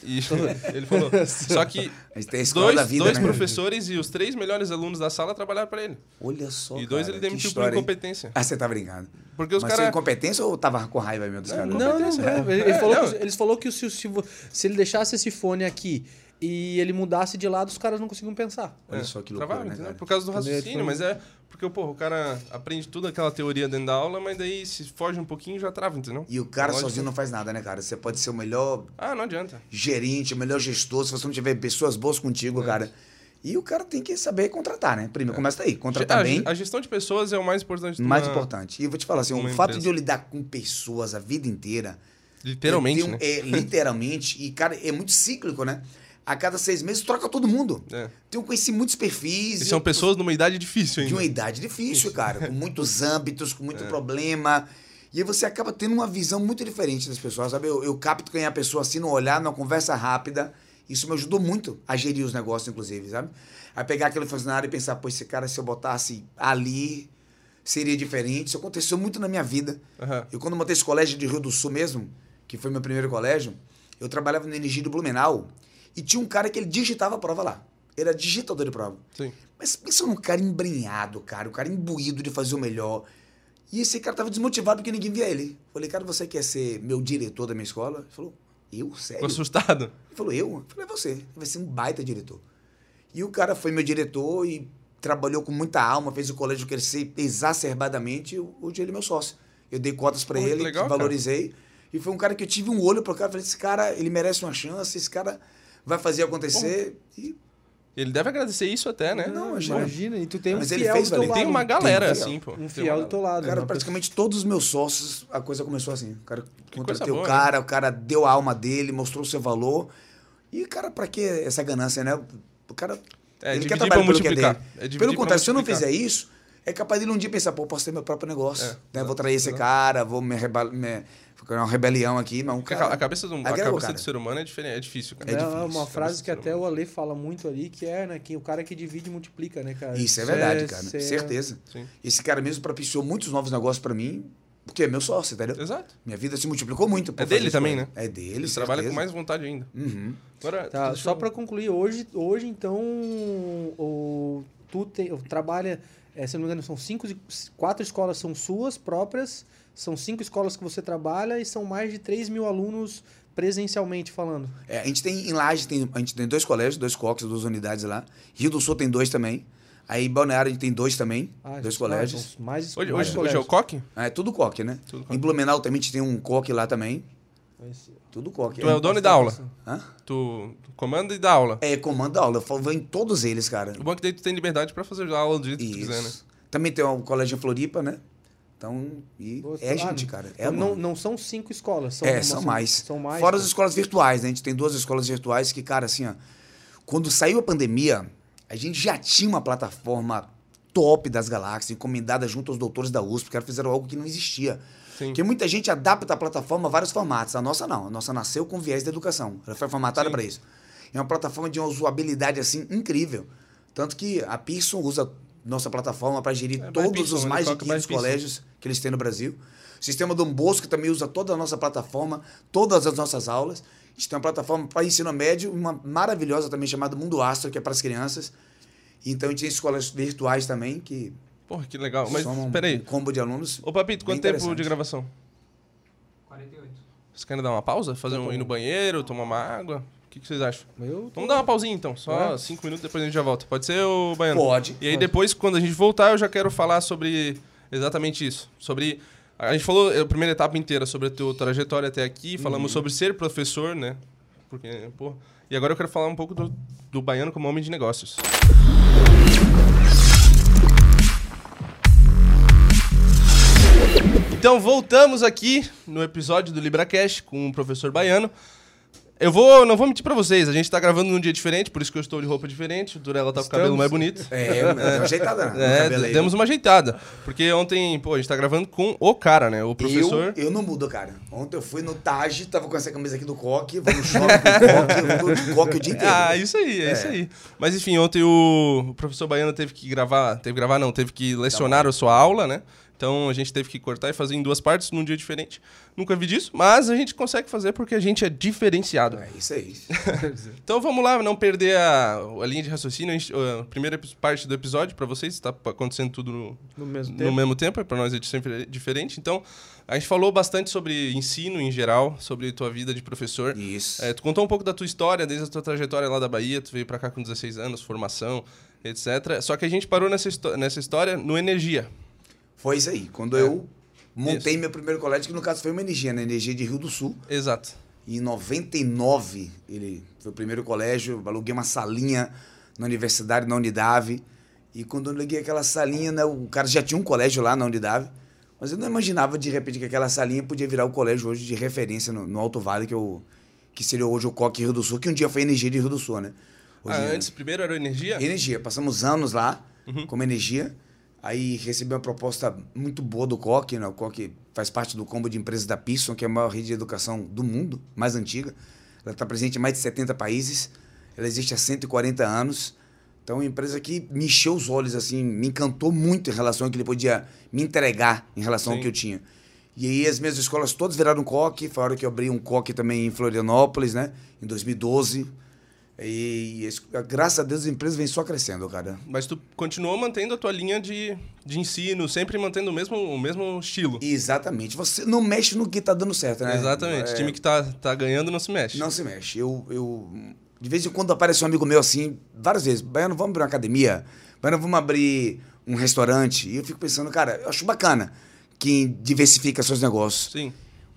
[SPEAKER 1] E ele falou. Só que
[SPEAKER 3] A gente tem a escola
[SPEAKER 1] dois,
[SPEAKER 3] da vida,
[SPEAKER 1] dois
[SPEAKER 3] né?
[SPEAKER 1] professores e os três melhores alunos da sala trabalharam para ele.
[SPEAKER 3] Olha só,
[SPEAKER 1] e dois
[SPEAKER 3] cara,
[SPEAKER 1] ele demitiu por
[SPEAKER 3] história, hein?
[SPEAKER 1] incompetência.
[SPEAKER 3] Ah, você tá brincando.
[SPEAKER 1] Porque os
[SPEAKER 3] Mas foi
[SPEAKER 1] caras.
[SPEAKER 3] incompetência ou tava com raiva mesmo dos caras?
[SPEAKER 2] Não, não, não. Ele, ele
[SPEAKER 1] É,
[SPEAKER 2] falou
[SPEAKER 1] não.
[SPEAKER 2] que, eles falou que se, se, se ele deixasse esse fone aqui e ele mudasse de lado, os caras não conseguiam pensar.
[SPEAKER 3] Olha
[SPEAKER 1] É,
[SPEAKER 3] só que loucura,
[SPEAKER 1] travava,
[SPEAKER 3] né, cara?
[SPEAKER 1] Por causa do raciocínio,
[SPEAKER 2] Foi-
[SPEAKER 1] mas é porque, porra, o cara aprende tudo aquela teoria dentro da aula, mas daí se foge um pouquinho já trava, entendeu?
[SPEAKER 3] E o cara
[SPEAKER 1] Lógico.
[SPEAKER 3] sozinho não faz nada, né, cara? Você pode ser o melhor
[SPEAKER 1] Ah, não adianta.
[SPEAKER 3] gerente, o melhor gestor, se você não tiver pessoas boas
[SPEAKER 1] É.
[SPEAKER 3] contigo, cara. E o cara tem que saber contratar, né? Primeiro, começa daí. Contratar
[SPEAKER 1] a,
[SPEAKER 3] bem,
[SPEAKER 1] a gestão de pessoas é o mais importante de
[SPEAKER 3] mais
[SPEAKER 1] uma-
[SPEAKER 3] importante. E eu vou te falar assim, o
[SPEAKER 1] uma
[SPEAKER 3] fato
[SPEAKER 1] empresa.
[SPEAKER 3] de eu lidar com pessoas a vida inteira...
[SPEAKER 1] Literalmente, né?
[SPEAKER 3] É, literalmente. E, cara, é muito cíclico, né? A cada seis meses troca todo mundo.
[SPEAKER 1] É.
[SPEAKER 3] Tenho conhecido muitos perfis.
[SPEAKER 1] E são
[SPEAKER 3] eu-
[SPEAKER 1] pessoas numa idade difícil
[SPEAKER 3] de
[SPEAKER 1] ainda.
[SPEAKER 3] uma idade difícil, cara, com muitos âmbitos, com muito problema. E aí você acaba tendo uma visão muito diferente das pessoas, sabe? Eu, eu capto quem é a pessoa assim no olhar, numa conversa rápida. Isso me ajudou muito a gerir os negócios, inclusive, sabe? A pegar aquele funcionário e pensar, pô, esse cara, se eu botasse ali, seria diferente. Isso aconteceu muito na minha vida.
[SPEAKER 1] Aham.
[SPEAKER 3] Eu, quando montei esse colégio de Rio do Sul mesmo, que foi meu primeiro colégio, eu trabalhava no Energia do Blumenau e tinha um cara que ele digitava a prova lá. Ele era digitador de prova.
[SPEAKER 1] Sim.
[SPEAKER 3] Mas pensa num cara embrenhado, cara, um cara imbuído de fazer o melhor. E esse cara tava desmotivado porque ninguém via ele. Falei, cara, você quer ser meu diretor da minha escola? Ele falou, eu? Sério?
[SPEAKER 1] Ficou assustado.
[SPEAKER 3] Ele falou, eu? Eu falei, é você. Vai ser um baita diretor. E o cara foi meu diretor e trabalhou com muita alma, fez o colégio crescer exacerbadamente. Hoje ele é meu sócio. Eu dei cotas
[SPEAKER 1] que
[SPEAKER 3] ele,
[SPEAKER 1] legal, cara.
[SPEAKER 3] valorizei. E foi um cara que eu tive um olho pro cara. Falei, esse cara, ele merece uma chance, esse cara vai fazer acontecer. E
[SPEAKER 1] Ele deve agradecer isso até, né?
[SPEAKER 3] Não, imagina.
[SPEAKER 2] Imagina, e tu tem um
[SPEAKER 3] Mas ele
[SPEAKER 2] fiel
[SPEAKER 3] fez,
[SPEAKER 2] do teu lado.
[SPEAKER 1] Tem uma galera
[SPEAKER 3] Tem,
[SPEAKER 1] assim, pô.
[SPEAKER 2] Um fiel do teu lado.
[SPEAKER 3] Cara, praticamente todos os meus sócios, a coisa começou assim. O cara
[SPEAKER 1] coisa
[SPEAKER 3] contratei o cara, o cara deu a alma dele, mostrou o seu valor. E, cara, pra que essa ganância, né? O cara.
[SPEAKER 1] É,
[SPEAKER 3] ele quer trabalhar pelo que é dele.
[SPEAKER 1] É
[SPEAKER 3] pelo contrário, se eu não fizer isso, é capaz dele um dia pensar, pô, posso ter meu próprio negócio.
[SPEAKER 1] É,
[SPEAKER 3] né? Vou trair esse cara, vou me, ficar uma rebelião aqui, mas um cara.
[SPEAKER 1] ca- a cabeça, do, a
[SPEAKER 3] o
[SPEAKER 1] cabeça
[SPEAKER 3] cara.
[SPEAKER 1] do ser humano é, diferente, é difícil, cara.
[SPEAKER 3] É
[SPEAKER 2] É,
[SPEAKER 3] difícil.
[SPEAKER 2] uma
[SPEAKER 1] Cabeça
[SPEAKER 2] frase que até o Ale fala muito ali, que é, né, que o cara que divide multiplica, né, cara?
[SPEAKER 3] Isso é verdade, cara.
[SPEAKER 2] é-
[SPEAKER 3] Certeza.
[SPEAKER 1] Sim.
[SPEAKER 3] Esse cara mesmo propiciou muitos novos negócios pra mim, porque é meu sócio, entendeu?
[SPEAKER 1] Exato.
[SPEAKER 3] Minha vida se multiplicou muito. por
[SPEAKER 1] É dele também, né?
[SPEAKER 3] É dele,
[SPEAKER 1] Ele trabalha com
[SPEAKER 3] certeza.
[SPEAKER 1] mais vontade ainda.
[SPEAKER 3] Uhum.
[SPEAKER 1] Agora,
[SPEAKER 2] Tá, só
[SPEAKER 1] eu-
[SPEAKER 2] pra concluir, hoje, hoje então, o, tu tem, trabalha, é, se não me engano, são cinco, quatro escolas são suas próprias, são cinco escolas que você trabalha e são mais de 3 mil alunos presencialmente falando.
[SPEAKER 3] É, a gente tem em Laje, tem, a gente tem dois colégios, dois coques, duas unidades lá. Rio do Sul tem dois também. Aí em Balneário a gente tem dois também,
[SPEAKER 2] Ah,
[SPEAKER 3] dois colégios.
[SPEAKER 2] são mais,
[SPEAKER 1] Hoje,
[SPEAKER 2] mais
[SPEAKER 1] hoje, hoje é o coque?
[SPEAKER 3] É tudo coque, né?
[SPEAKER 1] Tudo coque.
[SPEAKER 3] Em Blumenau também a gente tem um coque lá também.
[SPEAKER 2] Esse-
[SPEAKER 3] Tudo coque.
[SPEAKER 1] Tu é o dono e dá aula.
[SPEAKER 3] Hã?
[SPEAKER 1] Tu comanda e dá aula.
[SPEAKER 3] É, comando da aula. Eu falo- vou em todos eles, cara.
[SPEAKER 1] O bom é que daí tu tem liberdade pra fazer a aula do jeito que tu quiser, né?
[SPEAKER 3] Também tem o colégio em Floripa, né? Então, e
[SPEAKER 2] Você-
[SPEAKER 3] é
[SPEAKER 2] ah,
[SPEAKER 3] gente, cara. É
[SPEAKER 2] então não, não são cinco escolas, são,
[SPEAKER 3] é, são mais.
[SPEAKER 2] São mais.
[SPEAKER 3] Fora as
[SPEAKER 2] cara.
[SPEAKER 3] escolas virtuais, né? A gente tem duas escolas virtuais que, cara, assim, ó, quando saiu a pandemia, a gente já tinha uma plataforma top das galáxias, encomendada junto aos doutores da USP, que eles fizeram algo que não existia.
[SPEAKER 1] Sim.
[SPEAKER 3] Porque muita gente adapta a plataforma a vários formatos. A nossa não. A nossa nasceu com viés da educação. Ela foi formatada para isso. É uma plataforma de uma usabilidade assim incrível. Tanto que a Pearson usa nossa plataforma para gerir
[SPEAKER 1] É,
[SPEAKER 3] todos
[SPEAKER 1] Pearson,
[SPEAKER 3] os
[SPEAKER 1] ele
[SPEAKER 3] mais de
[SPEAKER 1] coloca by
[SPEAKER 3] 500
[SPEAKER 1] Pearson.
[SPEAKER 3] colégios que eles têm no Brasil. O sistema Dom Bosco também usa toda a nossa plataforma, todas as nossas aulas. A gente tem uma plataforma para ensino médio, uma maravilhosa também chamada Mundo Astro, que é para as crianças. Então a gente tem escolas virtuais também, que
[SPEAKER 1] Porra, que legal. Mas,
[SPEAKER 3] somam um
[SPEAKER 1] peraí.
[SPEAKER 3] combo de alunos.
[SPEAKER 1] Ô, Papito, quanto tempo de gravação?
[SPEAKER 4] 48.
[SPEAKER 1] Vocês querem dar uma pausa? Fazer
[SPEAKER 2] Tá
[SPEAKER 1] um, ir no banheiro, tomar uma água? O que, que vocês acham?
[SPEAKER 2] Eu tô-
[SPEAKER 1] Vamos dar uma pausinha então, só
[SPEAKER 2] É.
[SPEAKER 1] cinco minutos, depois a gente já volta. Pode ser, o Baiano?
[SPEAKER 3] Pode.
[SPEAKER 1] E aí
[SPEAKER 2] Pode.
[SPEAKER 1] depois, quando a gente voltar, eu já quero falar sobre exatamente isso. Sobre. A gente falou a primeira etapa inteira sobre a tua trajetória até aqui, falamos
[SPEAKER 3] Uhum.
[SPEAKER 1] sobre ser professor, né? porque, pô. E agora eu quero falar um pouco do, do baiano como homem de negócios. Então voltamos aqui no episódio do LibraCast com o professor Baiano. Eu vou, não vou mentir pra vocês, a gente tá gravando num dia diferente, por isso que eu estou de roupa diferente. O Durella tá com o cabelo mais bonito.
[SPEAKER 3] É, deu uma ajeitada no
[SPEAKER 1] É, demos uma ajeitada. Porque ontem, pô, a gente tá gravando com o cara, né? O professor.
[SPEAKER 3] Eu, eu não mudo, cara. Ontem eu fui no Taj, tava com essa camisa aqui do Coque, vou no shopping com o Coque, eu vou de Coque o dia inteiro.
[SPEAKER 1] Ah, isso aí, é, isso aí. Mas enfim, ontem o, o professor Baiano teve que gravar, teve que gravar não, teve que lecionar a sua aula, né? Então a gente teve que cortar e fazer em duas partes num dia diferente. Nunca vi disso, mas a gente consegue fazer porque a gente é diferenciado.
[SPEAKER 3] É isso aí.
[SPEAKER 1] Então vamos lá, não perder a, a linha de raciocínio. A, gente- a primeira parte do episódio, para vocês, está acontecendo tudo no,
[SPEAKER 2] No mesmo
[SPEAKER 1] no
[SPEAKER 2] tempo.
[SPEAKER 1] mesmo tempo, para nós é sempre diferente. Então, a gente falou bastante sobre ensino em geral, sobre tua vida de professor.
[SPEAKER 3] Isso.
[SPEAKER 1] É, tu contou um pouco da tua história, desde a tua trajetória lá da Bahia, tu veio pra cá com 16 anos, formação, etc. Só que a gente parou nessa, nessa história no Energia.
[SPEAKER 3] Foi isso aí. Quando
[SPEAKER 1] É.
[SPEAKER 3] eu montei meu primeiro colégio, que no caso foi uma energia, né? Energia de Rio do Sul.
[SPEAKER 1] Exato.
[SPEAKER 3] E em 99, ele foi o primeiro colégio, aluguei uma salinha na universidade, na Unidade. E quando eu liguei aquela salinha, né, o cara já tinha um colégio lá na Unidade. Mas eu não imaginava, de repente, que aquela salinha podia virar o colégio hoje de referência no, no Alto Vale, que, eu, que seria hoje o Coque Rio do Sul, que um dia foi Energia de Rio do Sul, né? Hoje,
[SPEAKER 1] Ah, antes, primeiro era Energia?
[SPEAKER 3] Energia. Passamos anos lá
[SPEAKER 1] Uhum.
[SPEAKER 3] como energia. Aí recebi uma proposta muito boa do Coque, né? O Coque faz parte do combo de empresas da Pearson, que é a maior rede de educação do mundo, mais antiga. Ela está presente em mais de 70 países. Ela existe há 140 anos. Então, é uma empresa que me encheu os olhos, assim, me encantou muito em relação ao que ele podia me entregar em relação
[SPEAKER 1] Sim.
[SPEAKER 3] ao que eu tinha. E aí as minhas escolas todas viraram coque. Foi a hora que eu abri um coque também em Florianópolis, né? Em 2012. E, es- graças a Deus a empresa vem só crescendo, cara.
[SPEAKER 1] Mas tu continuou mantendo a tua linha de, de ensino, sempre mantendo o mesmo, o mesmo estilo.
[SPEAKER 3] Exatamente. Você não mexe no que tá dando certo, né?
[SPEAKER 1] Exatamente.
[SPEAKER 3] É,
[SPEAKER 1] Time que tá, tá ganhando não se mexe.
[SPEAKER 3] Não se mexe. Eu, eu, de vez em quando aparece um amigo meu assim, várias vezes. Baiano, vamos abrir uma academia? Baiano, vamos abrir um restaurante? E eu fico pensando, cara, eu acho bacana quem diversifica seus negócios.
[SPEAKER 1] Sim.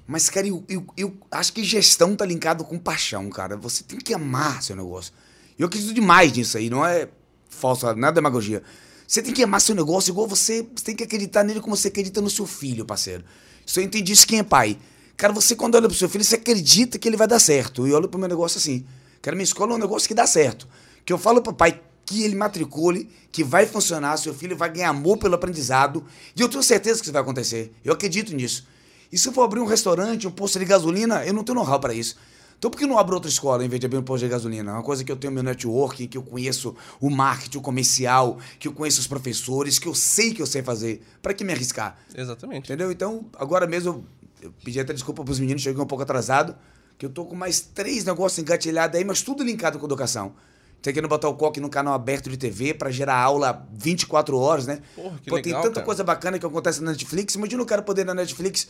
[SPEAKER 3] Mas, cara, eu, eu, eu acho que gestão tá linkado com paixão, cara. Você tem que amar seu negócio. Eu acredito demais nisso aí, não é falso, não é demagogia. Você tem que amar seu negócio igual você, você tem que acreditar nele como você acredita no seu filho, parceiro. Isso eu entendi isso quem é pai. Cara, você quando olha pro seu filho, você acredita que ele vai dar certo. E eu olho pro meu negócio assim. Cara, minha escola é um negócio que dá certo. Que eu falo pro pai que ele matricule, que vai funcionar, seu filho vai ganhar amor pelo aprendizado. E eu tenho certeza que isso vai acontecer. Eu acredito nisso. E se eu for abrir um restaurante, um posto de gasolina, eu não tenho know-how para isso. Então por que não abro outra escola em vez de abrir um posto de gasolina? É uma coisa que eu tenho meu networking, que eu conheço o marketing, o comercial, que eu conheço os professores, que eu sei que eu sei fazer. Para que me arriscar?
[SPEAKER 1] Exatamente.
[SPEAKER 3] Entendeu? Então, agora mesmo, eu, eu pedi até desculpa pros meninos, cheguei um pouco atrasado, que eu tô com mais três negócios engatilhados aí, mas tudo linkado com educação. Tô querendo botar o coque no canal aberto de TV para gerar aula 24 horas, né?
[SPEAKER 1] Porra, que
[SPEAKER 3] Pô, tem
[SPEAKER 1] legal,
[SPEAKER 3] tanta
[SPEAKER 1] cara.
[SPEAKER 3] coisa bacana que acontece na Netflix. Imagina o cara poder na Netflix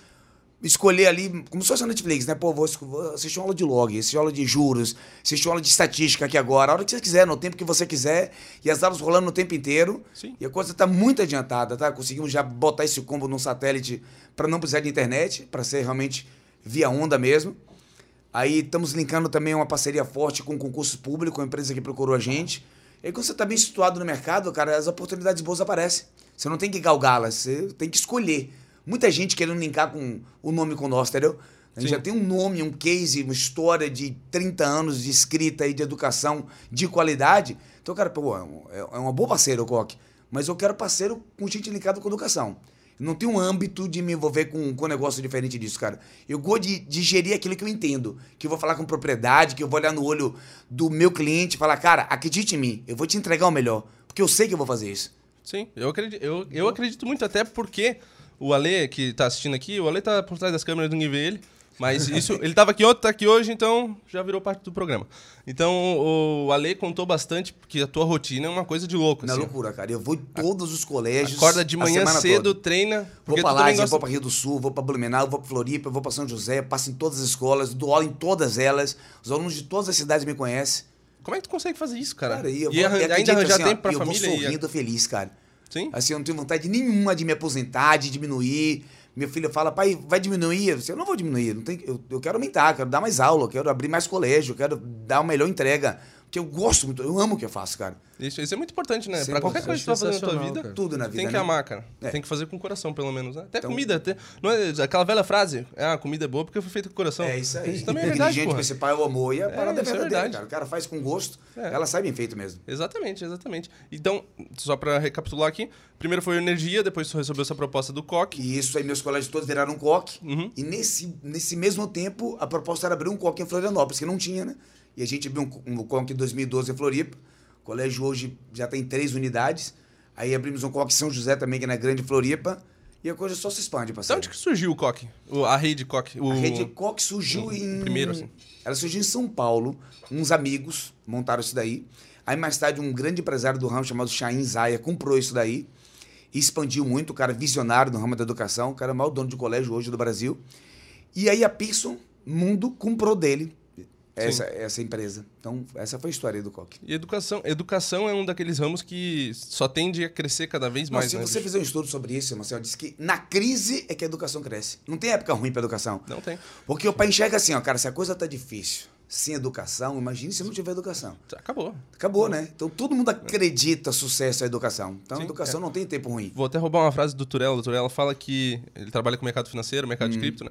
[SPEAKER 3] escolher ali, como se fosse a Netflix, né? Pô, vou, assistir uma aula de log, assistir uma aula de juros, assistir uma aula de estatística aqui agora, a hora que você quiser, no tempo que você quiser, e as aulas rolando no tempo inteiro.
[SPEAKER 1] Sim.
[SPEAKER 3] E a coisa tá muito adiantada, tá? Conseguimos já botar esse combo num satélite para não precisar de internet, para ser realmente via onda mesmo. Aí estamos linkando também uma parceria forte com concurso público, uma empresa que procurou a gente. E aí, quando você está bem situado no mercado, cara, as oportunidades boas aparecem. Você não tem que galgá-las, você tem que escolher. Muita gente querendo linkar com o nome com o nosso, entendeu? A gente
[SPEAKER 1] Sim.
[SPEAKER 3] já tem um nome, um case, uma história de 30 anos de escrita e de educação de qualidade. Então, cara, pô, é um- é uma boa parceira o Coque. Mas eu quero parceiro com gente ligada com educação. Não tem um âmbito de me envolver com, com um negócio diferente disso, cara. Eu gosto de, de gerir aquilo que eu entendo. Que eu vou falar com propriedade, que eu vou olhar no olho do meu cliente e falar, cara, acredite em mim, eu vou te entregar o melhor. Porque eu sei que eu vou fazer isso.
[SPEAKER 1] Sim, eu acredito, eu, eu acredito muito, até porque o Ale, que tá assistindo aqui, o Ale tá por trás das câmeras, ninguém vê ele. Mas isso, ele tava aqui ontem, tá aqui hoje, então já virou parte do programa. Então o Ale contou bastante, porque a tua rotina é uma coisa de louco.
[SPEAKER 3] Não é
[SPEAKER 1] assim.
[SPEAKER 3] loucura, cara. Eu vou em todos os colégios.
[SPEAKER 1] Acorda de
[SPEAKER 3] a
[SPEAKER 1] manhã cedo,
[SPEAKER 3] toda.
[SPEAKER 1] treina.
[SPEAKER 3] Vou
[SPEAKER 1] também
[SPEAKER 3] Laje,
[SPEAKER 1] gosta...
[SPEAKER 3] vou pra Rio do Sul, vou pra Blumenau, vou pra Floripa, vou pra São José, passo em todas as escolas, dou aula em todas elas. Os alunos de todas as cidades me conhecem.
[SPEAKER 1] Como é que tu consegue fazer isso, cara?
[SPEAKER 3] Cara, e eu
[SPEAKER 1] e
[SPEAKER 3] vou,
[SPEAKER 1] arran-
[SPEAKER 3] e
[SPEAKER 1] ainda arranjar
[SPEAKER 3] assim,
[SPEAKER 1] tempo pra
[SPEAKER 3] e eu
[SPEAKER 1] família
[SPEAKER 3] vou
[SPEAKER 1] e...
[SPEAKER 3] sorrindo feliz, cara.
[SPEAKER 1] Sim?
[SPEAKER 3] Assim, eu não tenho vontade nenhuma de me aposentar, de diminuir. Minha filha fala, pai, vai diminuir? Eu, eu não vou diminuir, não tem, eu, eu quero aumentar, quero dar mais aula, quero abrir mais colégio, quero dar uma melhor entrega. Porque eu gosto muito, eu amo o que eu faço, cara.
[SPEAKER 1] Isso, isso é muito importante, né?
[SPEAKER 3] É
[SPEAKER 1] pra qualquer coisa que tu vai fazer na tua vida,
[SPEAKER 2] cara.
[SPEAKER 3] Tudo na vida,
[SPEAKER 1] tem que
[SPEAKER 3] né?
[SPEAKER 1] amar, cara.
[SPEAKER 3] É.
[SPEAKER 1] Tem que fazer com o coração, pelo menos, né? Até
[SPEAKER 3] Então-
[SPEAKER 1] comida. Até, não é aquela velha frase, ah, a comida é boa porque foi feita com o coração.
[SPEAKER 3] É isso aí.
[SPEAKER 1] Isso também é verdade, porra.
[SPEAKER 3] principal é o amor e a parada é
[SPEAKER 1] é
[SPEAKER 3] verdadeira,
[SPEAKER 1] verdade.
[SPEAKER 3] cara. O cara faz com gosto,
[SPEAKER 1] É.
[SPEAKER 3] ela sai bem feito mesmo.
[SPEAKER 1] Exatamente, exatamente. Então, só pra recapitular aqui, primeiro foi energia, depois tu recebeu essa proposta do COC.
[SPEAKER 3] E isso aí, meus colégios todos viraram um coque.
[SPEAKER 1] Uhum.
[SPEAKER 3] E nesse, nesse mesmo tempo, a proposta era abrir um coque em Florianópolis, que não tinha, né? E a gente abriu um, um coque em 2012 em Floripa. O colégio hoje já tem três unidades. Aí abrimos um coque em São José também, que é na Grande Floripa. E a coisa só se expande, parceiro.
[SPEAKER 1] onde que surgiu o COC? O- a rede COC? O...
[SPEAKER 3] A rede Coque surgiu
[SPEAKER 1] o
[SPEAKER 3] em.
[SPEAKER 1] primeiro, assim.
[SPEAKER 3] Ela surgiu em São Paulo. Uns amigos montaram isso daí. Aí mais tarde um grande empresário do ramo chamado Chain Zaya comprou isso daí. E expandiu muito, o cara visionário no ramo da educação, o cara é o maior dono de colégio hoje do Brasil. E aí a Pearson Mundo comprou dele essa, essa empresa. Então, essa foi a história do Coque.
[SPEAKER 1] E educação, educação é um daqueles ramos que só tende a crescer cada vez
[SPEAKER 3] Mas
[SPEAKER 1] mais.
[SPEAKER 3] se
[SPEAKER 1] né,
[SPEAKER 3] você
[SPEAKER 1] bicho?
[SPEAKER 3] fizer um estudo sobre isso, Marcelo, disse que na crise é que a educação cresce. Não tem época ruim para educação.
[SPEAKER 1] Não tem.
[SPEAKER 3] Porque o pai enxerga assim, ó, cara, se a coisa tá difícil, sem educação, imagine se não tiver educação.
[SPEAKER 1] Acabou.
[SPEAKER 3] Acabou, né? Então todo mundo acredita sucesso à educação. Então a
[SPEAKER 1] Sim,
[SPEAKER 3] educação não tem tempo ruim.
[SPEAKER 1] Vou até roubar uma frase do Turella. O Turella fala que ele trabalha com mercado financeiro, mercado
[SPEAKER 3] Hum.
[SPEAKER 1] de cripto, né?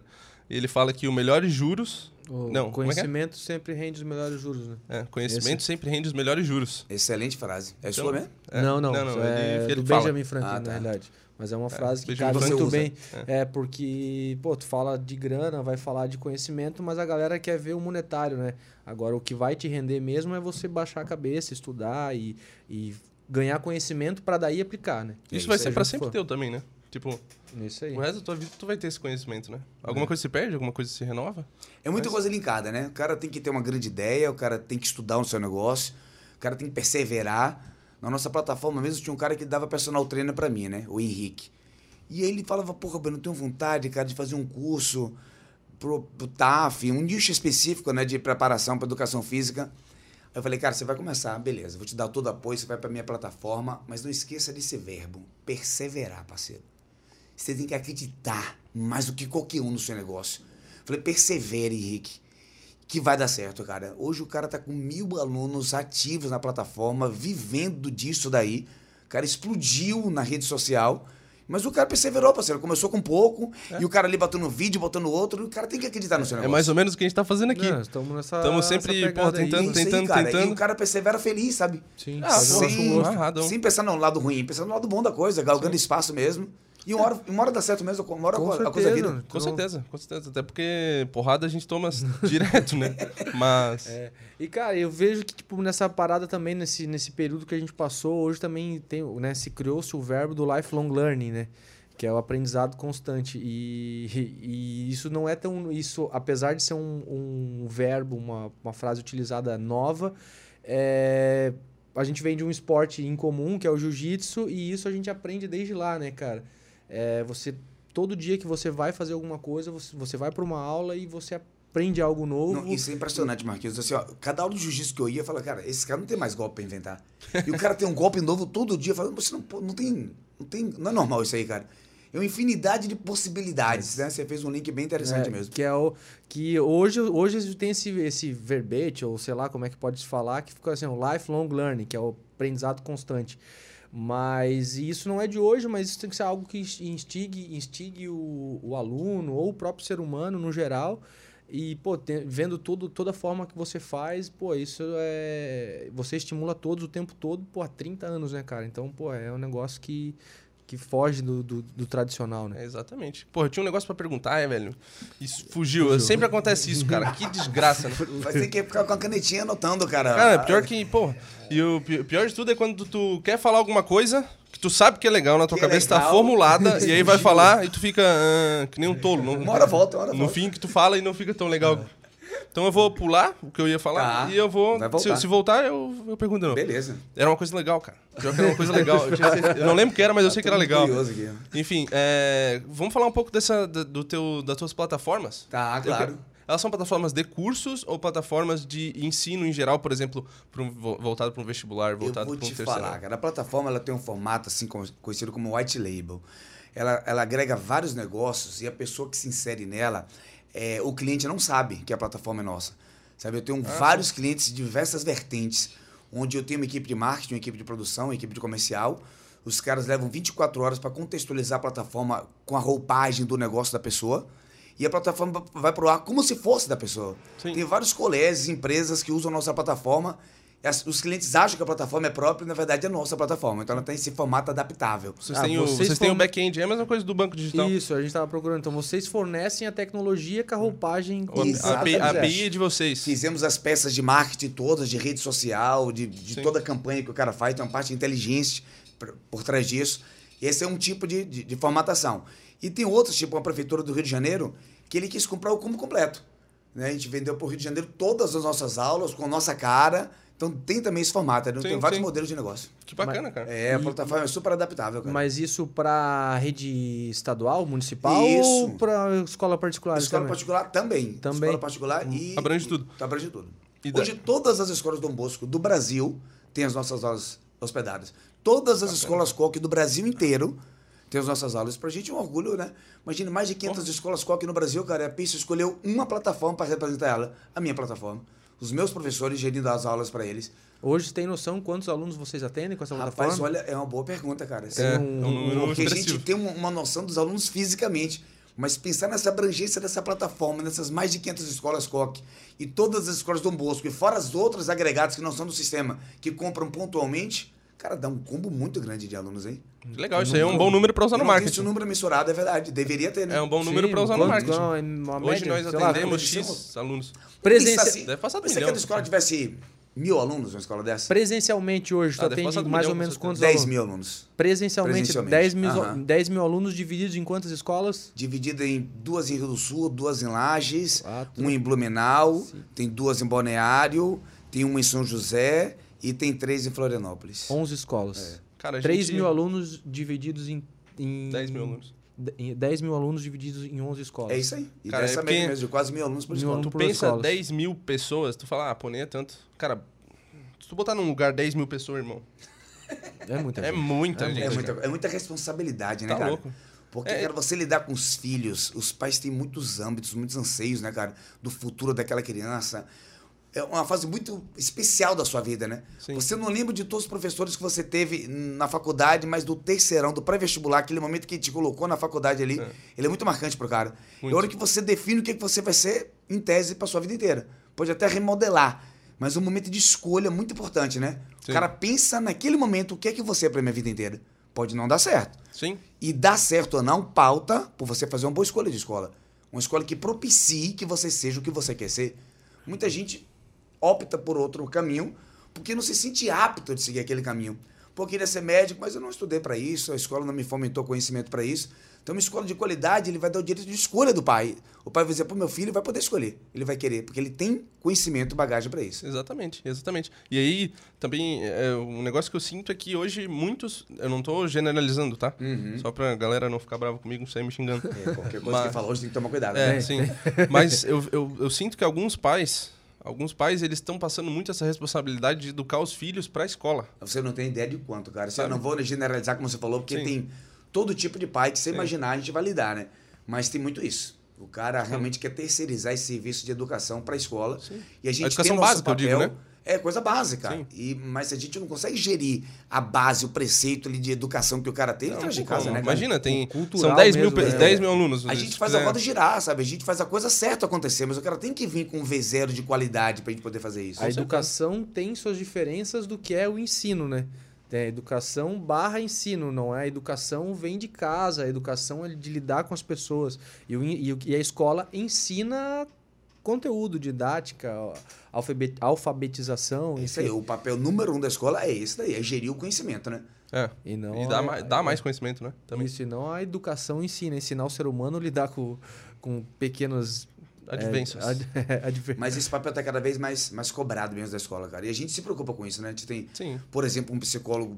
[SPEAKER 1] E ele fala que o melhores juros.
[SPEAKER 2] O
[SPEAKER 1] não, é é?
[SPEAKER 2] conhecimento sempre rende os melhores juros, né?
[SPEAKER 1] É, conhecimento sempre rende os melhores juros.
[SPEAKER 3] Excelente frase. É
[SPEAKER 1] Então,
[SPEAKER 3] sua mesmo?
[SPEAKER 1] É.
[SPEAKER 2] Não, não.
[SPEAKER 1] Não, não, ele-
[SPEAKER 2] é
[SPEAKER 1] ele
[SPEAKER 2] do
[SPEAKER 1] fala.
[SPEAKER 2] Benjamin Franklin,
[SPEAKER 3] Ah,
[SPEAKER 2] na
[SPEAKER 3] tá.
[SPEAKER 2] realidade. Mas é uma frase que
[SPEAKER 3] Franklin
[SPEAKER 2] muito
[SPEAKER 3] usa.
[SPEAKER 2] bem. É. porque, pô, tu fala de grana, vai falar de conhecimento, mas a galera quer ver o monetário, né? Agora, o que vai te render mesmo é você baixar a cabeça, estudar e, e ganhar conhecimento para daí aplicar, né?
[SPEAKER 1] Isso
[SPEAKER 3] isso
[SPEAKER 1] vai ser pra
[SPEAKER 2] junto
[SPEAKER 1] sempre
[SPEAKER 2] for.
[SPEAKER 1] teu também, né? Tipo,
[SPEAKER 2] Isso aí.
[SPEAKER 1] o resto da tua vida tu vai ter esse conhecimento, né? Alguma coisa se perde, alguma coisa se renova?
[SPEAKER 3] É muita coisa linkada, né? O cara tem que ter uma grande ideia, o cara tem que estudar no seu negócio, o cara tem que perseverar. Na nossa plataforma mesmo tinha um cara que dava personal trainer pra mim, né? O Henrique. E aí ele falava, porra, eu não tenho vontade, cara, de fazer um curso pro, pro TAF, um nicho específico, né, de preparação para educação física. Aí eu falei, cara, você vai começar, beleza, vou te dar todo o apoio, você vai pra minha plataforma, mas não esqueça desse verbo, perseverar, parceiro. Você tem que acreditar mais do que qualquer um no seu negócio. Falei, persevere, Henrique, que vai dar certo, cara. Hoje o cara tá com mil alunos ativos na plataforma, vivendo disso daí. O cara explodiu na rede social. Mas o cara perseverou, parceiro. Começou com pouco, e o cara ali botando um vídeo, botando outro, e o cara tem que acreditar no seu
[SPEAKER 1] É
[SPEAKER 3] negócio.
[SPEAKER 1] mais ou menos o que a gente tá fazendo aqui.
[SPEAKER 2] Estamos nessa.
[SPEAKER 1] Tamo sempre, pô,
[SPEAKER 2] aí.
[SPEAKER 1] tentando-
[SPEAKER 3] É isso aí,
[SPEAKER 1] tentando,
[SPEAKER 3] cara.
[SPEAKER 1] tentando.
[SPEAKER 3] E o cara persevera feliz, sabe?
[SPEAKER 2] Sim,
[SPEAKER 1] Ah, sim.
[SPEAKER 3] sem pensar no lado ruim, pensando no lado bom da coisa, galgando espaço mesmo. E uma hora, uma hora dá certo mesmo, uma hora
[SPEAKER 2] Com
[SPEAKER 3] a coisa
[SPEAKER 2] certeza.
[SPEAKER 3] vira.
[SPEAKER 1] Com
[SPEAKER 2] Então-
[SPEAKER 1] certeza, com certeza. Até porque porrada a gente toma direto, né? Mas.
[SPEAKER 2] É. E, cara, eu vejo que, tipo, nessa parada também, nesse, nesse período que a gente passou, hoje também tem, né, se criou-se o verbo do lifelong learning, né? Que é o aprendizado constante. E, e isso não é tão. Isso, apesar de ser um, um verbo, uma, uma frase utilizada nova, é, a gente vem de um esporte em comum, que é o jiu-jitsu, e isso a gente aprende desde lá, né, cara? É, você. Todo dia que você vai fazer alguma coisa, você, você vai para uma aula e você aprende algo novo.
[SPEAKER 3] Não, isso é impressionante, Marquinhos. Assim, ó, cada aula de jiu-jitsu que eu ia, eu falava, cara, esse cara não tem mais golpe pra inventar. E o cara tem um golpe novo todo dia. Eu falava, você não, não tem, não tem. Não é normal isso aí, cara. É uma infinidade de possibilidades, né? Você fez um link bem interessante
[SPEAKER 2] É,
[SPEAKER 3] mesmo.
[SPEAKER 2] Que é o que hoje, hoje tem esse, esse verbete, ou sei lá como é que pode se falar, que fica assim, o lifelong learning, que é o aprendizado constante. Mas isso não é de hoje, mas isso tem que ser algo que instigue, instigue o, o aluno ou o próprio ser humano no geral. E, pô, vendo tudo, toda a forma que você faz, pô, isso é. Você estimula todos o tempo todo, pô, há 30 anos, né, cara? Então, pô, é um negócio que, que foge do, do, do tradicional, né?
[SPEAKER 1] É, exatamente. Pô, eu tinha um negócio pra perguntar, é, velho. Isso fugiu. Sempre acontece isso, cara. Que desgraça, né?
[SPEAKER 3] Vai ter que ficar com a canetinha anotando, cara.
[SPEAKER 1] Cara, pior que, pô. E o pi- pior de tudo é quando tu quer falar alguma coisa que tu sabe que é legal na tua
[SPEAKER 3] Que é
[SPEAKER 1] cabeça, tá
[SPEAKER 3] legal.
[SPEAKER 1] formulada, e aí vai falar e tu fica ah, que nem um tolo. Não,
[SPEAKER 3] Uma hora volta, uma hora
[SPEAKER 1] No
[SPEAKER 3] volta.
[SPEAKER 1] fim que tu fala e não fica tão legal. Então eu vou pular o que eu ia falar
[SPEAKER 3] Tá.
[SPEAKER 1] e eu vou.
[SPEAKER 3] Vai
[SPEAKER 1] Se,
[SPEAKER 3] voltar.
[SPEAKER 1] se voltar, eu, eu pergunto de novo.
[SPEAKER 3] Beleza.
[SPEAKER 1] Era uma coisa legal, cara. Pior que era uma coisa legal. Eu, tinha eu não lembro o que era, mas eu sei que era legal.
[SPEAKER 3] curioso aqui.
[SPEAKER 1] Enfim, é, vamos falar um pouco dessa, do teu, das tuas plataformas?
[SPEAKER 3] Tá,
[SPEAKER 1] Eu
[SPEAKER 3] claro.
[SPEAKER 1] quero- Elas são plataformas de cursos ou plataformas de ensino em geral, por exemplo, um- vo- voltado para um vestibular,
[SPEAKER 3] Eu
[SPEAKER 1] voltado
[SPEAKER 3] vou
[SPEAKER 1] para um
[SPEAKER 3] te
[SPEAKER 1] terceiro?
[SPEAKER 3] falar, cara. A plataforma ela tem um formato assim conhecido como white label. ela, ela agrega vários negócios e a pessoa que se insere nela, é, o cliente não sabe que a plataforma é nossa. Sabe, eu tenho vários clientes de diversas vertentes, onde eu tenho uma equipe de marketing, uma equipe de produção, uma equipe de comercial. Os caras levam 24 horas para contextualizar a plataforma com a roupagem do negócio da pessoa. E a plataforma vai pro ar como se fosse da pessoa.
[SPEAKER 1] Sim.
[SPEAKER 3] Tem vários colégios, empresas que usam a nossa plataforma. E as- os clientes acham que a plataforma é própria e, na verdade, é nossa plataforma. Então, ela tem esse formato adaptável.
[SPEAKER 1] Vocês
[SPEAKER 2] Ah,
[SPEAKER 1] têm, o,
[SPEAKER 2] vocês
[SPEAKER 1] têm o back-end, é a mesma coisa do banco digital.
[SPEAKER 2] Isso, a gente tava procurando. Então vocês fornecem a tecnologia com a roupagem.
[SPEAKER 1] O- A, API, é de vocês.
[SPEAKER 3] Fizemos as peças de marketing todas, de rede social, de, de toda a campanha que o cara faz, tem uma parte de inteligência por, por trás disso. Esse é um tipo de, de, de formatação. E tem outros, tipo a Prefeitura do Rio de Janeiro, que ele quis comprar o combo completo. Né? A gente vendeu para o Rio de Janeiro todas as nossas aulas, com a nossa cara. Então tem também esse formato, né?
[SPEAKER 1] Sim,
[SPEAKER 3] tem vários
[SPEAKER 1] sim.
[SPEAKER 3] modelos de negócio.
[SPEAKER 1] Que bacana, cara.
[SPEAKER 3] É, a plataforma é super adaptável, cara.
[SPEAKER 2] Mas isso para rede estadual, municipal
[SPEAKER 3] Isso.
[SPEAKER 2] ou para escola particular?
[SPEAKER 3] Escola
[SPEAKER 2] também?
[SPEAKER 3] particular também.
[SPEAKER 2] Também.
[SPEAKER 3] Escola particular e.
[SPEAKER 1] Abrange
[SPEAKER 3] e-
[SPEAKER 1] tudo.
[SPEAKER 3] Abrange tudo.
[SPEAKER 1] E
[SPEAKER 3] Hoje, todas as escolas Dom Bosco do Brasil têm as nossas aulas hospedadas. Todas as escolas COC do Brasil inteiro têm as nossas aulas. Pra gente é um orgulho, né? Imagina, mais de 500 escolas COC no Brasil, cara. A PIS escolheu uma plataforma para representar ela. A minha plataforma. Os meus professores gerindo as aulas para eles.
[SPEAKER 2] Hoje tem noção quantos alunos vocês atendem com essa
[SPEAKER 3] Rapaz,
[SPEAKER 2] plataforma?
[SPEAKER 3] olha, é uma boa pergunta, cara.
[SPEAKER 1] É, é
[SPEAKER 2] um-
[SPEAKER 1] um número
[SPEAKER 3] Porque a gente tem uma, uma noção dos alunos fisicamente, mas pensar nessa abrangência dessa plataforma, nessas mais de 500 escolas COC e todas as escolas Dom Bosco, e fora as outras agregadas que não são do sistema, que compram pontualmente, cara, dá um combo muito grande de alunos, hein?
[SPEAKER 1] Legal, isso aí é um bom número para usar no marketing.
[SPEAKER 3] esse número mensurado, é verdade. Deveria ter, né?
[SPEAKER 1] É um bom número
[SPEAKER 2] Sim,
[SPEAKER 1] para usar no marketing.
[SPEAKER 2] é uma
[SPEAKER 1] Hoje
[SPEAKER 2] média?
[SPEAKER 1] nós atendemos X alunos.
[SPEAKER 2] Presença-
[SPEAKER 3] Pensa assim,
[SPEAKER 1] Deve passar do
[SPEAKER 3] se aquela escola tivesse mil alunos, uma escola dessa?
[SPEAKER 2] Presencialmente hoje, tu
[SPEAKER 1] Ah, deve
[SPEAKER 2] atende mais
[SPEAKER 1] milhão,
[SPEAKER 2] ou menos quantos
[SPEAKER 3] 10
[SPEAKER 2] alunos?
[SPEAKER 3] mil alunos.
[SPEAKER 2] Presencialmente,
[SPEAKER 3] Presencialmente.
[SPEAKER 2] 10 mil,
[SPEAKER 3] Aham.
[SPEAKER 2] 10 mil alunos divididos em quantas escolas?
[SPEAKER 3] Dividida em duas em Rio do Sul, duas em Lages,
[SPEAKER 2] Quatro.
[SPEAKER 3] um em Blumenau, tem duas em Balneário, tem uma em São José e tem três em Florianópolis.
[SPEAKER 2] 11 escolas.
[SPEAKER 1] Cara, a
[SPEAKER 2] 3
[SPEAKER 1] gente-
[SPEAKER 2] mil alunos divididos em, em...
[SPEAKER 1] 10 mil alunos.
[SPEAKER 2] em 10 mil alunos divididos em 11 escolas.
[SPEAKER 3] É isso aí. E
[SPEAKER 1] Cara,
[SPEAKER 3] dessa
[SPEAKER 1] é porque-
[SPEAKER 3] mesmo, de quase mil alunos por
[SPEAKER 2] Mil
[SPEAKER 3] escola.
[SPEAKER 2] alunos
[SPEAKER 1] Tu
[SPEAKER 2] por
[SPEAKER 1] pensa
[SPEAKER 2] escolas.
[SPEAKER 1] 10 mil pessoas, tu fala, ah, pô, nem é tanto. Cara, se tu botar num lugar 10 mil pessoas, irmão,
[SPEAKER 2] É muita
[SPEAKER 1] é
[SPEAKER 2] gente.
[SPEAKER 1] muita
[SPEAKER 2] É
[SPEAKER 1] gente.
[SPEAKER 3] É
[SPEAKER 1] cara.
[SPEAKER 3] muita, é muita responsabilidade, né,
[SPEAKER 1] Tá
[SPEAKER 3] cara?
[SPEAKER 1] louco.
[SPEAKER 3] Porque,
[SPEAKER 1] É.
[SPEAKER 3] cara, você lidar com os filhos, os pais têm muitos âmbitos, muitos anseios, né, cara? Do futuro daquela criança. É uma fase muito especial da sua vida, né?
[SPEAKER 1] Sim.
[SPEAKER 3] Você não lembra de todos os professores que você teve na faculdade, mas do terceirão, do pré-vestibular, aquele momento que te colocou na faculdade ali,
[SPEAKER 1] É.
[SPEAKER 3] ele é muito marcante pro cara. É
[SPEAKER 1] Muito.
[SPEAKER 3] a hora que você define o que que você vai ser, em tese, pra sua vida inteira. Pode até remodelar, mas é um momento de escolha muito importante, né?
[SPEAKER 1] Sim.
[SPEAKER 3] O cara pensa naquele momento o que é que você é pra minha vida inteira. Pode não dar certo.
[SPEAKER 1] Sim.
[SPEAKER 3] E dar certo ou não pauta por você fazer uma boa escolha de escola. Uma escola que propicie que você seja o que você quer ser. Muita gente opta por outro caminho porque não se sente apto de seguir aquele caminho. Pô, eu queria ser médico, mas eu não estudei para isso, a escola não me fomentou conhecimento para isso. Então, uma escola de qualidade, ele vai dar o direito de escolha do pai. O pai vai dizer, pô, meu filho vai poder escolher. Ele vai querer, porque ele tem conhecimento, bagagem para isso.
[SPEAKER 1] Exatamente, exatamente. E aí, também, é, um negócio que eu sinto é que hoje muitos. Eu não tô generalizando, tá? Só pra galera não ficar brava comigo, não sair me xingando.
[SPEAKER 3] É, qualquer coisa
[SPEAKER 1] Mas-
[SPEAKER 3] que fala hoje tem que tomar cuidado.
[SPEAKER 1] É,
[SPEAKER 3] né?
[SPEAKER 1] sim. Mas eu, eu, eu sinto que alguns pais, alguns pais, eles estão passando muito essa responsabilidade de educar os filhos pra escola.
[SPEAKER 3] Você não tem ideia de quanto, cara. Eu
[SPEAKER 1] Sabe?
[SPEAKER 3] não vou generalizar como você falou, porque
[SPEAKER 1] Sim.
[SPEAKER 3] tem todo tipo de pai que você
[SPEAKER 1] Sim.
[SPEAKER 3] imaginar, a gente vai lidar, né? Mas tem muito isso. O cara realmente quer terceirizar esse serviço de educação para a escola.
[SPEAKER 1] Sim.
[SPEAKER 3] E a gente
[SPEAKER 1] A educação
[SPEAKER 3] tem
[SPEAKER 1] básica, eu digo, né?
[SPEAKER 3] É coisa básica.
[SPEAKER 1] Sim.
[SPEAKER 3] E, mas a gente não consegue gerir a base, o preceito ali de educação que o cara tem
[SPEAKER 1] Não,
[SPEAKER 3] atrás de casa,
[SPEAKER 1] como.
[SPEAKER 3] né, cara?
[SPEAKER 1] Imagina, tem. São 10 mil,
[SPEAKER 2] mesmo,
[SPEAKER 1] pe-
[SPEAKER 2] né?
[SPEAKER 1] 10 mil alunos.
[SPEAKER 3] A
[SPEAKER 1] se
[SPEAKER 3] gente faz
[SPEAKER 1] quiser.
[SPEAKER 3] a roda girar, sabe? A gente faz a coisa certa acontecer, mas o cara tem que vir com um V0 de qualidade pra gente poder fazer isso.
[SPEAKER 2] A educação tem suas diferenças do que é o ensino, né? É educação barra ensino, não é? A educação vem de casa, a educação é de lidar com as pessoas. E, e o- e a escola ensina conteúdo, didática, alfabet- alfabetização,
[SPEAKER 3] Isso aí, o papel número um da escola é esse daí, é gerir o conhecimento, né?
[SPEAKER 1] É.
[SPEAKER 2] E não
[SPEAKER 1] E dá,
[SPEAKER 2] a-
[SPEAKER 1] mais, dá mais conhecimento, né? Também.
[SPEAKER 2] Isso, e não a educação ensina, ensinar o ser humano a lidar com, com pequenos...
[SPEAKER 1] Advências.
[SPEAKER 2] É, ad-
[SPEAKER 3] Mas esse papel tá cada vez mais, mais cobrado mesmo da escola, cara. E a gente se preocupa com isso, né? A gente tem,
[SPEAKER 1] Sim.
[SPEAKER 3] por exemplo, um psicólogo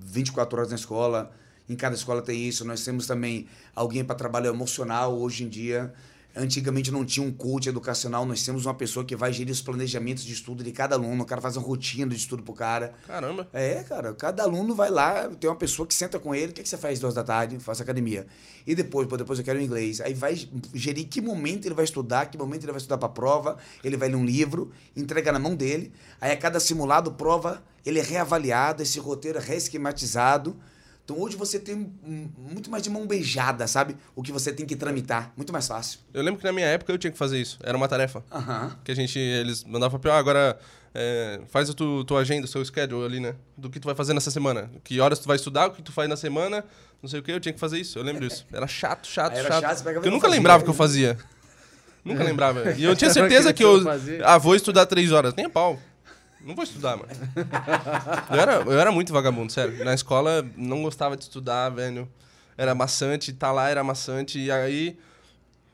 [SPEAKER 3] 24 horas na escola. Em cada escola tem isso. Nós temos também alguém para trabalho emocional hoje em dia. Antigamente não tinha um coach educacional, nós temos uma pessoa que vai gerir os planejamentos de estudo de cada aluno, o cara faz uma rotina de estudo pro cara.
[SPEAKER 1] Caramba.
[SPEAKER 3] É, cara, cada aluno vai lá, tem uma pessoa que senta com ele, o que, que você faz duas da tarde? Faço academia. E depois, pô, depois eu quero inglês. Aí vai gerir que momento ele vai estudar, que momento ele vai estudar pra prova, ele vai ler um livro, entrega na mão dele. Aí a cada simulado, prova, ele é reavaliado, esse roteiro é reesquematizado. Então hoje você tem muito mais de mão beijada, sabe? O que você tem que tramitar. Muito mais fácil.
[SPEAKER 1] Eu lembro que na minha época eu tinha que fazer isso. Era uma tarefa.
[SPEAKER 3] Aham.
[SPEAKER 1] Que a gente, eles mandavam pra ah, agora é, faz a tu, tua agenda, o seu schedule ali, né? Do que tu vai fazer nessa semana. Que horas tu vai estudar, o que tu faz na semana, não sei o que, eu tinha que fazer isso. Eu lembro disso. Era chato, chato,
[SPEAKER 3] era
[SPEAKER 1] chato.
[SPEAKER 3] chato,
[SPEAKER 1] eu nunca
[SPEAKER 3] fazia.
[SPEAKER 1] lembrava o que eu fazia. Nunca lembrava. E eu tinha certeza que eu. Ah, vou estudar três horas. Nem a pau. Não vou estudar, mano. Eu era, eu era muito vagabundo, sério. Na escola, não gostava de estudar, velho. Era maçante, tá lá era maçante. E aí.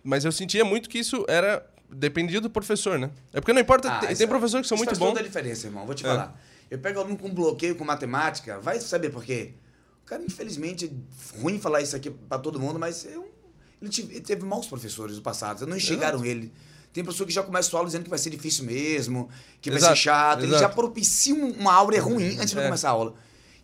[SPEAKER 1] Mas eu sentia muito que isso era. Dependia do professor, né? É porque não importa.
[SPEAKER 3] Ah,
[SPEAKER 1] tem, tem
[SPEAKER 3] é-
[SPEAKER 1] professores que são muito
[SPEAKER 3] faz
[SPEAKER 1] bons.
[SPEAKER 3] toda a diferença, irmão. Vou te
[SPEAKER 1] É.
[SPEAKER 3] falar. Eu pego aluno com bloqueio com matemática, vai saber por quê? O cara, infelizmente, é ruim falar isso aqui pra todo mundo, mas é um- ele, tive- ele teve maus professores no passado, não enxergaram ele. Tem professor que já começa a aula dizendo que vai ser difícil mesmo, que vai
[SPEAKER 1] Exato,
[SPEAKER 3] ser chato. Ele
[SPEAKER 1] exato.
[SPEAKER 3] já propicia um- uma aura ruim antes de
[SPEAKER 1] É.
[SPEAKER 3] começar a aula.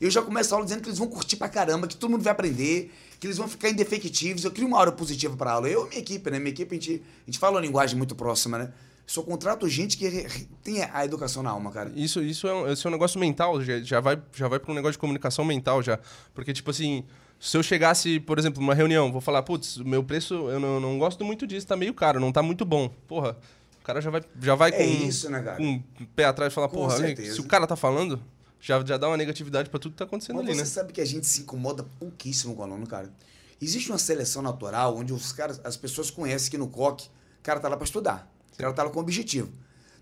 [SPEAKER 3] Eu já começo a aula dizendo que eles vão curtir pra caramba, que todo mundo vai aprender, que eles vão ficar indefectivos. Eu crio uma aura positiva pra aula. Eu e minha equipe, né? Minha equipe, a gente, a gente fala uma linguagem muito próxima, né? Só contrato gente que tem a educação na alma, cara.
[SPEAKER 1] Isso, isso, é um, esse é um negócio mental, já, já vai, já vai para um negócio de comunicação mental já. Porque, tipo assim, se eu chegasse, por exemplo, numa reunião, vou falar, putz, o meu preço, eu não, não gosto muito disso, tá meio caro, não tá muito bom. Porra, o cara já vai, já vai
[SPEAKER 3] É
[SPEAKER 1] com,
[SPEAKER 3] isso, né, cara?
[SPEAKER 1] com o pé atrás e falar,
[SPEAKER 3] Com
[SPEAKER 1] porra,
[SPEAKER 3] certeza.
[SPEAKER 1] se o cara tá falando, já, já dá uma negatividade pra tudo que tá acontecendo
[SPEAKER 3] Mas
[SPEAKER 1] ali,
[SPEAKER 3] você
[SPEAKER 1] né?
[SPEAKER 3] sabe que a gente se incomoda pouquíssimo com o aluno, cara. Existe uma seleção natural onde os caras, as pessoas conhecem que no COC, o cara tá lá pra estudar. O cara tá lá com objetivo.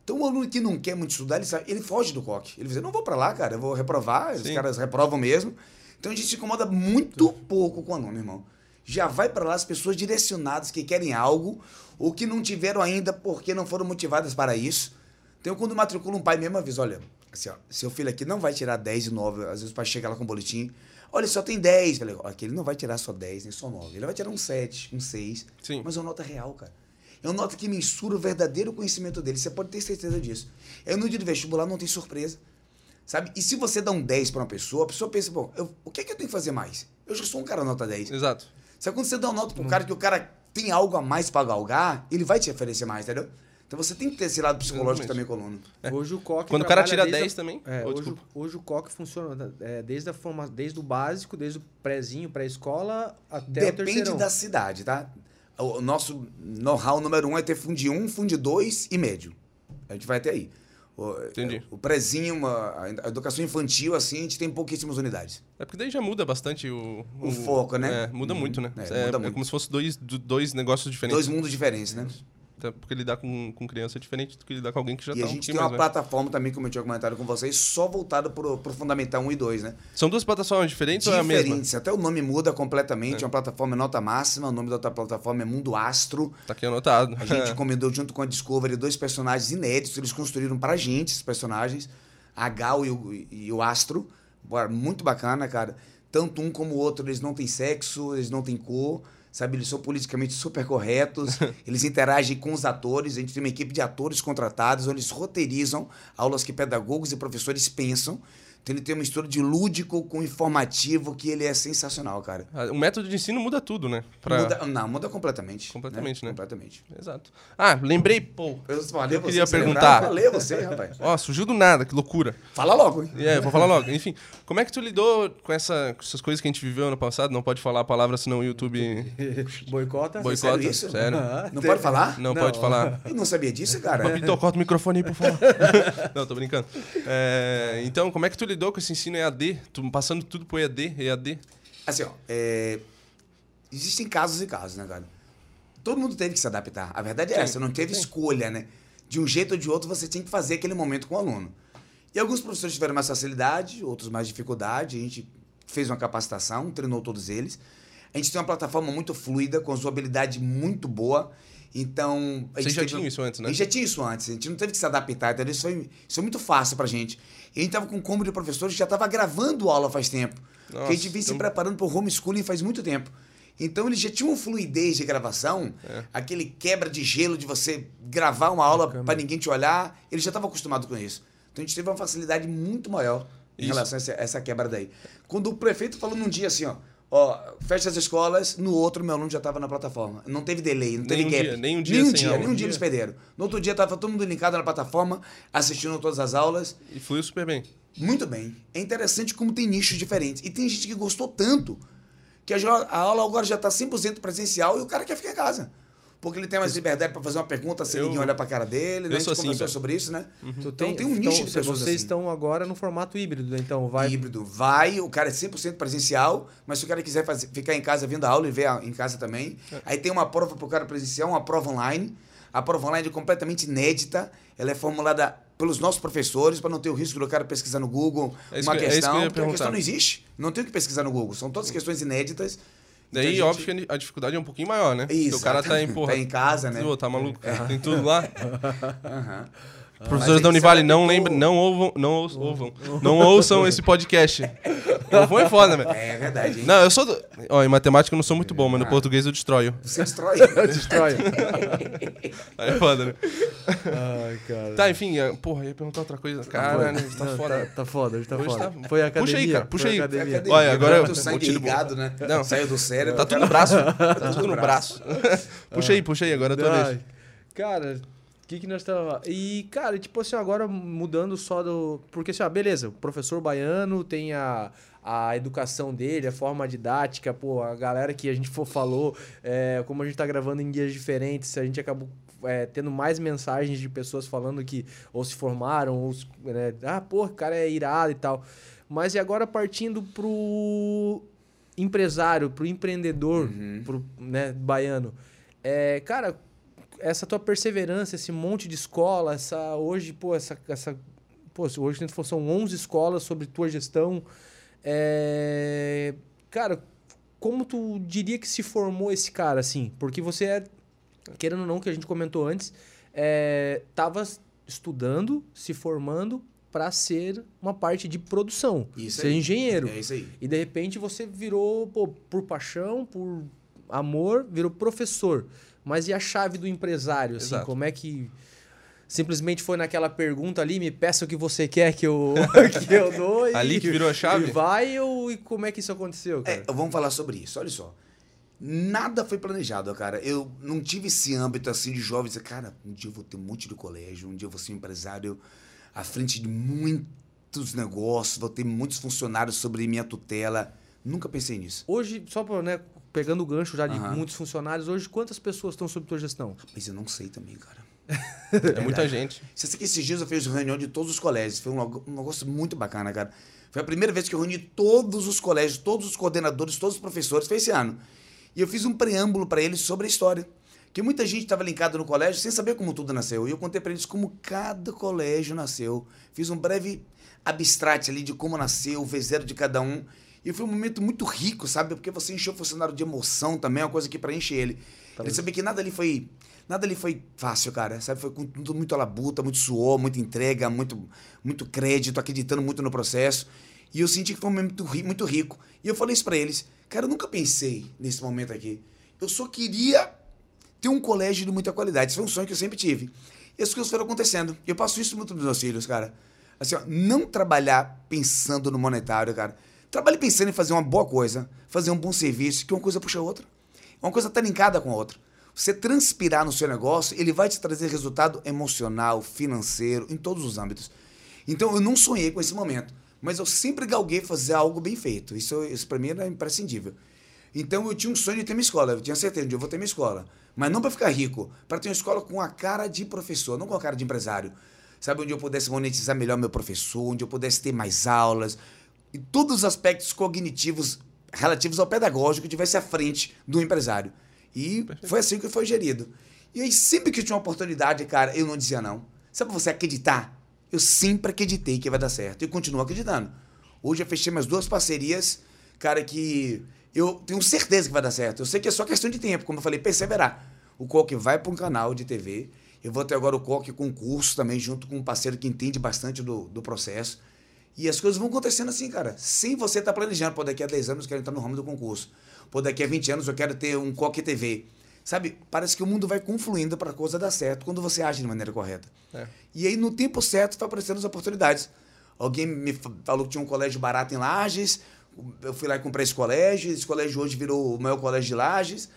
[SPEAKER 3] Então o aluno que não quer muito estudar, ele, sabe, ele foge do COC. Ele diz, não vou pra lá, cara, eu vou reprovar, os
[SPEAKER 1] Sim.
[SPEAKER 3] caras reprovam mesmo. Então a gente se incomoda muito pouco com o aluno, irmão. Já vai pra lá as pessoas direcionadas que querem algo ou que não tiveram ainda porque não foram motivadas para isso. Então, quando matricula um pai mesmo, avisa, olha, assim, ó, seu filho aqui não vai tirar 10 e 9. Às vezes o pai chega lá com um boletim. Olha, só tem 10. Falei, aqui ele não vai tirar só 10, nem só 9. Ele vai tirar um 7, um 6.
[SPEAKER 1] Sim.
[SPEAKER 3] Mas é uma nota real, cara. É uma nota que mensura o verdadeiro conhecimento dele. Você pode ter certeza disso. É no dia do vestibular não tem surpresa. Sabe? E se você dá um 10 pra uma pessoa, a pessoa pensa, bom, eu- o que é que eu tenho que fazer mais? Eu já sou um cara nota 10.
[SPEAKER 1] Exato.
[SPEAKER 3] Sabe quando você dá uma nota pro cara que o cara tem algo a mais pra galgar, ele vai te oferecer mais, entendeu? Então você tem que ter esse lado psicológico
[SPEAKER 1] Exatamente.
[SPEAKER 3] também com o aluno.
[SPEAKER 2] Hoje o COC
[SPEAKER 1] Quando o cara tira
[SPEAKER 2] desde a-
[SPEAKER 1] 10 também.
[SPEAKER 2] É,
[SPEAKER 1] Oh,
[SPEAKER 2] hoje, hoje o COC funciona é, desde, a forma, desde o básico, desde o prézinho, pré-escola, até o
[SPEAKER 3] Depende
[SPEAKER 2] terceirão.
[SPEAKER 3] da cidade, tá? O nosso know-how número um é ter fundo 1, fundo 2 e médio. A gente vai até aí. O,
[SPEAKER 1] Entendi.
[SPEAKER 3] O prezinho, uma- a educação infantil, assim, a gente tem pouquíssimas unidades.
[SPEAKER 1] É porque daí já muda bastante o...
[SPEAKER 3] O foco, né?
[SPEAKER 1] É, muda
[SPEAKER 3] Uhum.
[SPEAKER 1] muito, né?
[SPEAKER 3] É,
[SPEAKER 1] É,
[SPEAKER 3] muda
[SPEAKER 1] é
[SPEAKER 3] muito.
[SPEAKER 1] como se fosse dois, do- dois negócios diferentes.
[SPEAKER 3] Dois mundos diferentes, né?
[SPEAKER 1] Porque lidar com, com criança é diferente do que lidar com alguém que já
[SPEAKER 3] E
[SPEAKER 1] tá
[SPEAKER 3] a
[SPEAKER 1] um
[SPEAKER 3] gente tem uma
[SPEAKER 1] mais
[SPEAKER 3] plataforma também, como eu tinha comentado com vocês, só voltada pro, pro Fundamental 1 e 2, né?
[SPEAKER 1] São duas plataformas diferentes ou é a mesma?
[SPEAKER 3] Diferentes. Até o nome muda completamente.
[SPEAKER 1] É.
[SPEAKER 3] É uma plataforma nota máxima. O nome da outra plataforma é Mundo Astro.
[SPEAKER 1] Tá aqui anotado.
[SPEAKER 3] A gente encomendou junto com a Discovery dois personagens inéditos. Eles construíram pra gente esses personagens. A Gal e o, e o Astro. Muito bacana, cara. Tanto um como o outro, eles não têm sexo, eles não têm cor. Sabe, eles são politicamente super corretos. eles interagem com os atores. A gente tem uma equipe de atores contratados, onde eles roteirizam aulas que pedagogos e professores pensam. Então ele tem uma mistura de lúdico com informativo que ele é sensacional, cara.
[SPEAKER 1] Ah, O método de ensino muda tudo, né? Pra-
[SPEAKER 3] Muda, não, muda completamente.
[SPEAKER 1] Completamente, né?
[SPEAKER 3] Completamente.
[SPEAKER 1] Exato. Ah, lembrei, pô.
[SPEAKER 3] Eu, falei
[SPEAKER 1] Eu queria
[SPEAKER 3] você
[SPEAKER 1] perguntar.
[SPEAKER 3] lembrava? Falei você, rapaz.
[SPEAKER 1] Ó, surgiu do nada, que loucura.
[SPEAKER 3] Fala logo, hein?
[SPEAKER 1] É, vou falar logo. Enfim, como é que tu lidou com, essa, com essas coisas que a gente viveu ano passado? Não pode falar a palavra, senão o YouTube
[SPEAKER 2] Boicota?
[SPEAKER 1] boicota.
[SPEAKER 3] sério isso?
[SPEAKER 1] Sério.
[SPEAKER 2] Ah,
[SPEAKER 3] Não pode falar?
[SPEAKER 1] Não,
[SPEAKER 2] Não.
[SPEAKER 1] pode falar.
[SPEAKER 3] Eu não sabia disso, cara.
[SPEAKER 1] Papito, corta o microfone aí, por favor. Não, tô brincando. É, então, como é que tu lidou com esse ensino EAD? Tu passando tudo pro EAD, EAD?
[SPEAKER 3] Assim, ó, é, existem casos e casos, né, cara? Todo mundo teve que se adaptar. A verdade é
[SPEAKER 1] Sim,
[SPEAKER 3] essa, não teve
[SPEAKER 1] sim.
[SPEAKER 3] escolha, né? De um jeito ou de outro, você tinha que fazer aquele momento com o aluno. E alguns professores tiveram mais facilidade, outros mais dificuldade. A gente fez uma capacitação, treinou todos eles. A gente tem uma plataforma muito fluida, com usabilidade muito boa. Então. a
[SPEAKER 1] Vocês
[SPEAKER 3] gente
[SPEAKER 1] já
[SPEAKER 3] teve-
[SPEAKER 1] tinham isso antes, né?
[SPEAKER 3] A gente já tinha isso antes, a gente não teve que se adaptar, entendeu? Isso foi, isso foi muito fácil pra gente. E a gente tava com um combo de professores que já tava gravando aula faz tempo. porque a gente
[SPEAKER 1] Nossa,
[SPEAKER 3] vem se
[SPEAKER 1] então-
[SPEAKER 3] preparando pro homeschooling faz muito tempo. Então ele já tinha uma fluidez de gravação, aquele quebra de gelo de você gravar uma aula para ninguém te olhar, ele já estava acostumado com isso. Então a gente teve uma facilidade muito maior em
[SPEAKER 1] Isso.
[SPEAKER 3] relação a essa, essa quebra daí. Quando o prefeito falou num dia assim, ó, ó, fecha as escolas, no outro meu aluno já estava na plataforma. Não teve delay, não teve
[SPEAKER 1] Nenhum
[SPEAKER 3] gap.
[SPEAKER 1] dia, nenhum dia
[SPEAKER 3] nenhum
[SPEAKER 1] sem
[SPEAKER 3] dia,
[SPEAKER 1] aula.
[SPEAKER 3] nenhum dia eles perderam. No outro dia tava todo mundo linkado na plataforma, assistindo todas as aulas.
[SPEAKER 1] E fluiu super bem.
[SPEAKER 3] Muito bem. É interessante como tem nichos diferentes. E tem gente que gostou tanto que a, a aula agora já está 100% presencial e o cara quer ficar em casa. Porque ele tem mais liberdade para fazer uma pergunta sem
[SPEAKER 1] Eu-
[SPEAKER 3] ninguém olhar para a cara dele. Né?
[SPEAKER 1] eu
[SPEAKER 3] A gente
[SPEAKER 1] sou assim,
[SPEAKER 3] conversou
[SPEAKER 1] velho.
[SPEAKER 3] sobre isso, né?
[SPEAKER 2] Tu
[SPEAKER 3] Então tem um nicho de
[SPEAKER 2] então,
[SPEAKER 3] pessoas
[SPEAKER 2] Vocês
[SPEAKER 3] assim.
[SPEAKER 2] estão agora no formato híbrido, então vai.
[SPEAKER 3] Híbrido. Vai, o cara é 100% presencial, mas se o cara quiser fazer- ficar em casa vendo a aula e ver a- em casa também. Aí tem uma prova para o cara presencial, uma prova online. A prova online é completamente inédita. Ela é formulada pelos nossos professores, para não ter o risco do cara pesquisar no Google
[SPEAKER 1] É
[SPEAKER 3] uma
[SPEAKER 1] que- é que
[SPEAKER 3] questão.
[SPEAKER 1] ia
[SPEAKER 3] porque a questão não existe. Não tem o que pesquisar no Google. São todas questões inéditas.
[SPEAKER 1] Daí,
[SPEAKER 3] Então,
[SPEAKER 1] óbvio que a dificuldade é um pouquinho maior, né? Porque
[SPEAKER 3] Isso.
[SPEAKER 1] o cara tá em, porra,
[SPEAKER 3] Tá em casa, né?
[SPEAKER 1] Pô, tá maluco? Tem tudo lá.
[SPEAKER 3] Aham.
[SPEAKER 1] Professores da Univale, não lembrem, não ouvam, não ouçam, ouvam, não ouçam esse podcast. Ouvam é foda, velho.
[SPEAKER 3] É verdade, hein?
[SPEAKER 1] Não, eu sou. Do... Ó, em matemática eu não sou muito bom, mas no português eu destroio.
[SPEAKER 3] Você destrói.
[SPEAKER 2] Destrói.
[SPEAKER 1] Aí é foda, né?
[SPEAKER 2] Ai, cara.
[SPEAKER 1] Tá, enfim, é- porra, eu ia perguntar outra coisa. Caralho, tá
[SPEAKER 2] Não,
[SPEAKER 1] foda.
[SPEAKER 2] Tá, tá foda, hoje tá
[SPEAKER 1] Hoje
[SPEAKER 2] foda.
[SPEAKER 1] tá-
[SPEAKER 2] Foi a
[SPEAKER 1] Puxa aí,
[SPEAKER 2] academia.
[SPEAKER 1] cara, puxa aí.
[SPEAKER 2] academia.
[SPEAKER 3] Academia,
[SPEAKER 1] Olha, agora eu- te-
[SPEAKER 3] ligado, né?
[SPEAKER 1] Não.
[SPEAKER 3] Saiu do cérebro.
[SPEAKER 1] Tá tudo no braço. Tá tudo no braço. puxa aí, puxa aí, agora é a tua vez.
[SPEAKER 2] Cara, o que que nós tava... E, cara, tipo assim, agora mudando só do... Porque, assim, ó, beleza, o professor baiano tem a, a educação dele, a forma didática, pô, a galera que a gente for falou, é, como a gente tá gravando em dias diferentes, a gente acabou é, tendo mais mensagens de pessoas falando que ou se formaram, ou... se- né, ah, pô, o cara é irado e tal. Mas e agora partindo pro empresário, pro empreendedor, pro né, baiano. É, cara, essa tua perseverança, esse monte de escola, essa hoje, pô, essa, essa pô, hoje são 11 escolas sobre tua gestão. É, cara, como tu diria que se formou esse cara assim? Porque você é, querendo ou não, que a gente comentou antes, é, tava estudando, se formando para ser uma parte de produção,
[SPEAKER 3] Isso
[SPEAKER 2] ser
[SPEAKER 3] aí.
[SPEAKER 2] engenheiro.
[SPEAKER 3] É isso aí.
[SPEAKER 2] E de repente você virou, pô, por paixão, por amor, virou professor. Mas e a chave do empresário, assim?
[SPEAKER 1] Exato.
[SPEAKER 2] Como é que simplesmente foi naquela pergunta ali, me peça o que você quer que eu, que eu dou e,
[SPEAKER 1] Ali que virou a chave?
[SPEAKER 2] E vai ou e como é que isso aconteceu, cara?
[SPEAKER 3] É, vamos falar sobre isso. Olha só. Nada foi planejado, cara. Eu não tive esse âmbito assim de jovem dizer, cara, um dia eu vou ter um monte de colégio, um dia eu vou ser um empresário à frente de muitos negócios, vou ter muitos funcionários sobre minha tutela. Nunca pensei nisso.
[SPEAKER 2] Hoje, só pra, né, pegando o gancho já de
[SPEAKER 3] Aham.
[SPEAKER 2] muitos funcionários, hoje quantas pessoas estão sob tua gestão?
[SPEAKER 3] Mas eu não sei também, cara.
[SPEAKER 1] É muita gente.
[SPEAKER 3] Você sabe que esses dias eu fiz reunião de todos os colégios. Foi um, um negócio muito bacana, cara. Foi a primeira vez que eu reuni todos os colégios, todos os coordenadores, todos os professores. Foi esse ano. E eu fiz um preâmbulo para eles sobre a história. Que muita gente estava linkada no colégio sem saber como tudo nasceu. E eu contei para eles como cada colégio nasceu. Fiz um breve abstract ali de como nasceu, o V0 de cada um. E foi um momento muito rico, sabe? Porque você encheu o funcionário de emoção também, é uma coisa que preenche ele. Ele sabia que nada ali foi. Nada ali foi fácil, cara. Sabe? Foi com tudo muito à labuta, muito suor, muita entrega, muito, muito crédito, acreditando muito no processo. E eu senti que foi um momento muito rico. E eu falei isso pra eles. Cara, eu nunca pensei nesse momento aqui. Eu só queria ter um colégio de muita qualidade. Isso foi um sonho que eu sempre tive. E as coisas foram acontecendo. Eu passo isso muito pros meus filhos, cara. Assim, ó, não trabalhar pensando no monetário, cara. Trabalhe pensando em fazer uma boa coisa, fazer um bom serviço, que uma coisa puxa a outra. Uma coisa tá linkada com a outra. Você transpirar no seu negócio, ele vai te trazer resultado emocional, financeiro, em todos os âmbitos. Então eu não sonhei com esse momento, mas eu sempre galguei fazer algo bem feito. Isso, isso para mim era imprescindível. Então eu tinha um sonho de ter minha escola, eu tinha certeza de eu vou ter minha escola, mas não para ficar rico, para ter uma escola com a cara de professor, não com a cara de empresário. Sabe onde eu pudesse monetizar melhor meu professor, onde eu pudesse ter mais aulas e todos os aspectos cognitivos relativos ao pedagógico tivesse à frente do empresário. E foi assim que foi gerido. E aí sempre que eu tinha uma oportunidade, cara, eu não dizia não. Sabe pra você acreditar? Eu sempre acreditei que vai dar certo e continuo acreditando. Hoje eu fechei mais duas parcerias, cara, que eu tenho certeza que vai dar certo. Eu sei que é só questão de tempo, como eu falei, perseverar. O Coque vai para um canal de TV. Eu vou ter agora o Coque com curso também, junto com um parceiro que entende bastante do, do processo. E as coisas vão acontecendo assim, cara, sem você estar planejando. Pô, daqui a 10 anos eu quero entrar no ramo do concurso. Pô, daqui a 20 anos eu quero ter um Coque TV. Sabe, parece que o mundo vai confluindo para a coisa dar certo quando você age de maneira correta.
[SPEAKER 1] É.
[SPEAKER 3] E aí, no tempo certo, vai aparecendo as oportunidades. Alguém me fa- falou que tinha um colégio barato em Lages, eu fui lá e comprei esse colégio, esse colégio hoje virou o maior colégio de Lages.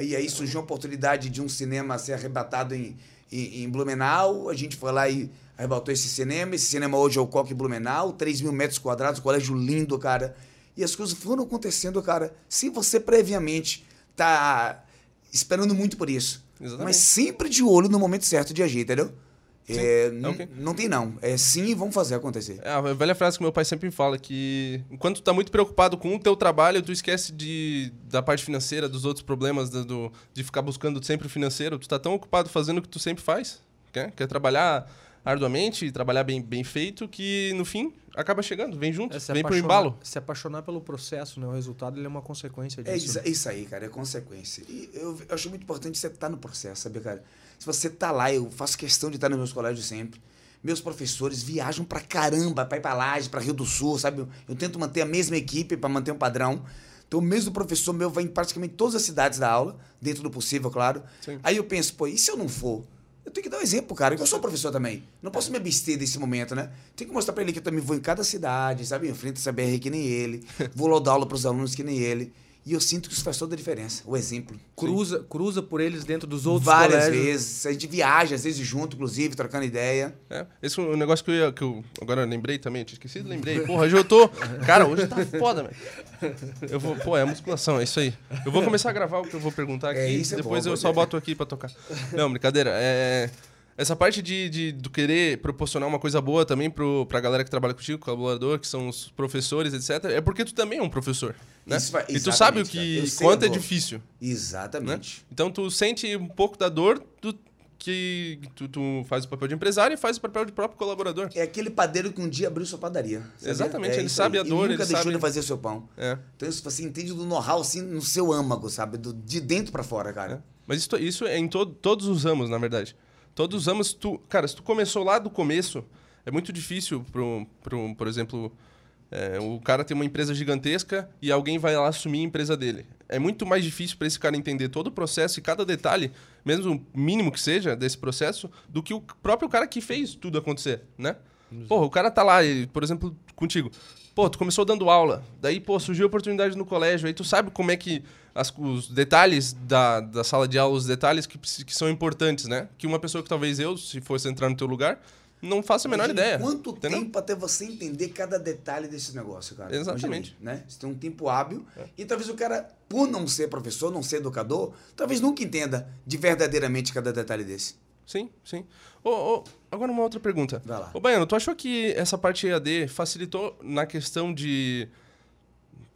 [SPEAKER 3] E aí surgiu a oportunidade de um cinema ser arrebatado em, em, em Blumenau, a gente foi lá e arrebatou esse cinema. Esse cinema hoje é o Coque Blumenau, 3 mil metros quadrados, colégio lindo, cara. E as coisas foram acontecendo, cara, se você previamente tá esperando muito por isso.
[SPEAKER 1] Exatamente.
[SPEAKER 3] Mas sempre de olho no momento certo de agir, entendeu? É, n-
[SPEAKER 1] ok.
[SPEAKER 3] Não tem não. É sim e vamos fazer acontecer.
[SPEAKER 1] É a velha frase que meu pai sempre fala, que enquanto tu tá muito preocupado com o teu trabalho, tu esquece de, da parte financeira, dos outros problemas, do, do- de ficar buscando sempre o financeiro. Tu tá tão ocupado fazendo o que tu sempre faz, quer, quer trabalhar arduamente, trabalhar bem, bem feito, que no fim acaba chegando, vem junto,
[SPEAKER 2] É,
[SPEAKER 1] vem pro embalo.
[SPEAKER 2] Se apaixonar pelo processo, né? O resultado ele é uma consequência disso.
[SPEAKER 3] É isso, é isso aí, cara, é consequência. E eu, eu acho muito importante você estar no processo, sabe, cara? Se você tá lá, eu faço questão de estar nos meus colégios sempre. Meus professores viajam pra caramba, pra ir pra Laje, pra Rio do Sul, sabe? Eu tento manter a mesma equipe pra manter um padrão. Então, o mesmo professor meu vai em praticamente todas as cidades da aula, dentro do possível, claro.
[SPEAKER 1] Sim.
[SPEAKER 3] Aí eu penso, pô, e se eu não for? Eu tenho que dar um exemplo, cara, eu sou professor também. Não posso me abster desse momento, né? Tenho que mostrar pra ele que eu também vou em cada cidade, sabe? Enfrento essa BR que nem ele, vou lá dar aula pros alunos que nem ele. E eu sinto que isso faz toda a diferença, o exemplo.
[SPEAKER 2] Cruza, cruza por eles dentro dos outros
[SPEAKER 3] Várias
[SPEAKER 2] colégios.
[SPEAKER 3] vezes. A gente viaja, às vezes junto, inclusive, trocando ideia.
[SPEAKER 1] É, esse é um negócio que eu, ia, que eu agora eu lembrei também, tinha esquecido, lembrei. Porra, hoje eu tô. Cara, hoje tá foda, velho. Eu vou, pô, é musculação, é isso aí. Eu vou começar a gravar o que eu vou perguntar aqui,
[SPEAKER 3] É, isso é
[SPEAKER 1] depois
[SPEAKER 3] bom,
[SPEAKER 1] eu só boto aqui pra tocar. Não, brincadeira. É, essa parte de, de do querer proporcionar uma coisa boa também pro, pra galera que trabalha contigo, colaborador, que são os professores, etc. É porque tu também é um professor, né?
[SPEAKER 3] Vai-
[SPEAKER 1] e tu sabe o que quanto é difícil, né?
[SPEAKER 3] Exatamente.
[SPEAKER 1] Então tu sente um pouco da dor do que tu, tu faz o papel de empresário e faz o papel de próprio colaborador.
[SPEAKER 3] É aquele padeiro que um dia abriu sua padaria. sabia?
[SPEAKER 1] Exatamente,
[SPEAKER 3] É
[SPEAKER 1] ele sabe a dor,
[SPEAKER 3] E nunca
[SPEAKER 1] ele
[SPEAKER 3] deixou
[SPEAKER 1] sabe-
[SPEAKER 3] de fazer seu pão.
[SPEAKER 1] É.
[SPEAKER 3] Então isso você entende do know-how assim no seu âmago, sabe? Do, de dentro pra fora, cara.
[SPEAKER 1] É. Mas isso, isso é em to- todos os ramos, na verdade. Todos os ramos, tu, cara, se tu começou lá do começo, é muito difícil, pro, pro, por exemplo, é, o cara tem uma empresa gigantesca e alguém vai lá assumir a empresa dele. É muito mais difícil para esse cara entender todo o processo e cada detalhe, mesmo o mínimo que seja desse processo, do que o próprio cara que fez tudo acontecer, né? Porra, o cara tá lá, ele, por exemplo, contigo. Pô, tu começou dando aula, daí, pô, surgiu a oportunidade no colégio, aí tu sabe como é que as- os detalhes da, da sala de aula, os detalhes que, que são importantes, né? Que uma pessoa que talvez eu, se fosse entrar no teu lugar, não faça a menor
[SPEAKER 3] Imagina
[SPEAKER 1] ideia.
[SPEAKER 3] Quanto
[SPEAKER 1] entendeu?
[SPEAKER 3] tempo até você entender cada detalhe desse negócio, cara?
[SPEAKER 1] Exatamente.
[SPEAKER 3] Né? Você tem um tempo hábil e talvez o cara, por não ser professor, não ser educador, talvez nunca entenda de verdadeiramente cada detalhe desse.
[SPEAKER 1] Sim, sim. Ô, ô, agora uma outra pergunta.
[SPEAKER 3] Vai lá.
[SPEAKER 1] Ô, Baiano, tu achou que essa parte EAD facilitou na questão de...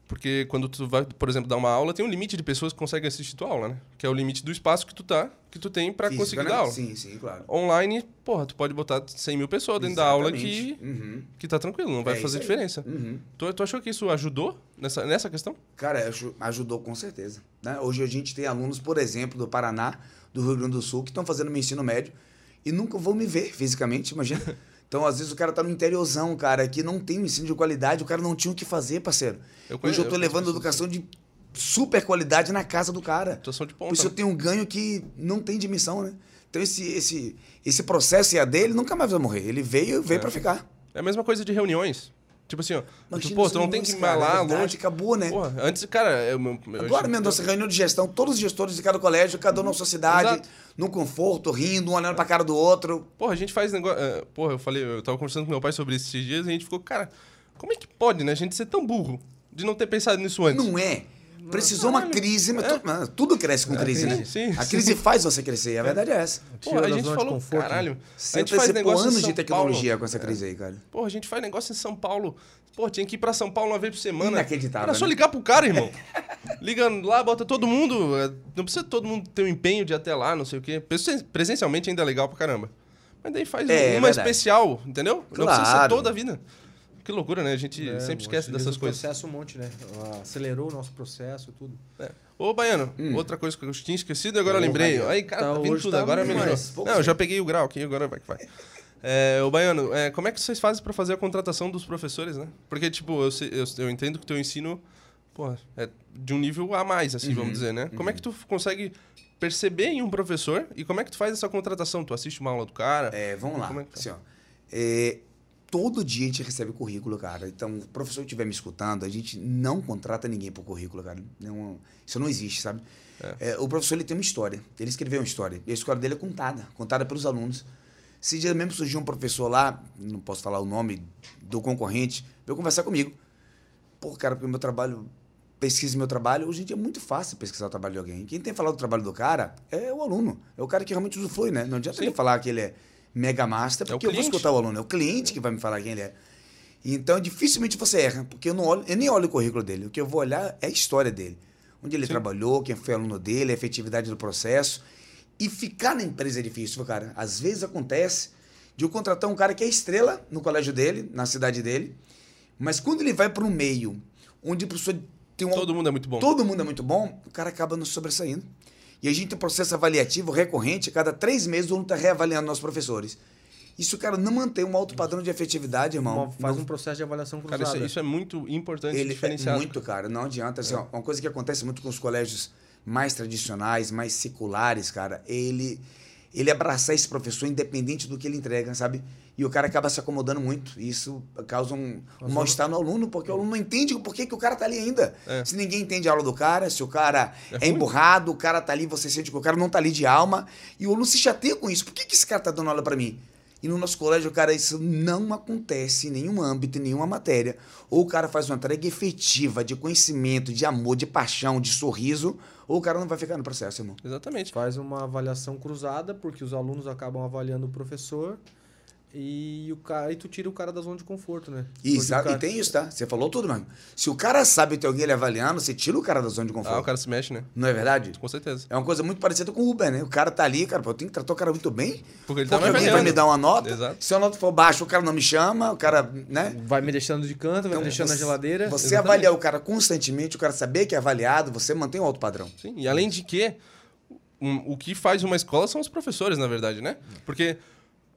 [SPEAKER 1] Porque quando tu vai, por exemplo, dar uma aula, tem um limite de pessoas que conseguem assistir tua aula, né? Que é o limite do espaço que tu tá, que tu tem pra
[SPEAKER 3] Física,
[SPEAKER 1] conseguir
[SPEAKER 3] né?
[SPEAKER 1] dar aula.
[SPEAKER 3] Sim, sim, claro.
[SPEAKER 1] Online, porra, tu pode botar 100 mil pessoas dentro da aula que,
[SPEAKER 3] Exatamente. Uhum.
[SPEAKER 1] que tá tranquilo, não vai
[SPEAKER 3] É
[SPEAKER 1] fazer diferença.
[SPEAKER 3] Uhum.
[SPEAKER 1] Tu, tu achou que isso ajudou nessa, nessa questão?
[SPEAKER 3] Cara, aju- ajudou com certeza. né? Hoje a gente tem alunos, por exemplo, do Paraná, do Rio Grande do Sul, que estão fazendo meu ensino médio e nunca vão me ver fisicamente, imagina. Então, às vezes, o cara tá no interiorzão, cara, que não tem um ensino de qualidade, o cara não tinha o que fazer, parceiro.
[SPEAKER 1] Eu
[SPEAKER 3] Hoje
[SPEAKER 1] conheço-
[SPEAKER 3] eu tô
[SPEAKER 1] eu
[SPEAKER 3] levando educação de super qualidade na casa do cara.
[SPEAKER 1] Situação de
[SPEAKER 3] Por
[SPEAKER 1] ponta.
[SPEAKER 3] isso eu
[SPEAKER 1] né?
[SPEAKER 3] tenho um ganho que não tem dimissão, né? Então, esse, esse, esse processo EAD, ele nunca mais vai morrer. Ele veio, veio
[SPEAKER 1] É.
[SPEAKER 3] pra ficar.
[SPEAKER 1] É a mesma coisa de reuniões. Tipo assim, ó. Tu,
[SPEAKER 3] Imagina
[SPEAKER 1] pô,
[SPEAKER 3] os
[SPEAKER 1] tu não tem que
[SPEAKER 3] reuniões,
[SPEAKER 1] ir lá
[SPEAKER 3] é
[SPEAKER 1] longe.
[SPEAKER 3] Acabou, né?
[SPEAKER 1] Porra, antes, cara, eu, eu, eu
[SPEAKER 3] Agora mesmo, nossa reunião de gestão, todos os gestores de cada colégio, cada um na sua cidade,
[SPEAKER 1] Exato.
[SPEAKER 3] no conforto, rindo, um olhando pra cara do outro.
[SPEAKER 1] Porra, a gente faz negócio. eh, porra, eu falei, eu tava conversando com meu pai sobre isso esses dias e a gente ficou, cara, como é que pode, né? A gente ser tão burro de não ter pensado nisso antes.
[SPEAKER 3] Não é. Precisou uma crise, mas tu- mas tudo cresce com crise,
[SPEAKER 1] sim,
[SPEAKER 3] né?
[SPEAKER 1] sim,
[SPEAKER 3] a
[SPEAKER 1] sim.
[SPEAKER 3] crise faz você crescer, e a verdade é essa.
[SPEAKER 1] Porra, a gente falou,
[SPEAKER 2] conforto, né?
[SPEAKER 1] caralho.
[SPEAKER 3] Você
[SPEAKER 1] a gente faz negócio em
[SPEAKER 3] anos
[SPEAKER 1] São
[SPEAKER 3] de tecnologia
[SPEAKER 1] Paulo.
[SPEAKER 3] com essa crise aí, cara.
[SPEAKER 1] Porra, a gente faz negócio em São Paulo. Pô, tinha que ir pra São Paulo uma vez por semana.
[SPEAKER 3] Inacreditável,
[SPEAKER 1] Era só
[SPEAKER 3] né?
[SPEAKER 1] ligar pro cara, irmão. Liga lá, bota todo mundo. Não precisa todo mundo ter o empenho de ir até lá, não sei o quê. Presen- Presencialmente ainda é legal pra caramba. Mas daí faz
[SPEAKER 3] É, é
[SPEAKER 1] uma
[SPEAKER 3] verdade.
[SPEAKER 1] especial, entendeu? Não precisa ser
[SPEAKER 3] Claro.
[SPEAKER 1] toda a vida. Que loucura, né? A gente
[SPEAKER 2] É,
[SPEAKER 1] sempre esquece dessas
[SPEAKER 2] o
[SPEAKER 1] coisas.
[SPEAKER 2] processo um monte, né? Acelerou o nosso processo e tudo.
[SPEAKER 1] É. Ô, Baiano, outra coisa que eu tinha esquecido e agora eu
[SPEAKER 3] Ô,
[SPEAKER 1] lembrei. Aí, cara,
[SPEAKER 2] Tá,
[SPEAKER 1] tá vindo tudo,
[SPEAKER 2] tá
[SPEAKER 1] agora melhorou. Não, eu já peguei o grau aqui, agora vai que vai. É, ô, Baiano, é, como é que vocês fazem pra fazer a contratação dos professores, né? Porque, tipo, eu, sei- eu, eu entendo que o teu ensino pô, é de um nível a mais, assim, vamos dizer, né? Como é que tu consegue perceber em um professor e como é que tu faz essa contratação? Tu assiste uma aula do cara?
[SPEAKER 3] É, vamos lá.
[SPEAKER 1] Como é que tá?
[SPEAKER 3] Assim, ó, é, todo dia a gente recebe currículo, cara. Então, o professor que estiver me escutando, a gente não contrata ninguém por currículo, cara. Não- isso não existe, sabe? É, o professor ele tem uma história. Ele escreveu uma história. E a história dele é contada, contada pelos alunos. Esse dia mesmo surgiu um professor lá, não posso falar o nome do concorrente, veio conversar comigo. Pô, cara, porque o meu trabalho, pesquisa meu trabalho, hoje em dia é muito fácil pesquisar o trabalho de alguém. Quem tem falado do trabalho do cara é o aluno. É o cara que realmente usufrui, né? Não adianta
[SPEAKER 1] Sim.
[SPEAKER 3] ele falar que ele é mega master,
[SPEAKER 1] É o
[SPEAKER 3] porque eu vou escutar o aluno. É o cliente que vai me falar quem ele é. Então, dificilmente você erra, porque eu, não olho, eu nem olho o currículo dele. O que eu vou olhar é a história dele. Onde ele
[SPEAKER 1] Sim.
[SPEAKER 3] trabalhou, quem foi aluno dele, a efetividade do processo. E ficar na empresa é difícil, cara. Às vezes acontece de eu contratar um cara que é estrela no colégio dele, na cidade dele, mas quando ele vai para um meio onde a pessoa tem um
[SPEAKER 1] Todo mundo é muito bom.
[SPEAKER 3] todo mundo é muito bom, o cara acaba nos sobressaindo. E a gente tem um processo avaliativo recorrente, a cada três meses o aluno está reavaliando nossos professores. Isso, cara, não mantém um alto padrão de efetividade, irmão.
[SPEAKER 2] Uma- faz
[SPEAKER 3] Não-
[SPEAKER 2] um processo de avaliação
[SPEAKER 1] Cara,
[SPEAKER 2] cruzada.
[SPEAKER 1] isso, isso é muito importante
[SPEAKER 3] ele
[SPEAKER 1] diferenciado.
[SPEAKER 3] é muito, cara. Não adianta. Assim, ó, uma coisa que acontece muito com os colégios mais tradicionais, mais seculares, cara, ele ele abraçar esse professor independente do que ele entrega, sabe? E o cara acaba se acomodando muito. E isso causa um, um mal-estar no aluno, porque o aluno não entende por que, que o cara tá ali ainda.
[SPEAKER 1] É.
[SPEAKER 3] Se ninguém entende a aula do cara, se o cara
[SPEAKER 1] É
[SPEAKER 3] é, emburrado, o cara tá ali, você sente que o cara não tá ali de alma, e o aluno se chateia com isso. Por que, que esse cara tá dando aula para mim? E no nosso colégio, cara, isso não acontece em nenhum âmbito, em nenhuma matéria. Ou o cara faz uma entrega efetiva de conhecimento, de amor, de paixão, de sorriso, ou o cara não vai ficar no processo, irmão.
[SPEAKER 1] Exatamente.
[SPEAKER 2] Faz uma avaliação cruzada, porque os alunos acabam avaliando o professor e, o cara, e tu tira o cara da zona de conforto, né?
[SPEAKER 3] E,
[SPEAKER 2] o
[SPEAKER 3] sabe-
[SPEAKER 2] cara-
[SPEAKER 3] e tem isso, tá? Você falou tudo, mano. Se o cara sabe ter alguém ele avaliando, você tira o cara da zona de conforto.
[SPEAKER 1] Ah, o cara se mexe, né?
[SPEAKER 3] Não é verdade?
[SPEAKER 1] Com certeza.
[SPEAKER 3] É uma coisa muito parecida com o Uber, né? O cara tá ali, cara, pô, eu tenho que tratar o cara muito bem.
[SPEAKER 1] Porque ele tá
[SPEAKER 3] Porque
[SPEAKER 1] me
[SPEAKER 3] alguém vai me dar uma nota.
[SPEAKER 1] Exato.
[SPEAKER 3] Se a nota for baixa, o cara não me chama, o cara, né?
[SPEAKER 2] Vai me deixando de canto, vai
[SPEAKER 3] Então,
[SPEAKER 2] me deixando na
[SPEAKER 3] você-
[SPEAKER 2] geladeira.
[SPEAKER 3] Você
[SPEAKER 1] Exatamente.
[SPEAKER 3] avaliar o cara constantemente, o cara saber que é avaliado, você mantém um alto padrão.
[SPEAKER 1] Sim, e além de que, um- o que faz uma escola são os professores, na verdade, né? Porque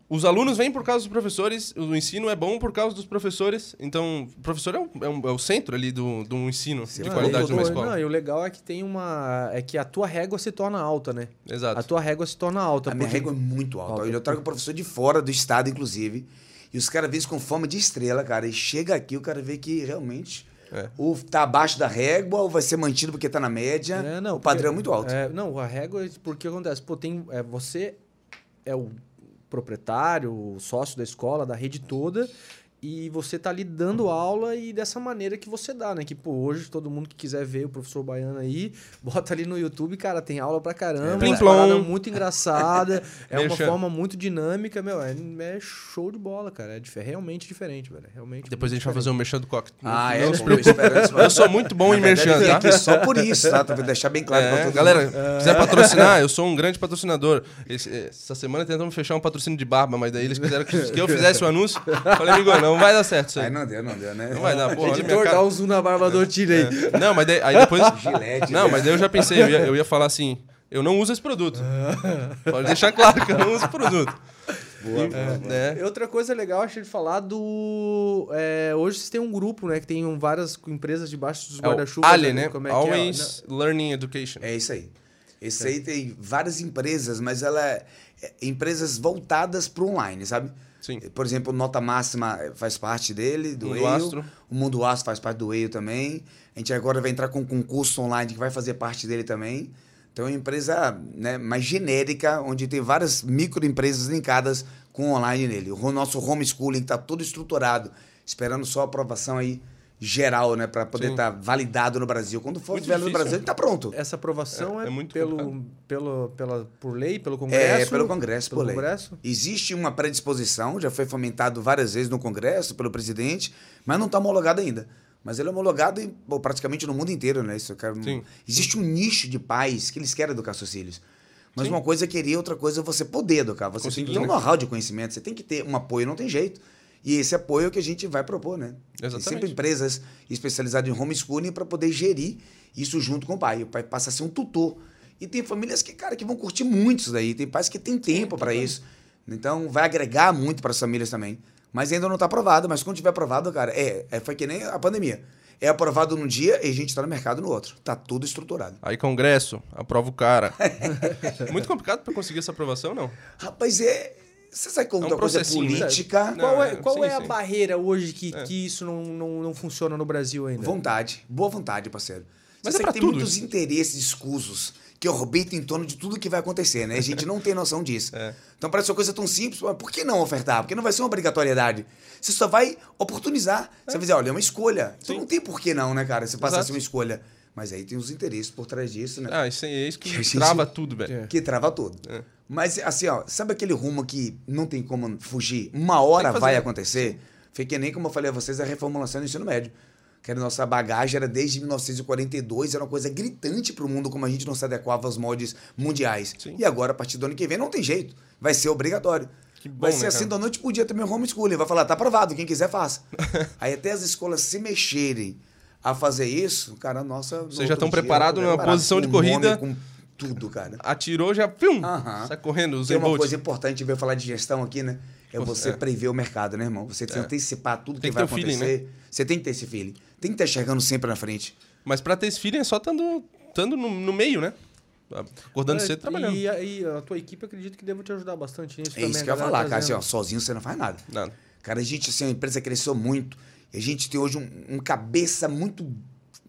[SPEAKER 1] os alunos vêm por causa dos professores, o ensino é bom por causa dos professores. Então, o professor é, um- é um- é o centro ali do, do ensino de
[SPEAKER 2] Não,
[SPEAKER 1] qualidade de uma
[SPEAKER 2] o-
[SPEAKER 1] escola.
[SPEAKER 2] Não, e o legal é que tem uma. É que a tua régua se torna alta, né?
[SPEAKER 1] Exato.
[SPEAKER 2] A tua régua se torna alta.
[SPEAKER 3] A minha régua é muito alta.
[SPEAKER 2] Alta.
[SPEAKER 3] Eu trago professor de fora do estado, inclusive. E os caras vêm com fama de estrela, cara. E chega aqui, o cara vê que realmente
[SPEAKER 1] É.
[SPEAKER 3] ou tá abaixo da régua, ou vai ser mantido porque tá na média.
[SPEAKER 2] É, não,
[SPEAKER 3] o padrão
[SPEAKER 2] porque-
[SPEAKER 3] é muito alto.
[SPEAKER 2] É, não, a régua, é porque acontece? Pô, tem, é, você é o proprietário, sócio da escola, da rede toda, e você tá ali dando aula e dessa maneira que você dá, né? Que, pô, hoje todo mundo que quiser ver o professor Baiano aí, bota ali no YouTube, cara, tem aula pra caramba.
[SPEAKER 1] Plim
[SPEAKER 2] É uma
[SPEAKER 1] plom.
[SPEAKER 2] parada muito engraçada, é uma forma muito dinâmica, meu, é, é show de bola, cara. É dif- realmente diferente, velho. é Realmente
[SPEAKER 1] Depois a gente vai fazer um merchan do coque.
[SPEAKER 3] Ah,
[SPEAKER 1] Não
[SPEAKER 3] é? espera, espera.
[SPEAKER 1] Eu sou muito bom em merchan,
[SPEAKER 3] eu
[SPEAKER 1] tá?
[SPEAKER 3] aqui só por isso, tá? Pra deixar bem claro pra
[SPEAKER 1] É,
[SPEAKER 3] todo
[SPEAKER 1] galera,
[SPEAKER 3] mundo.
[SPEAKER 1] quiser patrocinar, eu sou um grande patrocinador. Esse- essa semana tentamos fechar um patrocínio de barba, mas daí eles quiseram que, que eu fizesse o anúncio. Falei, amigo, não vai dar certo isso aí.
[SPEAKER 3] Aí não deu, não deu, né?
[SPEAKER 1] Não vai dar, porra.
[SPEAKER 2] Editor,
[SPEAKER 1] cara.
[SPEAKER 2] dá um zoom na barba do Ortilho aí.
[SPEAKER 1] Não, mas daí, aí depois.
[SPEAKER 3] Gillette,
[SPEAKER 1] não,
[SPEAKER 3] né?
[SPEAKER 1] mas daí eu já pensei, eu ia, eu ia falar assim: eu não uso esse produto. Pode deixar claro que eu não uso esse produto.
[SPEAKER 3] Boa,
[SPEAKER 1] E,
[SPEAKER 3] boa, boa.
[SPEAKER 1] né?
[SPEAKER 2] E Outra coisa legal, achei de falar do. é, hoje vocês têm um grupo, né? Que tem um- várias empresas debaixo dos
[SPEAKER 1] É
[SPEAKER 2] guarda-chuvas.
[SPEAKER 1] Ali, né?
[SPEAKER 2] Como é que é?
[SPEAKER 1] Always Learning Education.
[SPEAKER 3] É isso aí. Esse aí tem várias empresas, mas ela é, é empresas voltadas para online, sabe?
[SPEAKER 1] Sim.
[SPEAKER 3] Por exemplo, Nota Máxima faz parte dele, do
[SPEAKER 1] Mundo
[SPEAKER 3] EIO.
[SPEAKER 1] Astro.
[SPEAKER 3] O Mundo Astro faz parte do EIO também. A gente agora vai entrar com um concurso online que vai fazer parte dele também. Então é uma empresa né, mais genérica, onde tem várias microempresas linkadas com online nele. O nosso homeschooling está todo estruturado, esperando só a aprovação aí geral, né? Para poder estar validado no Brasil. Quando for tiver no. Brasil, ele está pronto.
[SPEAKER 2] Essa aprovação
[SPEAKER 1] É-
[SPEAKER 2] é,
[SPEAKER 1] é muito
[SPEAKER 2] pelo,
[SPEAKER 1] complicado.
[SPEAKER 2] pelo, pela, por lei, pelo Congresso?
[SPEAKER 3] É, pelo Congresso,
[SPEAKER 2] pelo
[SPEAKER 3] por lei.
[SPEAKER 2] Congresso?
[SPEAKER 3] Existe uma predisposição, já foi fomentado várias vezes no Congresso, pelo presidente, mas não está homologado ainda. Mas ele é homologado em, pô, praticamente no mundo inteiro, né? Isso, cara,
[SPEAKER 1] Sim.
[SPEAKER 3] Existe um nicho de pais que eles querem educar seus filhos. Mas
[SPEAKER 1] Sim.
[SPEAKER 3] uma coisa é querer, outra coisa é você poder educar. Você
[SPEAKER 1] Conseguir,
[SPEAKER 3] tem que ter um
[SPEAKER 1] né?
[SPEAKER 3] know-how de conhecimento, você tem que ter um apoio, não tem jeito. E esse apoio é o que a gente vai propor, né? Tem
[SPEAKER 1] Exatamente.
[SPEAKER 3] sempre empresas especializadas em homeschooling para poder gerir isso junto com o pai. O pai passa a ser um tutor. E tem famílias que, cara, que vão curtir muito isso daí. Tem pais que têm tempo para isso. Então, vai agregar muito para as famílias também. Mas ainda não está aprovado. Mas quando tiver aprovado, cara, é, é, foi que nem a pandemia. é aprovado num dia e a gente está no mercado no outro. Tá tudo estruturado.
[SPEAKER 1] Aí, Congresso, aprova o cara. Muito complicado pra conseguir essa aprovação, não?
[SPEAKER 3] Rapaz, é. Você sabe como
[SPEAKER 1] É um
[SPEAKER 3] é coisa
[SPEAKER 1] processinho, né?
[SPEAKER 3] política?
[SPEAKER 1] Não,
[SPEAKER 2] Qual é,
[SPEAKER 1] é,
[SPEAKER 2] qual
[SPEAKER 1] sim,
[SPEAKER 2] é a
[SPEAKER 1] sim.
[SPEAKER 2] barreira hoje que,
[SPEAKER 1] É.
[SPEAKER 2] que isso não, não, não funciona no Brasil ainda?
[SPEAKER 3] Vontade. Boa vontade, parceiro.
[SPEAKER 1] Mas
[SPEAKER 3] Você
[SPEAKER 1] é
[SPEAKER 3] tem
[SPEAKER 1] tudo
[SPEAKER 3] muitos
[SPEAKER 1] isso.
[SPEAKER 3] interesses escusos que orbitam em torno de tudo que vai acontecer, né? A gente não tem noção disso.
[SPEAKER 1] É.
[SPEAKER 3] Então parece uma coisa tão simples, mas por que não ofertar? Porque não vai ser uma obrigatoriedade. Você só vai oportunizar. Você vai dizer, olha, é uma escolha. Então
[SPEAKER 1] Sim.
[SPEAKER 3] não tem por que não, né, cara? Você passa a
[SPEAKER 1] Exato.
[SPEAKER 3] ser uma escolha. Mas aí tem os interesses por trás disso, né?
[SPEAKER 1] Ah, isso é isso que
[SPEAKER 3] Que gente-
[SPEAKER 1] trava tudo, velho.
[SPEAKER 2] É.
[SPEAKER 3] Que trava tudo.
[SPEAKER 1] É.
[SPEAKER 3] Mas, assim, ó, sabe aquele rumo que não tem como fugir? Uma hora vai acontecer? Foi que nem, como eu falei a vocês, a reformulação do ensino médio. Que a nossa bagagem era desde 1942, era uma coisa gritante para o mundo como a gente não se adequava aos moldes mundiais.
[SPEAKER 1] Sim.
[SPEAKER 3] E agora, a partir do ano que vem, não tem jeito. Vai ser obrigatório.
[SPEAKER 1] Que bom,
[SPEAKER 3] vai ser
[SPEAKER 1] né,
[SPEAKER 3] assim da noite pro dia também o homeschooling. Vai falar, tá aprovado, quem quiser faça. Aí até as escolas se mexerem a fazer isso, cara, nossa... no
[SPEAKER 1] Vocês já estão preparados numa
[SPEAKER 3] preparado
[SPEAKER 1] posição de corrida.
[SPEAKER 3] Com tudo, cara.
[SPEAKER 1] Atirou, já, pum,
[SPEAKER 3] Aham.
[SPEAKER 1] sai correndo, os
[SPEAKER 3] Tem uma coisa importante, veio falar de gestão aqui, né? É você
[SPEAKER 1] É.
[SPEAKER 3] prever o mercado, né, irmão? Você tem que antecipar tudo
[SPEAKER 1] Tem
[SPEAKER 3] que
[SPEAKER 1] que
[SPEAKER 3] vai
[SPEAKER 1] o feeling, né?
[SPEAKER 3] acontecer. Você tem que ter esse feeling. Tem que estar enxergando sempre na frente.
[SPEAKER 1] Mas pra ter esse feeling é só estando estando no, no meio, né? Acordando
[SPEAKER 2] É,
[SPEAKER 1] cedo trabalhando.
[SPEAKER 2] E, a- e a tua equipe acredito que deva te ajudar bastante nisso
[SPEAKER 3] É
[SPEAKER 2] também.
[SPEAKER 3] isso que eu ia falar, cara. Assim, ó, sozinho você não faz nada.
[SPEAKER 1] Nada.
[SPEAKER 3] Cara, a gente, assim, a empresa cresceu muito. A gente tem hoje um, um cabeça muito,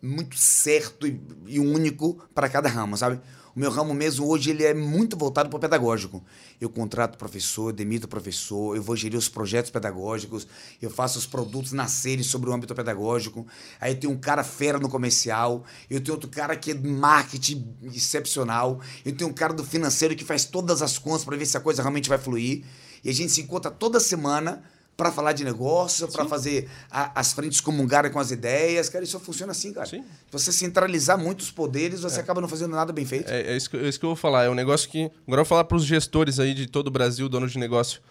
[SPEAKER 3] muito certo e, e único para cada ramo, sabe? O meu ramo mesmo hoje ele é muito voltado para o pedagógico. Eu contrato professor, demito professor, eu vou gerir os projetos pedagógicos, eu faço os produtos nascerem sobre o âmbito pedagógico. Aí tem um cara fera no comercial, eu tenho outro cara que é marketing excepcional, eu tenho um cara do financeiro que faz todas as contas para ver se a coisa realmente vai fluir. E a gente se encontra toda semana para falar de negócio, para fazer a- as frentes comungarem com as ideias. Cara, isso funciona assim, cara.
[SPEAKER 1] Sim.
[SPEAKER 3] Você centralizar muitos poderes, você acaba não fazendo nada bem feito.
[SPEAKER 1] É, é isso que, é isso que eu vou falar. É um negócio que. Agora eu vou falar pros gestores aí de todo o Brasil, donos de negócio.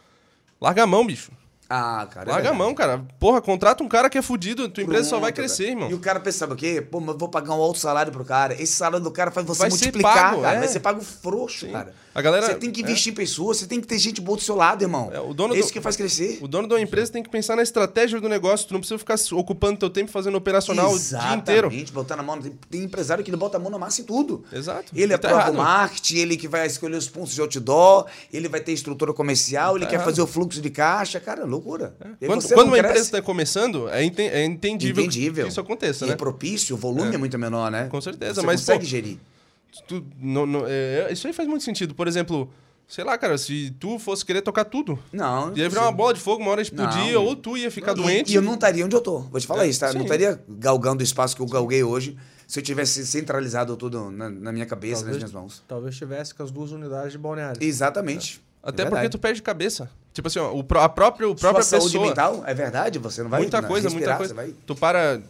[SPEAKER 1] Larga a mão, bicho.
[SPEAKER 3] Ah, cara. é
[SPEAKER 1] Larga a
[SPEAKER 3] verdade.
[SPEAKER 1] mão, cara. Porra, contrata um cara que é fudido, tua empresa só vai
[SPEAKER 3] Pronto,
[SPEAKER 1] crescer,
[SPEAKER 3] cara.
[SPEAKER 1] irmão.
[SPEAKER 3] E o cara pensava o quê? Pô, mas eu vou pagar um alto salário pro cara. Esse salário do cara faz você
[SPEAKER 1] Vai ser
[SPEAKER 3] multiplicar,
[SPEAKER 1] pago,
[SPEAKER 3] cara.
[SPEAKER 1] é.
[SPEAKER 3] Vai ser pago frouxo,
[SPEAKER 1] Sim.
[SPEAKER 3] cara.
[SPEAKER 1] A galera-
[SPEAKER 3] Você tem que
[SPEAKER 1] é.
[SPEAKER 3] investir em pessoas, você tem que ter gente boa do seu lado, irmão.
[SPEAKER 1] É, o dono
[SPEAKER 3] É isso
[SPEAKER 1] do-
[SPEAKER 3] que faz crescer.
[SPEAKER 1] O dono de uma empresa tem que pensar na estratégia do negócio. Tu não precisa ficar ocupando teu tempo fazendo operacional o dia inteiro.
[SPEAKER 3] Exatamente, botar na mão. Tem, tem empresário que ele bota a mão na massa em tudo.
[SPEAKER 1] Exato.
[SPEAKER 3] Ele
[SPEAKER 1] tá
[SPEAKER 3] aprova
[SPEAKER 1] errado.
[SPEAKER 3] o marketing, ele que vai escolher os pontos de outdoor, ele vai ter estrutura comercial, ele
[SPEAKER 1] Tá
[SPEAKER 3] quer
[SPEAKER 1] errado.
[SPEAKER 3] fazer o fluxo de caixa. Cara, loucura. E aí
[SPEAKER 1] Quando, quando
[SPEAKER 3] não
[SPEAKER 1] uma
[SPEAKER 3] cresce.
[SPEAKER 1] empresa está começando, é, enten- é entendível,
[SPEAKER 3] Entendível.
[SPEAKER 1] que isso aconteça,
[SPEAKER 3] E
[SPEAKER 1] né?
[SPEAKER 3] é propício, o volume é, muito menor, né?
[SPEAKER 1] Com certeza,
[SPEAKER 3] Você
[SPEAKER 1] mas,
[SPEAKER 3] consegue
[SPEAKER 1] pô,
[SPEAKER 3] gerir.
[SPEAKER 1] Tu- não- não- é, isso aí faz muito sentido. Por exemplo, sei lá, cara, se tu fosse querer tocar tudo,
[SPEAKER 3] Não.
[SPEAKER 1] ia virar uma bola de fogo, uma hora explodia,
[SPEAKER 3] Não.
[SPEAKER 1] ou tu ia ficar
[SPEAKER 3] E-
[SPEAKER 1] doente.
[SPEAKER 3] E, eu não estaria onde eu tô. Vou te falar
[SPEAKER 1] É,
[SPEAKER 3] isso, tá? Eu Não
[SPEAKER 1] sim.
[SPEAKER 3] estaria galgando o espaço que eu galguei hoje se eu tivesse centralizado tudo na, na minha cabeça,
[SPEAKER 2] Talvez-
[SPEAKER 3] nas minhas mãos.
[SPEAKER 2] Talvez tivesse com as duas unidades de balneário.
[SPEAKER 3] Exatamente.
[SPEAKER 1] Até
[SPEAKER 3] É
[SPEAKER 1] porque tu perde cabeça. Tipo assim, ó, o, a própria, própria
[SPEAKER 3] Sua saúde
[SPEAKER 1] pessoa.
[SPEAKER 3] mental, é verdade, você não vai
[SPEAKER 1] muita coisa,
[SPEAKER 3] respirar,
[SPEAKER 1] muita coisa.
[SPEAKER 3] vai-
[SPEAKER 1] Tu para.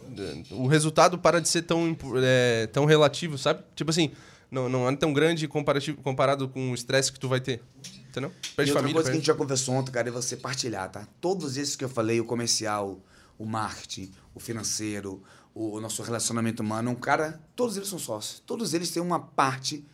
[SPEAKER 1] O resultado para de ser tão, é, tão relativo, sabe? Tipo assim, não, não é tão grande comparativo, comparado com o estresse que tu vai ter. Entendeu?
[SPEAKER 3] E
[SPEAKER 1] Perde
[SPEAKER 3] outra
[SPEAKER 1] família.
[SPEAKER 3] coisa que a gente já conversou ontem, cara, é você partilhar, tá? Todos esses que eu falei, o comercial, o marketing, o financeiro, o, o nosso relacionamento humano, um cara, todos eles são sócios. Todos eles têm uma parte,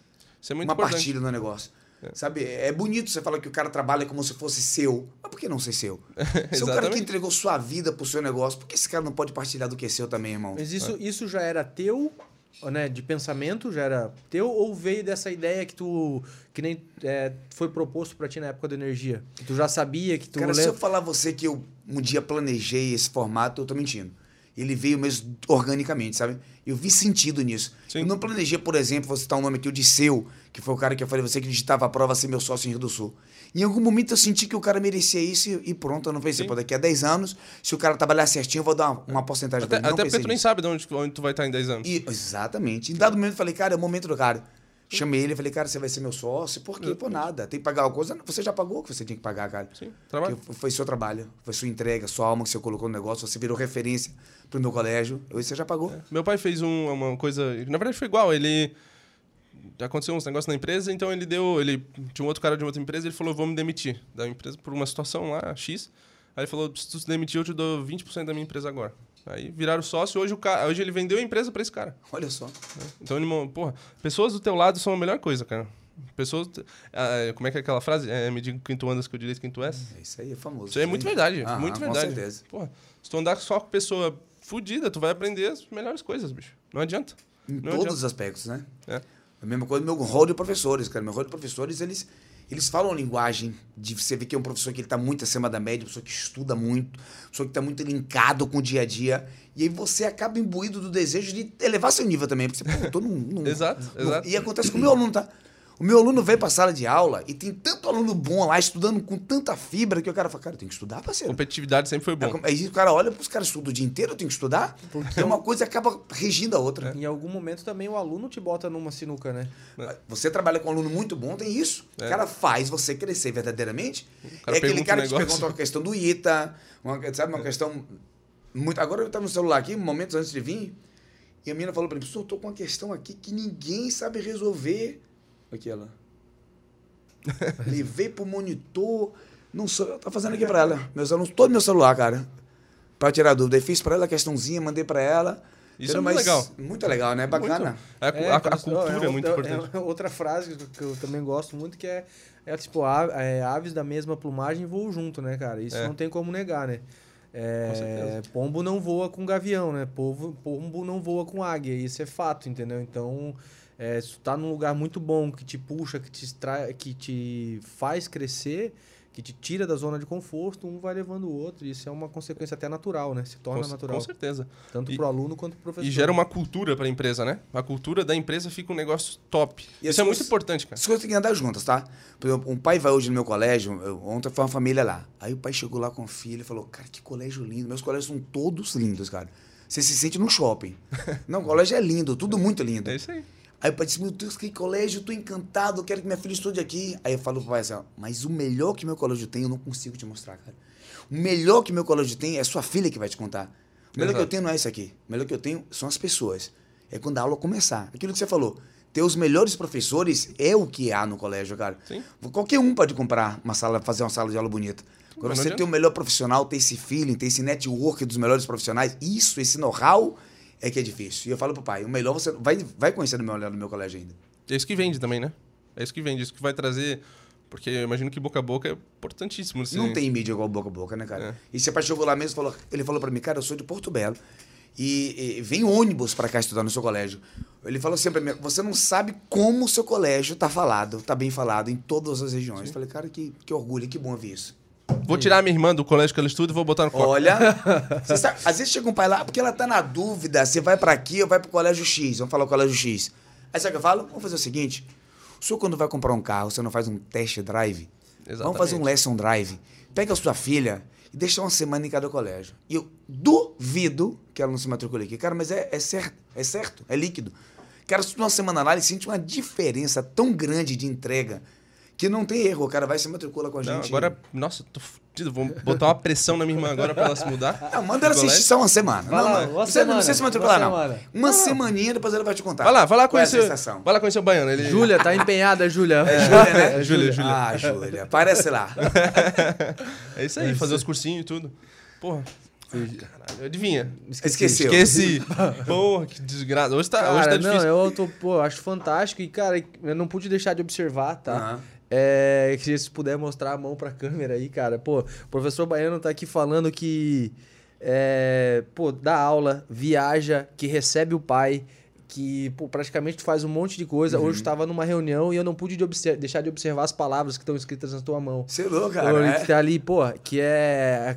[SPEAKER 1] Isso é muito
[SPEAKER 3] uma
[SPEAKER 1] importante.
[SPEAKER 3] partilha no negócio. Sabe, é bonito você falar que o cara trabalha como se fosse seu. Mas por que não ser seu? Se é o cara que entregou sua vida pro seu negócio, por que esse cara não pode partilhar do que é seu também, irmão?
[SPEAKER 2] Mas isso, isso já era teu, né, de pensamento, já era teu, ou veio dessa ideia que tu, que nem é, foi proposto pra ti na época da energia? Que tu já sabia, que tu
[SPEAKER 3] Cara, se eu
[SPEAKER 2] lembra...
[SPEAKER 3] falar a você que eu um dia planejei esse formato, eu tô mentindo. Ele veio mesmo organicamente, sabe? Eu vi sentido nisso.
[SPEAKER 1] Sim.
[SPEAKER 3] Eu não planejei, por exemplo, vou citar um nome aqui, o Disseu, que foi o cara que eu falei você que digitava a prova ser meu sócio em Rio do Sul. Em algum momento eu senti que o cara merecia isso e, pronto, eu não pensei,
[SPEAKER 1] Sim.
[SPEAKER 3] pô, daqui a 10 anos, se o cara trabalhar certinho, eu vou dar uma, uma porcentagem
[SPEAKER 1] Até,
[SPEAKER 3] pra ele. Não
[SPEAKER 1] até porque tu nem sabe de onde, onde tu vai estar em 10 anos.
[SPEAKER 3] E- exatamente. Em dado momento eu falei, cara, é o momento do cara. Chamei ele e falei, cara, você vai ser meu sócio? Por quê? Por nada. Tem que pagar uma coisa. Você já pagou o que você tinha que pagar, cara.
[SPEAKER 1] Sim, trabalho.
[SPEAKER 3] Porque foi seu trabalho, foi sua entrega, sua alma que você colocou no negócio, você virou referência pro meu colégio. Hoje você já pagou.
[SPEAKER 1] Meu pai fez um- uma coisa. Na verdade, foi igual. Ele. Aconteceu uns negócios na empresa, então ele deu. Ele tinha um outro cara de outra empresa ele falou: vou me demitir da empresa por uma situação lá, X. Aí ele falou: se tu se demitir, eu te dou 20% da minha empresa agora. Aí viraram sócio, hoje, o cara, hoje ele vendeu a empresa pra esse cara.
[SPEAKER 3] Olha só.
[SPEAKER 1] Então ele. Porra, pessoas do teu lado são a melhor coisa, cara. Pessoas. ah, como é que é aquela frase? É, me diga quem tu andas que eu direito quem tu és.
[SPEAKER 3] É Isso aí é famoso.
[SPEAKER 1] Isso aí é muito verdade,
[SPEAKER 3] Aham,
[SPEAKER 1] muito
[SPEAKER 3] com
[SPEAKER 1] verdade.
[SPEAKER 3] certeza.
[SPEAKER 1] Porra, se tu andar só com pessoa fodida. Tu vai aprender as melhores coisas, bicho. Não adianta.
[SPEAKER 3] Em
[SPEAKER 1] Não
[SPEAKER 3] todos
[SPEAKER 1] adianta.
[SPEAKER 3] os aspectos, né?
[SPEAKER 1] É.
[SPEAKER 3] A mesma coisa no meu rol de professores, cara. Meu rol de professores, eles, eles falam linguagem de você ver que é um professor que ele tá muito acima da média, pessoa que estuda muito, pessoa que tá muito linkado com o dia a dia. E aí você acaba imbuído do desejo de elevar seu nível também. Porque você, pô, eu tô num, num-
[SPEAKER 1] Exato,
[SPEAKER 3] num-
[SPEAKER 1] exato.
[SPEAKER 3] E acontece com o meu aluno, tá? O meu aluno vem pra sala de aula e tem tanto aluno bom lá, estudando com tanta fibra, que o cara fala, cara, eu tenho que estudar, parceiro.
[SPEAKER 1] Competitividade sempre foi bom.
[SPEAKER 3] Aí o cara olha pros caras estudam o dia inteiro, eu tenho que estudar. Porque uma coisa acaba regindo a outra.
[SPEAKER 2] Em algum momento também o aluno te bota numa sinuca, né?
[SPEAKER 3] Você trabalha com um aluno muito bom, tem isso.
[SPEAKER 1] É.
[SPEAKER 3] O cara faz você crescer verdadeiramente. é aquele cara
[SPEAKER 1] um
[SPEAKER 3] que te
[SPEAKER 1] negócio.
[SPEAKER 3] pergunta uma questão do ITA, uma, sabe, uma questão muito. Agora eu estava no celular aqui, momentos antes de vir, e a menina falou para mim: professor, eu tô com uma questão aqui que ninguém sabe resolver. Aqui ela. Levei pro monitor. Não sou. Tá fazendo aqui para ela. Meus alunos, todo meu celular, cara. Para tirar dúvida. Eu fiz para ela a questãozinha, mandei para ela.
[SPEAKER 1] Isso
[SPEAKER 3] Entendeu?
[SPEAKER 1] é muito legal.
[SPEAKER 3] Muito legal, né? Bacana.
[SPEAKER 1] A, cu- a- a cultura é, muito
[SPEAKER 2] outra-
[SPEAKER 1] importante.
[SPEAKER 2] é outra frase que eu também gosto muito que é, é tipo, é, aves da mesma plumagem voam junto, né, cara? Isso
[SPEAKER 1] É.
[SPEAKER 2] não tem como negar, né? É,
[SPEAKER 1] Com certeza.
[SPEAKER 2] pombo não voa com gavião, né? Povo, pombo não voa com águia. Isso é fato, entendeu? Então, é, se tu tá num lugar muito bom, que te puxa, que te, extrai, que te faz crescer, que te tira da zona de conforto, um vai levando o outro. Isso é uma consequência até natural, né? Se torna
[SPEAKER 1] Com,
[SPEAKER 2] natural.
[SPEAKER 1] com certeza.
[SPEAKER 2] Tanto
[SPEAKER 1] E-
[SPEAKER 2] pro aluno quanto pro professor.
[SPEAKER 1] E gera uma cultura para a empresa, né? A cultura da empresa fica um negócio top.
[SPEAKER 3] E
[SPEAKER 1] Isso é
[SPEAKER 3] as
[SPEAKER 1] muito importante, cara.
[SPEAKER 3] Essas coisas têm que andar juntas, tá? Por exemplo, um pai vai hoje no meu colégio, eu- ontem foi uma família lá. Aí o pai chegou lá com o filho e falou: Cara, que colégio lindo. Meus colégios são todos lindos, cara. Você se sente num shopping. Não, o colégio é lindo, tudo muito lindo.
[SPEAKER 1] É isso aí.
[SPEAKER 3] Aí o pai disse: Meu Deus, que colégio, eu tô encantado, eu quero que minha filha estude aqui. Aí eu falo pro pai assim: ó, Mas o melhor que meu colégio tem, eu não consigo te mostrar, cara. O melhor que meu colégio tem é sua filha que vai te contar. O melhor que eu tenho não é isso aqui. O melhor que eu tenho são as pessoas. É quando a aula começar. Aquilo que você falou. Ter os melhores professores é o que há no colégio, cara.
[SPEAKER 1] Sim.
[SPEAKER 3] Qualquer um pode comprar uma sala, fazer uma sala de aula bonita.
[SPEAKER 1] Não
[SPEAKER 3] você ter o melhor profissional, ter esse feeling, ter esse network dos melhores profissionais, isso, esse know-how, é que é difícil. E eu falo pro pai, o melhor você vai, vai conhecer no meu, no meu colégio ainda.
[SPEAKER 1] É isso que vende também, né? É isso que vende, isso que vai trazer. Porque eu imagino que boca a boca é importantíssimo. Assim.
[SPEAKER 3] Não tem mídia igual boca a boca, né, cara?
[SPEAKER 1] É.
[SPEAKER 3] E seu pai chegou lá mesmo, falou, ele falou pra mim, cara, eu sou de Porto Belo e, e vem ônibus pra cá estudar no seu colégio. Ele falou assim pra mim, você não sabe como o seu colégio tá falado, tá bem falado em todas as regiões. Eu falei, cara, que, que orgulho, que bom ouvir isso.
[SPEAKER 1] Vou tirar minha irmã do colégio que ela estuda e vou botar no copo.
[SPEAKER 3] Olha, sabe, às vezes chega um pai lá, porque ela tá na dúvida, você vai pra aqui ou vai pro colégio X, vamos falar o colégio X. Aí sabe o que eu falo? Vamos fazer o seguinte, o senhor quando vai comprar um carro, você não faz um test drive? Vamos fazer um
[SPEAKER 1] Exatamente.
[SPEAKER 3] lesson drive. Pega a sua filha e deixa uma semana em cada colégio. E eu duvido que ela não se matricule aqui. Cara, mas é, é certo, é certo, é líquido. Cara, se tu uma semana lá, ele sente uma diferença tão grande de entrega que não tem erro. O cara vai e se matricula com a
[SPEAKER 1] Não,
[SPEAKER 3] gente.
[SPEAKER 1] agora, nossa, tô fudido. Vou botar uma pressão na minha irmã agora pra ela se mudar.
[SPEAKER 3] Ah, manda ela assistir só uma semana.
[SPEAKER 2] Vai
[SPEAKER 3] não,
[SPEAKER 2] lá,
[SPEAKER 3] não,
[SPEAKER 2] uma
[SPEAKER 3] não precisa, não
[SPEAKER 2] semana,
[SPEAKER 3] precisa se matricular,
[SPEAKER 2] uma
[SPEAKER 3] não.
[SPEAKER 2] semana.
[SPEAKER 3] Uma semaninha, depois ela vai te contar.
[SPEAKER 1] Vai lá, vai lá
[SPEAKER 3] é
[SPEAKER 1] conhecer.
[SPEAKER 3] sensação?
[SPEAKER 1] vai lá conhecer o baiano. Ele...
[SPEAKER 2] Júlia, tá empenhada, Júlia.
[SPEAKER 3] É Júlia, né?
[SPEAKER 1] É, Júlia, Júlia.
[SPEAKER 3] Ah, Júlia. Aparece lá.
[SPEAKER 1] É isso aí, fazer os cursinhos e tudo. Porra. Caralho, adivinha?
[SPEAKER 3] Esqueceu.
[SPEAKER 1] Esqueci. Porra, que desgraça. Hoje tá, hoje tá
[SPEAKER 2] Cara,
[SPEAKER 1] difícil.
[SPEAKER 2] não, eu tô, pô, acho fantástico e, cara, eu não pude deixar de observar, tá? É, que se puder mostrar a mão pra câmera aí, cara. Pô, o professor Baiano tá aqui falando que, é, pô, dá aula, viaja, que recebe o pai, que pô, praticamente faz um monte de coisa.
[SPEAKER 3] Uhum.
[SPEAKER 2] Hoje estava numa reunião e eu não pude de deixar de observar as palavras que estão escritas na tua mão.
[SPEAKER 3] Você é louco, cara.
[SPEAKER 2] Que
[SPEAKER 3] É.
[SPEAKER 2] tá ali, pô, que é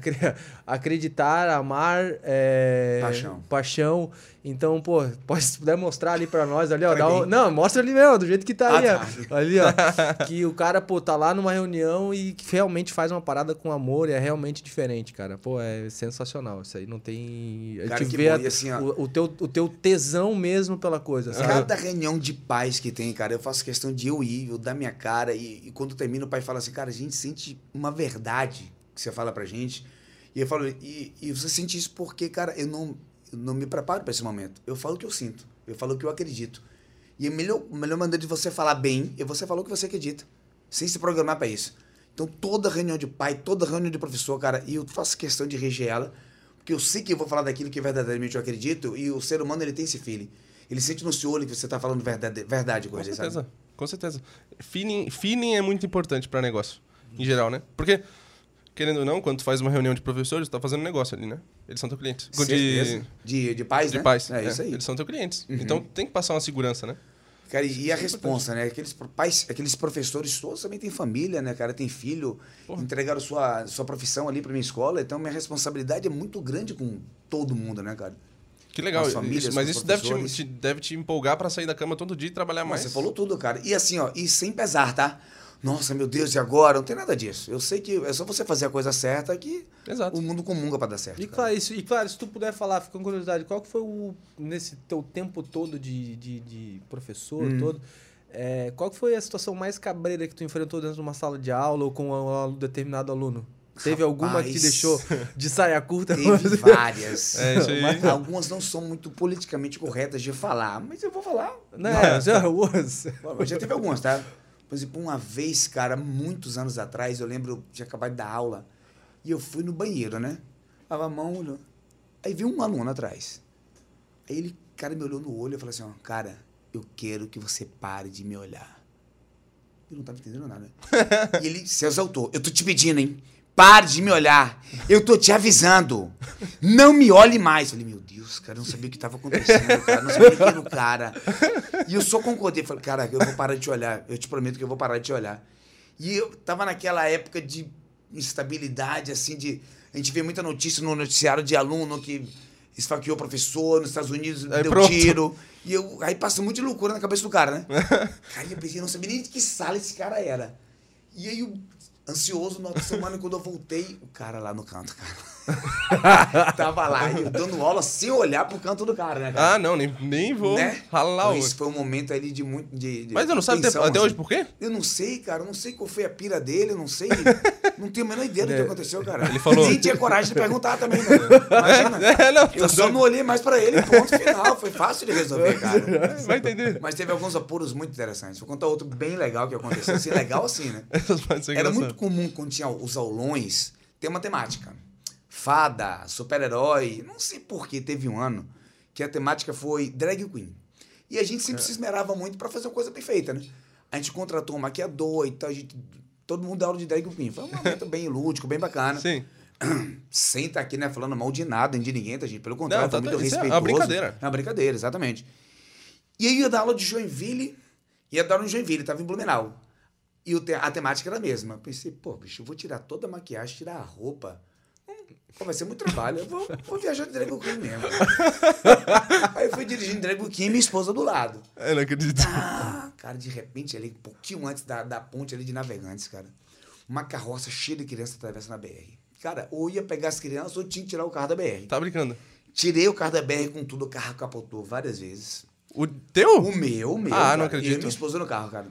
[SPEAKER 2] acreditar, amar, é,
[SPEAKER 3] Paixão.
[SPEAKER 2] paixão. Então, pô, pode se puder mostrar ali pra nós ali, ó. Um- não, mostra ali mesmo, do jeito que tá
[SPEAKER 3] Ah,
[SPEAKER 2] ali,
[SPEAKER 3] tá.
[SPEAKER 2] ó. Ali, ó. que o cara, pô, tá lá numa reunião e realmente faz uma parada com amor e é realmente diferente, cara. Pô, é sensacional. Isso aí não tem. A
[SPEAKER 3] Cara,
[SPEAKER 2] gente
[SPEAKER 3] que
[SPEAKER 2] vê
[SPEAKER 3] bom.
[SPEAKER 2] a-
[SPEAKER 3] assim, ó.
[SPEAKER 2] o, o teu, o teu tesão mesmo pela coisa, sabe?
[SPEAKER 3] Cada reunião de pais que tem, cara, eu faço questão de eu ir, eu dar minha cara. E, e quando termina, o pai fala assim, cara, a gente sente uma verdade que você fala pra gente. E eu falo, e, e você sente isso porque, cara, eu não, eu não me preparo pra esse momento. Eu falo o que eu sinto, eu falo o que eu acredito. E a melhor, a melhor maneira de você falar bem é você falar o que você acredita, sem se programar pra isso. Então, toda reunião de pai, toda reunião de professor, cara, e eu faço questão de reger ela, porque eu sei que eu vou falar daquilo que verdadeiramente eu acredito, e o ser humano, ele tem esse feeling. Ele sente no seu olho que você tá falando verdade, verdade com
[SPEAKER 1] Com
[SPEAKER 3] ele,
[SPEAKER 1] certeza,
[SPEAKER 3] sabe?
[SPEAKER 1] com certeza. Feeling, feeling é muito importante para negócio, em geral, né? Porque, querendo ou não, quando tu faz uma reunião de professores, tu tá fazendo negócio ali, né? Eles são teus clientes. De,
[SPEAKER 3] Certeza. De, de paz,
[SPEAKER 1] de
[SPEAKER 3] né?
[SPEAKER 1] pais.
[SPEAKER 3] É, isso aí. Uhum.
[SPEAKER 1] Eles são teus clientes. Então tem que passar uma segurança, né?
[SPEAKER 3] Cara, e a responsa, né? Aqueles pais, aqueles professores todos também têm família, né, cara? Tem filho, entregaram sua, sua profissão ali pra minha escola, então minha responsabilidade é muito grande com todo mundo, né, cara?
[SPEAKER 1] Que legal.
[SPEAKER 3] As famílias,
[SPEAKER 1] Isso- mas isso deve te, te- deve te empolgar pra sair da cama todo dia e trabalhar
[SPEAKER 3] Mas
[SPEAKER 1] mais.
[SPEAKER 3] você falou tudo, cara. E assim, ó, e sem pesar, tá? Nossa, meu Deus, e agora? Não tem nada disso. Eu sei que é só você fazer a coisa certa que
[SPEAKER 1] Exato.
[SPEAKER 3] o mundo comunga pra dar certo.
[SPEAKER 2] E
[SPEAKER 3] cara.
[SPEAKER 2] claro, isso, e claro, se tu puder falar, fica com curiosidade, qual que foi o, nesse teu tempo todo de, de, de professor
[SPEAKER 3] Hum.
[SPEAKER 2] todo, é, qual que foi a situação mais cabreira que tu enfrentou dentro de uma sala de aula ou com um, determinado aluno? Teve alguma que
[SPEAKER 3] Rapaz.
[SPEAKER 2] deixou de saia curta?
[SPEAKER 3] Teve várias.
[SPEAKER 1] É, isso aí.
[SPEAKER 3] Mas algumas não são muito politicamente corretas de falar, mas eu vou falar.
[SPEAKER 2] Né? Já.
[SPEAKER 3] Bom, Já teve algumas, tá? Por exemplo, uma vez, cara, muitos anos atrás, eu lembro, tinha acabado de dar aula, e eu fui no banheiro, né? Lava a mão, olhou. Aí vi um aluno atrás. Aí ele, cara, me olhou no olho e falou assim, ó, cara, eu quero que você pare de me olhar. Eu não tava entendendo nada. e ele se exaltou. Eu tô te pedindo, hein? Pare de me olhar. Eu tô te avisando. Não me olhe mais. Falei, meu Deus, cara, eu não sabia o que tava acontecendo, cara. Não sabia quem era o cara. E eu só concordei. Falei, cara, eu vou parar de te olhar. Eu te prometo que eu vou parar de te olhar. E eu tava naquela época de instabilidade, assim, de. A gente vê muita notícia no noticiário de aluno que esfaqueou professor nos Estados Unidos,
[SPEAKER 1] Aí
[SPEAKER 3] deu
[SPEAKER 1] pronto.
[SPEAKER 3] tiro. E eu, aí passa muito de loucura na cabeça do cara, né? cara, eu pensei, eu não sabia nem de que sala esse cara era. E aí, eu, ansioso, outra semana, quando eu voltei, o cara lá no canto, cara. Tava lá, e eu dando aula sem olhar pro canto do cara, né, cara?
[SPEAKER 1] Ah, não, nem, nem vou
[SPEAKER 3] né?
[SPEAKER 1] ralar
[SPEAKER 3] Então, isso foi um momento ali de muito. De, de
[SPEAKER 1] Mas eu não sabe até, até
[SPEAKER 3] assim.
[SPEAKER 1] hoje por quê?
[SPEAKER 3] Eu não sei, cara. Eu não sei qual foi a pira dele. Eu não sei. Não tenho a menor ideia do que aconteceu, cara.
[SPEAKER 1] Ele falou-
[SPEAKER 3] Nem tinha coragem de perguntar também, né? Imagina.
[SPEAKER 1] É, não,
[SPEAKER 3] Eu
[SPEAKER 1] tá
[SPEAKER 3] só não olhei mais pra ele. Ponto final. Foi fácil de resolver, cara.
[SPEAKER 1] Vai entender.
[SPEAKER 3] Mas teve alguns apuros muito interessantes. Vou contar outro bem legal que aconteceu. Assim, legal assim, né? Era muito comum quando tinha os aulões ter uma temática. Fada, super-herói. Não sei por que teve um ano que a temática foi drag queen. E a gente
[SPEAKER 1] É.
[SPEAKER 3] sempre se esmerava muito pra fazer uma coisa bem feita, né? A gente contratou um maquiador e tal. A gente, todo mundo dá aula de drag queen. Foi um momento bem lúdico, bem bacana.
[SPEAKER 1] Sim.
[SPEAKER 3] Sem estar aqui, né, falando mal de nada, nem de ninguém, tá, gente? Pelo contrário,
[SPEAKER 1] Não, tá-
[SPEAKER 3] foi muito
[SPEAKER 1] isso é uma
[SPEAKER 3] respeitoso.
[SPEAKER 1] brincadeira.
[SPEAKER 3] É uma brincadeira, exatamente. E aí eu ia dar aula de Joinville, ia dar aula em Joinville, tava em Blumenau. E a temática era a mesma. Eu pensei, pô, bicho, eu vou tirar toda a maquiagem, tirar a roupa. Pô, vai ser muito trabalho. Eu vou, vou viajar de drag queen mesmo. aí eu fui dirigindo drag queen e minha esposa do lado.
[SPEAKER 1] Eu não acredito.
[SPEAKER 3] Ah, cara, de repente, ali, um pouquinho antes da, da ponte ali de Navegantes, cara, uma carroça cheia de crianças atravessa na BR. Cara, ou ia pegar as crianças ou tinha que tirar o carro da BR.
[SPEAKER 1] Tá brincando.
[SPEAKER 3] Tirei o carro da BR com tudo, o carro capotou várias vezes.
[SPEAKER 1] O teu?
[SPEAKER 3] O meu, o meu.
[SPEAKER 1] Ah,
[SPEAKER 3] cara.
[SPEAKER 1] não acredito.
[SPEAKER 3] e minha esposa no carro, cara.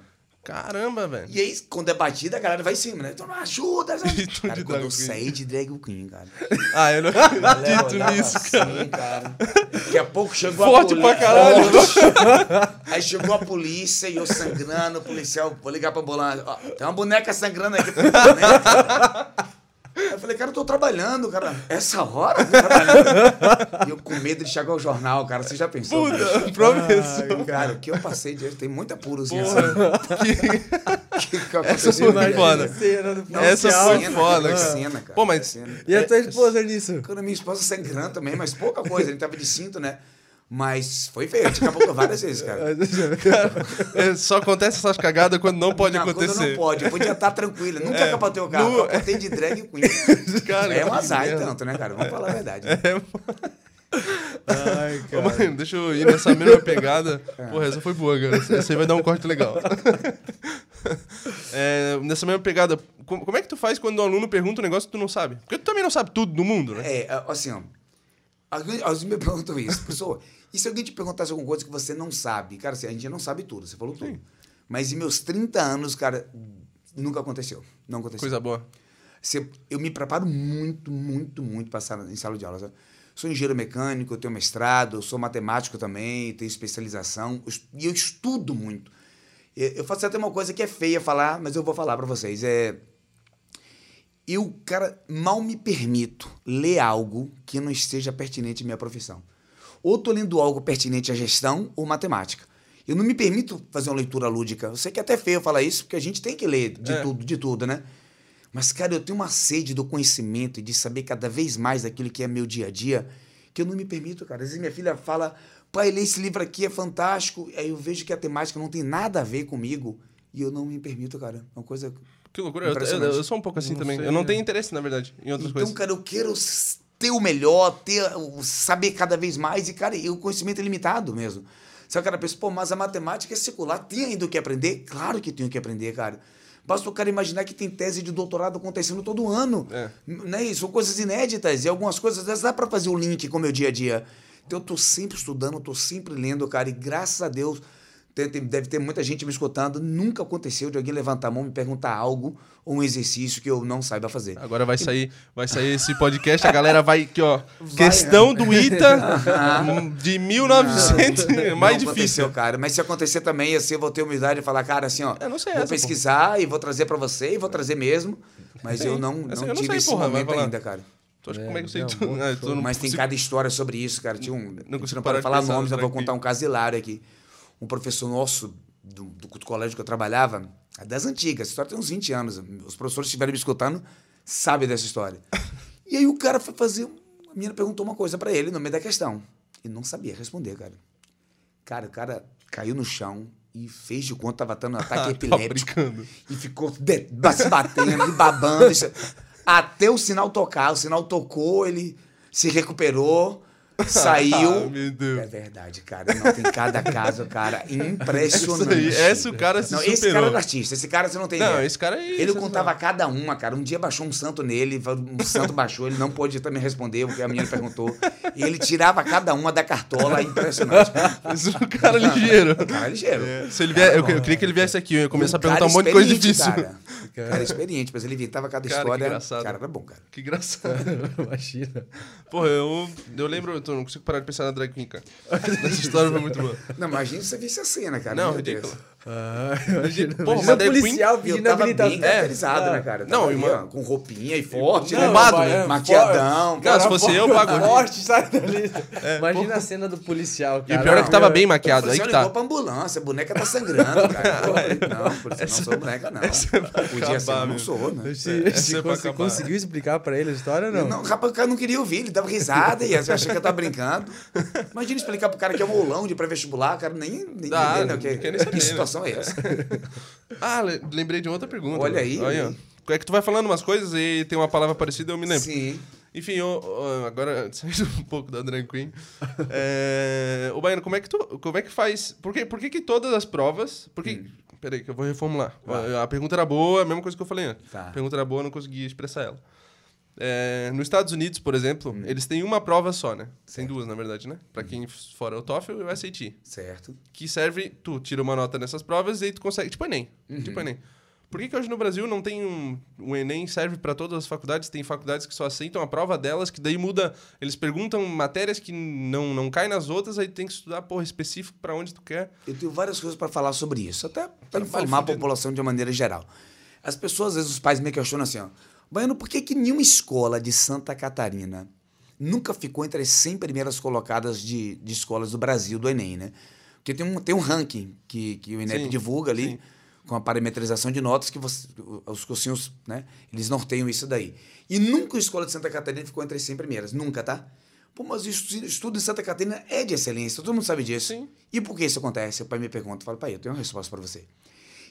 [SPEAKER 1] Caramba, velho.
[SPEAKER 3] E aí, quando é batida, a galera vai em cima, né? Então, ajuda.
[SPEAKER 1] E tu
[SPEAKER 3] Cara, quando eu saí de drag queen, cara.
[SPEAKER 1] Ah, eu não acredito nisso, cara.
[SPEAKER 3] assim, cara. Daqui a pouco chegou
[SPEAKER 1] Forte
[SPEAKER 3] a
[SPEAKER 1] pra
[SPEAKER 3] polícia.
[SPEAKER 1] caralho.
[SPEAKER 3] Aí chegou a polícia e eu sangrando, o policial, vou ligar pra ambulância. Ó, tem uma boneca sangrando aqui. Eu falei, cara, eu tô trabalhando, cara. Essa hora? Trabalhando. E eu com medo de chegar ao jornal, cara. Você já pensou?
[SPEAKER 1] Puta.
[SPEAKER 3] Ai, cara, o que eu passei de tem muita purozinha assim. Que, que
[SPEAKER 1] Essa foi
[SPEAKER 3] comigo?
[SPEAKER 1] foda.
[SPEAKER 2] Cena
[SPEAKER 1] Essa
[SPEAKER 3] que
[SPEAKER 1] foi
[SPEAKER 3] cena,
[SPEAKER 1] foda,
[SPEAKER 3] que
[SPEAKER 1] cara.
[SPEAKER 3] cena, cara.
[SPEAKER 1] Pô, mas-
[SPEAKER 3] que cena.
[SPEAKER 2] E a tua esposa nisso?
[SPEAKER 3] Quando a minha esposa sangrando também, mas pouca coisa. Ele tava de cinto, né? Mas foi feio, a gente capotou várias vezes, cara.
[SPEAKER 1] É, só acontece essas cagadas quando não pode
[SPEAKER 3] não, Quando
[SPEAKER 1] acontecer.
[SPEAKER 3] não pode, eu podia estar tranquilo. Nunca
[SPEAKER 1] É,
[SPEAKER 3] capotei o carro,
[SPEAKER 1] no-
[SPEAKER 3] capotei de drag queen.
[SPEAKER 1] Cara,
[SPEAKER 3] é um
[SPEAKER 1] que
[SPEAKER 3] azar e tanto, né, cara? Vamos falar a verdade.
[SPEAKER 2] Ai,
[SPEAKER 1] Ô, mano, deixa eu ir nessa mesma pegada. Porra, essa foi boa, cara. Essa aí vai dar um corte legal. É, nessa mesma pegada, como, é que tu faz quando o aluno pergunta um negócio que tu não sabe? Porque tu também não sabe tudo do mundo, né?
[SPEAKER 3] É, assim, ó. Alguém, alguém me perguntam isso. Pessoa, e se alguém te perguntasse alguma coisa que você não sabe? Cara, assim, a gente não sabe tudo, você falou tudo. Mas em meus 30 anos, cara, nunca aconteceu. Não aconteceu.
[SPEAKER 1] Coisa boa.
[SPEAKER 3] Você- eu me preparo muito, muito, muito para estar em sala de aula. sabe? Sou engenheiro mecânico, eu tenho mestrado, eu sou matemático também, tenho especialização, e eu estudo muito. Eu eu faço até uma coisa que é feia falar, mas eu vou falar para vocês. É, eu, cara, mal me permito ler algo que não esteja pertinente à minha profissão. Ou tô lendo algo pertinente à gestão ou matemática. Eu não me permito fazer uma leitura lúdica. Eu sei que é até feio falar isso, porque a gente tem que ler de
[SPEAKER 1] É.
[SPEAKER 3] tudo, de tudo, né? Mas, cara, eu tenho uma sede do conhecimento e de saber cada vez mais daquilo que é meu dia a dia, que eu não me permito, cara. Às vezes minha filha fala, pai, lê esse livro aqui, é fantástico. Aí eu vejo que a temática não tem nada a ver comigo e eu não me permito, cara. É uma coisa.
[SPEAKER 1] Que loucura. Eu, eu, eu sou um pouco assim
[SPEAKER 2] Não
[SPEAKER 1] também.
[SPEAKER 2] sei,
[SPEAKER 1] eu não tenho interesse, na verdade, em outras
[SPEAKER 3] Então,
[SPEAKER 1] coisas.
[SPEAKER 3] cara, eu quero ter o melhor, ter, saber cada vez mais. E, cara, e o conhecimento é limitado mesmo. Se o cara pensa, pô, mas a matemática é secular, tem ainda o que aprender? Claro que tem o que aprender, cara. Basta o cara imaginar que tem tese de doutorado acontecendo todo ano.
[SPEAKER 1] É.
[SPEAKER 3] Né? São coisas inéditas. E algumas coisas dessas dá pra fazer o link com o meu dia a dia. Então eu tô sempre estudando, tô sempre lendo, cara. E graças a Deus, deve ter muita gente me escutando. Nunca aconteceu de alguém levantar a mão e me perguntar algo ou um exercício que eu não saiba fazer.
[SPEAKER 1] Agora vai sair, vai sair esse podcast, a galera vai aqui, ó. Questão do ITA de 1900, mais
[SPEAKER 3] não
[SPEAKER 1] difícil.
[SPEAKER 3] cara. Mas se acontecer também, assim, eu vou ter humildade e falar, cara, assim, ó.
[SPEAKER 1] Eu não sei
[SPEAKER 3] vou
[SPEAKER 1] essa,
[SPEAKER 3] pesquisar e vou trazer pra você e vou trazer mesmo. Mas
[SPEAKER 1] Sim.
[SPEAKER 3] eu não,
[SPEAKER 1] Essa
[SPEAKER 3] não
[SPEAKER 1] eu não
[SPEAKER 3] tive
[SPEAKER 1] sei,
[SPEAKER 3] esse
[SPEAKER 1] porra, vai
[SPEAKER 3] momento ainda, cara.
[SPEAKER 1] Tu acha que
[SPEAKER 2] É,
[SPEAKER 1] como é que
[SPEAKER 2] não,
[SPEAKER 1] É, tu não
[SPEAKER 3] Mas tem
[SPEAKER 1] consigo-
[SPEAKER 3] cada história sobre isso, cara. Tinha um. não
[SPEAKER 1] parar
[SPEAKER 3] pode
[SPEAKER 1] de
[SPEAKER 3] falar
[SPEAKER 1] pensar,
[SPEAKER 3] nomes, eu vou contar um caso hilário aqui. Um professor nosso do, do colégio que eu trabalhava, é das antigas, essa história tem uns 20 anos. Os professores que estiverem me escutando sabem dessa história. E aí o cara foi fazer. A menina perguntou uma coisa pra ele no meio da questão. E não sabia responder, cara. Cara, o cara caiu no chão e fez de conta tava tendo um ataque
[SPEAKER 1] Tá
[SPEAKER 3] epiléptico. E ficou se batendo e babando. Até o sinal tocar. O sinal tocou, ele se recuperou, saiu.
[SPEAKER 1] Ah, meu Deus.
[SPEAKER 3] É verdade, cara. Não, tem cada caso, cara, impressionante.
[SPEAKER 1] Isso aí, essa o cara se
[SPEAKER 3] Não, esse
[SPEAKER 1] superou.
[SPEAKER 3] cara era artista. Esse cara você não tem
[SPEAKER 1] Não,
[SPEAKER 3] ideia.
[SPEAKER 1] esse cara aí.
[SPEAKER 3] Ele contava cada uma, cara. Um dia baixou um santo nele, um santo baixou, ele não pôde também responder o que a menina perguntou. E ele tirava cada uma da cartola, impressionante. cara.
[SPEAKER 1] Esse é um cara ligeiro.
[SPEAKER 3] O cara é ligeiro.
[SPEAKER 1] Se ele vier, eu, eu queria que ele viesse aqui, eu ia começar a
[SPEAKER 3] Um cara
[SPEAKER 1] perguntar um monte de coisa difícil.
[SPEAKER 3] Cara. cara experiente, mas ele inventava cada
[SPEAKER 1] Cara, que
[SPEAKER 3] história.
[SPEAKER 1] engraçado.
[SPEAKER 3] Cara, era bom, cara.
[SPEAKER 1] Que engraçado.
[SPEAKER 2] Imagina.
[SPEAKER 1] Porra, eu, eu lembro, eu não consigo parar de pensar na drag queen, cara. Essa história foi muito boa.
[SPEAKER 3] Não, imagina se você visse a cena, cara.
[SPEAKER 1] Não, ridículo.
[SPEAKER 2] Ah, o
[SPEAKER 1] drag queen-
[SPEAKER 2] policial pedindo
[SPEAKER 3] tava
[SPEAKER 2] habilitação.
[SPEAKER 3] bem caracterizado,
[SPEAKER 2] É.
[SPEAKER 3] né, cara?
[SPEAKER 1] Não,
[SPEAKER 3] ali,
[SPEAKER 1] uma-
[SPEAKER 3] ó, com roupinha e forte,
[SPEAKER 1] Não,
[SPEAKER 3] né?
[SPEAKER 1] Bombado,
[SPEAKER 2] mas
[SPEAKER 1] né?
[SPEAKER 2] é
[SPEAKER 3] Maquiadão.
[SPEAKER 2] forte.
[SPEAKER 1] Cara, se fosse eu, eu pago.
[SPEAKER 2] Forte, sai dali. Imagina a cena do policial,
[SPEAKER 1] E o
[SPEAKER 2] cara.
[SPEAKER 1] pior é que tava bem maquiado, aí
[SPEAKER 3] Você
[SPEAKER 1] que tá.
[SPEAKER 3] pra ambulância, a boneca tá sangrando, cara. Pô, não, por isso não sou boneca, não. Podia ser, mas não sou, né?
[SPEAKER 1] É acabar.
[SPEAKER 2] conseguiu explicar pra ele a história, não?
[SPEAKER 3] Não, rapaz, o cara não queria ouvir, ele dava risada e achava que eu tava brincando. Imagina explicar pro cara que é um aulão de pré-vestibular, o cara nem, nem
[SPEAKER 1] Ah, nem né?
[SPEAKER 3] Situação é essa.
[SPEAKER 1] Ah, le- lembrei de outra pergunta.
[SPEAKER 3] Olha aí,
[SPEAKER 1] Olha,
[SPEAKER 3] olha
[SPEAKER 1] É que tu vai falando umas coisas e tem uma palavra parecida, eu me lembro.
[SPEAKER 3] Sim.
[SPEAKER 1] Enfim, eu, eu- agora saindo um pouco da drag queen. É, ô, Baiano, como é que tu. Como é que faz. Por que, por que, que todas as provas. Por que. Peraí, que eu vou reformular. A pergunta era boa, a mesma coisa que eu falei antes.
[SPEAKER 3] Tá.
[SPEAKER 1] A pergunta era boa, eu não consegui expressar ela. É, nos Estados Unidos, por exemplo, eles têm uma prova só, né? Tem duas, na verdade, né? Pra quem fora o TOEFL e o SAT.
[SPEAKER 3] Certo.
[SPEAKER 1] Que serve, tu tira uma nota nessas provas e aí tu consegue. Tipo Enem. Tipo Enem. Por que, que hoje no Brasil não tem um. O Enem serve para todas as faculdades? Tem faculdades que só aceitam a prova delas, que daí muda. Eles perguntam matérias que não, não caem nas outras, aí tem que estudar, porra, específico para onde tu quer.
[SPEAKER 3] Eu tenho várias coisas para falar sobre isso, até para informar a população de uma maneira geral. As pessoas, às vezes, os pais me questionam assim, ó, Baiano, por que, que nenhuma escola de Santa Catarina nunca ficou entre as 100 primeiras colocadas de, de escolas do Brasil, do Enem, né? Porque tem um, tem um ranking que, que o INEP
[SPEAKER 1] Sim,
[SPEAKER 3] divulga ali,
[SPEAKER 1] sim.
[SPEAKER 3] com a parametrização de notas, que você- os cursinhos, né, eles norteiam isso daí. E nunca a escola de Santa Catarina ficou entre as 100 primeiras, nunca, tá? Pô, mas o estu- estudo em Santa Catarina é de excelência, todo mundo sabe disso.
[SPEAKER 1] Sim.
[SPEAKER 3] E por que isso acontece? O pai me pergunta, eu falo, pai, eu tenho uma resposta para você.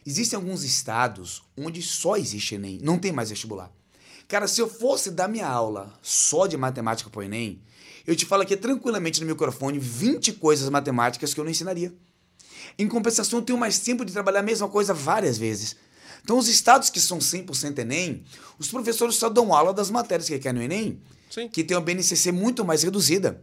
[SPEAKER 3] Existem alguns estados onde só existe Enem, não tem mais vestibular. Cara, se eu fosse dar minha aula só de matemática pro Enem, eu te falo aqui tranquilamente no microfone 20 coisas matemáticas que eu não ensinaria. Em compensação, eu tenho mais tempo de trabalhar a mesma coisa várias vezes. Então, os estados que são 100% Enem, os professores só dão aula das matérias que querem no Enem,
[SPEAKER 1] Sim.
[SPEAKER 3] que tem uma BNCC muito mais reduzida.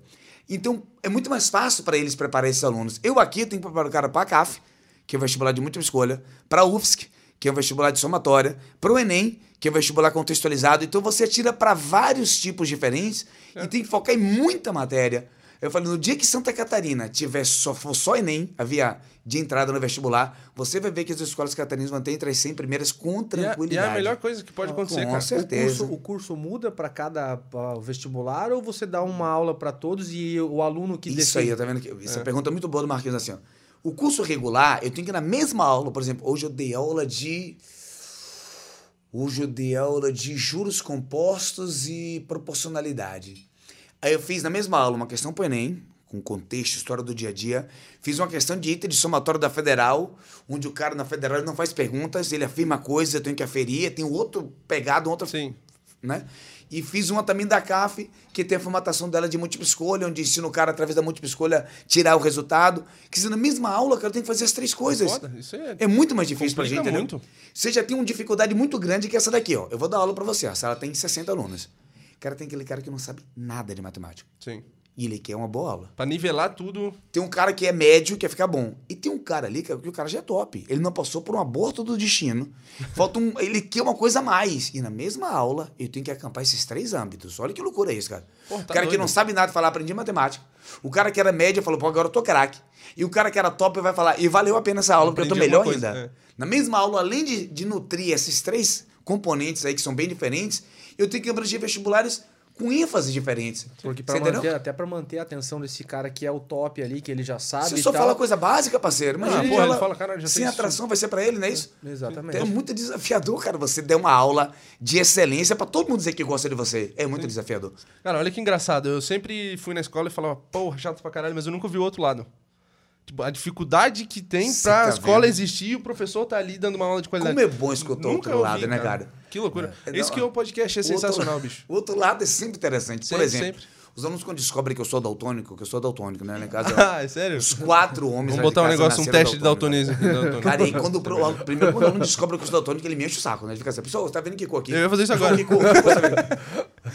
[SPEAKER 3] Então, é muito mais fácil para eles preparar esses alunos. Eu aqui tenho que preparar o cara para a CAF, que é um vestibular de múltipla escolha, para a UFSC, que é um vestibular de somatória, para o Enem, que é um vestibular contextualizado. Então, você atira para vários tipos diferentes e tem que focar em muita matéria. Eu falei, no dia que Santa Catarina tiver só, for só Enem, a via de entrada no vestibular, você vai ver que as escolas catarinas ter entre as 100 primeiras com
[SPEAKER 1] E é,
[SPEAKER 3] tranquilidade.
[SPEAKER 1] e é a melhor coisa que pode acontecer,
[SPEAKER 3] Com
[SPEAKER 1] cara.
[SPEAKER 3] certeza.
[SPEAKER 2] O curso, o curso muda para cada ah, vestibular ou você dá uma aula para todos e o aluno que
[SPEAKER 3] Isso aí, tá vendo? Que, essa pergunta é muito boa do Marquinhos assim, ó. O curso regular, eu tenho que ir na mesma aula, por exemplo, hoje eu dei aula de Hoje eu dei aula de juros compostos e proporcionalidade. Aí eu fiz na mesma aula uma questão para o Enem, com contexto, história do dia a dia. Fiz uma questão de item de somatório da Federal, onde o cara na Federal não faz perguntas, ele afirma coisas, eu tenho que aferir, tem outro pegado, outra
[SPEAKER 1] Sim.
[SPEAKER 3] né? E fiz uma também da CAF, que tem a formatação dela de múltipla escolha, onde ensina o cara, através da múltipla escolha, tirar o resultado. Que se na mesma aula, cara, tem que fazer as três coisas.
[SPEAKER 1] Foda, isso é-
[SPEAKER 3] É muito mais difícil pra gente,
[SPEAKER 1] Complica
[SPEAKER 3] entendeu?
[SPEAKER 1] muito.
[SPEAKER 3] Você já tem uma dificuldade muito grande que é essa daqui, ó. Eu vou dar aula pra você, ó. A sala tem 60 alunos. O cara tem aquele cara que não sabe nada de matemática.
[SPEAKER 1] Sim.
[SPEAKER 3] E ele quer uma boa aula.
[SPEAKER 1] Pra nivelar tudo.
[SPEAKER 3] Tem um cara que é médio, quer ficar bom. E tem um cara ali que, que o cara já é top. Ele não passou por um aborto do destino. Falta um. Ele quer uma coisa a mais. E na mesma aula, eu tenho que acampar esses três âmbitos. Olha que loucura é isso, cara.
[SPEAKER 1] Porra,
[SPEAKER 3] o
[SPEAKER 1] tá
[SPEAKER 3] cara que
[SPEAKER 1] doido.
[SPEAKER 3] não sabe nada falar, aprendi matemática. O cara que era médio falou, pô, agora eu tô craque. E o cara que era top vai falar, e valeu a pena essa aula, porque eu tô melhor
[SPEAKER 1] coisa,
[SPEAKER 3] ainda.
[SPEAKER 1] é.
[SPEAKER 3] Na mesma aula, além de, de nutrir esses três componentes aí que são bem diferentes, eu tenho que abranger vestibulares com ênfases diferentes.
[SPEAKER 2] Porque pra
[SPEAKER 3] entendeu?
[SPEAKER 2] manter, até pra manter a atenção desse cara que é o top ali, que ele já sabe.
[SPEAKER 3] Você só
[SPEAKER 2] tal.
[SPEAKER 3] fala coisa básica, parceiro. Imagina
[SPEAKER 1] Ah,
[SPEAKER 3] ele
[SPEAKER 1] porra, ele
[SPEAKER 3] fala-
[SPEAKER 1] cara, já
[SPEAKER 3] sem atração vai ser pra ele, não é isso?
[SPEAKER 2] Exatamente.
[SPEAKER 3] É muito desafiador, cara, você der uma aula de excelência pra todo mundo dizer que gosta de você. É muito desafiador.
[SPEAKER 1] Cara, olha que engraçado. Eu sempre fui na escola e falava, porra, chato pra caralho, mas eu nunca vi o outro lado. Tipo, a dificuldade que tem
[SPEAKER 3] Cê
[SPEAKER 1] pra
[SPEAKER 3] tá
[SPEAKER 1] escola
[SPEAKER 3] vendo?
[SPEAKER 1] existir e o professor tá ali dando uma aula de qualidade.
[SPEAKER 3] Como é bom escutar o outro lado, né, cara?
[SPEAKER 1] Que loucura.
[SPEAKER 3] É,
[SPEAKER 1] Isso que é o podcast é
[SPEAKER 3] O outro-
[SPEAKER 1] sensacional, bicho.
[SPEAKER 3] O outro lado é sempre interessante. Por
[SPEAKER 1] Sempre,
[SPEAKER 3] exemplo,
[SPEAKER 1] sempre.
[SPEAKER 3] os alunos quando descobrem que eu sou daltônico, que eu sou daltônico, né? Em casa,
[SPEAKER 1] Ah, é sério?
[SPEAKER 3] os quatro homens
[SPEAKER 1] Vamos botar um
[SPEAKER 3] de
[SPEAKER 1] negócio, um teste de
[SPEAKER 3] daltônicos.
[SPEAKER 1] daltonismo. daltônico.
[SPEAKER 3] Cara, e quando o pro- primeiro quando o aluno descobre que eu sou daltônico, ele me enche o saco, né? Ele fica assim, pessoal, você tá vendo que cor aqui?
[SPEAKER 1] Eu ia fazer isso agora.
[SPEAKER 3] Vendo?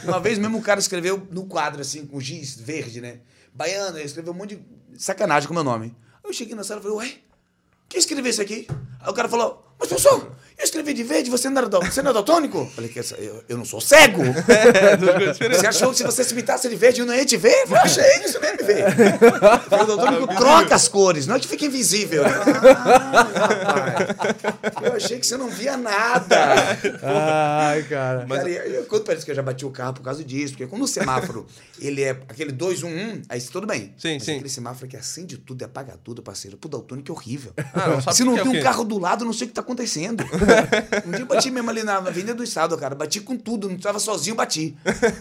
[SPEAKER 3] Uma vez mesmo o cara escreveu no quadro, assim, com giz verde, né? Baiano, ele escreveu um monte de sacanagem com o meu nome. Eu cheguei na sala e falei, ué, quem escreveu isso aqui? Aí o cara falou, mas professor, eu escrevi de verde, você não era, dal- você não é daltônico? Falei, "Que eu, eu não sou cego.
[SPEAKER 1] É.
[SPEAKER 3] Você achou que se você se pintasse de verde eu não ia te ver? Eu achei você nem me vê. O daltônico troca as cores, não é que fica invisível. Ah, rapaz. Eu achei que você não via nada.
[SPEAKER 2] Ai, cara.
[SPEAKER 3] Cara, eu, eu pra eles que eu já bati o carro por causa disso, porque quando o semáforo ele é aquele 2, 1, 1, aí tudo bem.
[SPEAKER 1] Sim,
[SPEAKER 3] Mas
[SPEAKER 1] sim.
[SPEAKER 3] aquele semáforo que acende tudo e apaga tudo, parceiro. Pro daltônico é horrível.
[SPEAKER 1] Ah, não
[SPEAKER 3] Se não
[SPEAKER 1] é
[SPEAKER 3] tem
[SPEAKER 1] o
[SPEAKER 3] um carro do lado, eu não sei o que tá acontecendo. um dia eu bati mesmo ali na Avenida do Estado, cara. Bati com tudo, não estava sozinho, bati.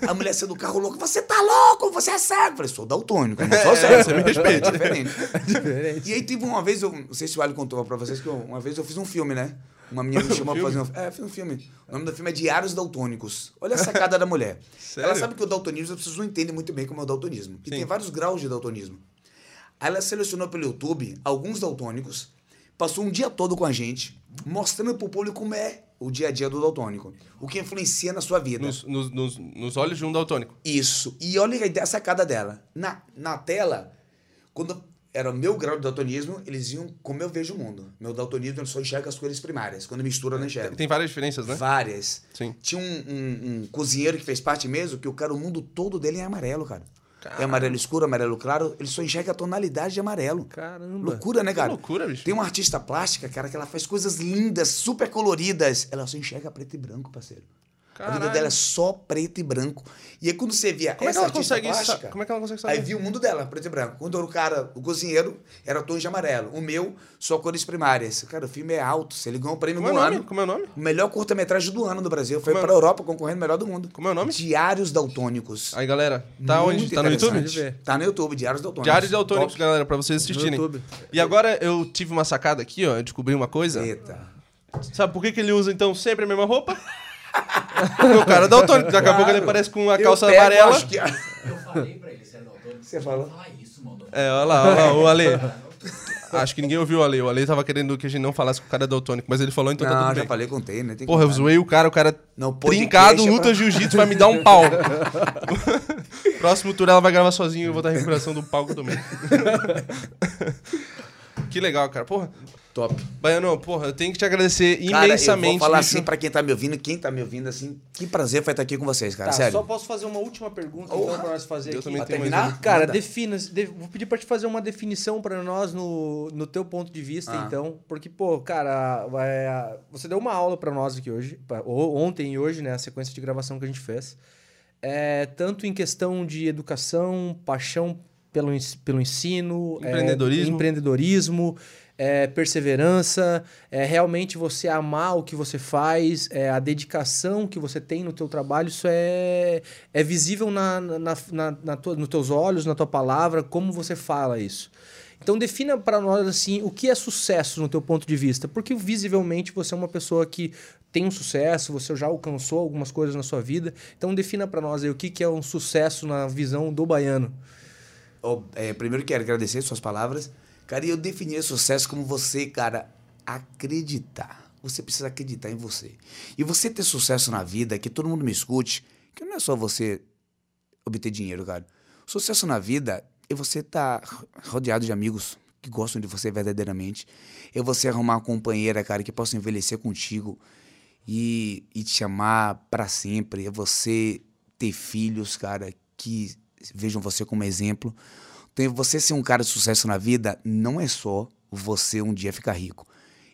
[SPEAKER 3] A mulher saiu do carro louca, você tá louco, você é cego. Eu falei, sou daltônico, não sou cego.
[SPEAKER 1] você me respeita.
[SPEAKER 3] É diferente.
[SPEAKER 2] Diferente.
[SPEAKER 3] E aí teve uma vez, eu não sei se o Ali contou pra vocês, que eu- uma vez eu fiz um filme, né? Uma menina me chamou pra fazer um É, fiz um filme. O nome do filme é Diários Daltônicos. Olha a sacada da mulher.
[SPEAKER 1] Sério?
[SPEAKER 3] Ela sabe que o daltonismo, as pessoas não entendem muito bem como é o daltonismo. E
[SPEAKER 1] Sim.
[SPEAKER 3] tem vários graus de daltonismo. Aí ela selecionou pelo YouTube alguns daltônicos, passou um dia todo com a gente, mostrando pro público como é o dia a dia do daltônico. O que influencia na sua vida.
[SPEAKER 1] Nos, nos, nos, nos olhos de um daltônico.
[SPEAKER 3] Isso. E olha a sacada dela. Na, na tela, quando era o meu grau de daltonismo, eles iam como eu vejo o mundo. Meu daltonismo só enxerga as cores primárias. Quando mistura, eu não enxerga.
[SPEAKER 1] Tem várias diferenças, né?
[SPEAKER 3] Várias.
[SPEAKER 1] Sim.
[SPEAKER 3] Tinha um, um- um cozinheiro que fez parte mesmo, que o cara, o mundo todo dele é amarelo, cara. É amarelo escuro, amarelo claro, ele só enxerga a tonalidade de amarelo.
[SPEAKER 2] Caramba.
[SPEAKER 3] Loucura, né,
[SPEAKER 1] Que
[SPEAKER 3] cara?
[SPEAKER 1] loucura, bicho.
[SPEAKER 3] Tem uma artista plástica, cara, que ela faz coisas lindas, super coloridas. Ela só enxerga preto e branco, parceiro. A vida
[SPEAKER 1] Caralho.
[SPEAKER 3] dela é só preto e branco. E aí quando você via
[SPEAKER 1] Como é que
[SPEAKER 3] essa
[SPEAKER 1] ela consegue isso?
[SPEAKER 3] plástica,
[SPEAKER 1] Como é que ela consegue
[SPEAKER 3] Aí
[SPEAKER 1] saber?
[SPEAKER 3] viu o mundo dela, preto e branco. Quando era o cara, o cozinheiro, era tons de amarelo. O meu, só cores primárias. Cara, o filme é alto. Você ligou um prêmio
[SPEAKER 1] Como é
[SPEAKER 3] do
[SPEAKER 1] o nome?
[SPEAKER 3] ano.
[SPEAKER 1] Como é o nome?
[SPEAKER 3] O melhor curta-metragem do ano do Brasil. Foi
[SPEAKER 1] Como é-
[SPEAKER 3] pra Europa concorrendo melhor do mundo.
[SPEAKER 1] Como é o nome?
[SPEAKER 3] Diários Daltônicos.
[SPEAKER 1] Aí, galera, tá
[SPEAKER 3] Muito
[SPEAKER 1] onde? Tá no YouTube?
[SPEAKER 3] Tá no YouTube, Diários Daltônicos.
[SPEAKER 1] Diários Daltônicos,
[SPEAKER 3] Top.
[SPEAKER 1] galera, pra vocês assistirem.
[SPEAKER 2] YouTube.
[SPEAKER 1] E agora eu tive uma sacada aqui, ó. Eu descobri uma coisa.
[SPEAKER 3] Eita.
[SPEAKER 1] Sabe por que, que ele usa, então, sempre a mesma roupa? Porque o cara é daltônico. Daqui a pouco ele aparece com a
[SPEAKER 3] Eu
[SPEAKER 1] calça
[SPEAKER 3] pego,
[SPEAKER 1] amarela.
[SPEAKER 3] acho que-
[SPEAKER 4] Eu falei pra ele, você é daltônico.
[SPEAKER 3] Você falou?
[SPEAKER 4] Fala isso, mano.
[SPEAKER 1] É, olha lá, olha lá, o Ale. Acho que ninguém ouviu o Ale. O Ale tava querendo que a gente não falasse que o cara é daltônico, mas ele falou, então tá
[SPEAKER 3] Não,
[SPEAKER 1] tudo
[SPEAKER 3] já
[SPEAKER 1] bem.
[SPEAKER 3] falei com o T, né? Tem
[SPEAKER 1] Porra, eu zoei o cara, o cara
[SPEAKER 3] Não,
[SPEAKER 1] trincado,
[SPEAKER 3] é
[SPEAKER 1] luta
[SPEAKER 3] pra-
[SPEAKER 1] jiu-jitsu, vai me dar um pau. Próximo tour ela vai gravar sozinho e eu vou dar a recuperação do pau que eu tomei. que legal, cara. Porra,
[SPEAKER 3] Top.
[SPEAKER 1] Baiano, porra, eu tenho que te agradecer
[SPEAKER 3] Cara,
[SPEAKER 1] imensamente.
[SPEAKER 3] eu vou falar
[SPEAKER 1] bicho.
[SPEAKER 3] assim pra quem tá me ouvindo, quem tá me ouvindo, assim, que prazer foi estar aqui com vocês, cara,
[SPEAKER 2] Tá,
[SPEAKER 3] sério.
[SPEAKER 2] só posso fazer uma última pergunta então pra nós fazer
[SPEAKER 1] Eu
[SPEAKER 2] aqui.
[SPEAKER 1] também
[SPEAKER 3] Pra
[SPEAKER 1] tenho mais
[SPEAKER 3] terminar?
[SPEAKER 1] uma.
[SPEAKER 2] Cara,
[SPEAKER 3] Manda.
[SPEAKER 2] defina, de- vou pedir pra te fazer uma definição pra nós no, no teu ponto de vista,
[SPEAKER 3] Ah.
[SPEAKER 2] então, porque pô, cara, é, você deu uma aula pra nós aqui hoje, pra- ontem e hoje, né, a sequência de gravação que a gente fez, é, tanto em questão de educação, paixão pelo, pelo ensino, é,
[SPEAKER 1] Empreendedorismo.
[SPEAKER 2] É, perseverança, é realmente você amar o que você faz, é, a dedicação que você tem no teu trabalho, isso é, é visível na, na, na, na tua- nos teus olhos, na tua palavra, como você fala isso. Então defina para nós assim o que é sucesso no teu ponto de vista, porque visivelmente você é uma pessoa que tem um sucesso, você já alcançou algumas coisas na sua vida. Então defina para nós aí o que que é um sucesso na visão do baiano.
[SPEAKER 3] Ó, é, primeiro quero agradecer suas palavras. Cara, e eu defini sucesso como você, cara, acreditar. Você precisa acreditar em você. E você ter sucesso na vida, que todo mundo me escute, que não é só você obter dinheiro, cara. Sucesso na vida é você estar rodeado de amigos que gostam de você verdadeiramente. É você arrumar uma companheira, cara, que possa envelhecer contigo e, e te amar para sempre. É você ter filhos, cara, que vejam você como exemplo. Então, você ser um cara de sucesso na vida não é só você um dia ficar rico.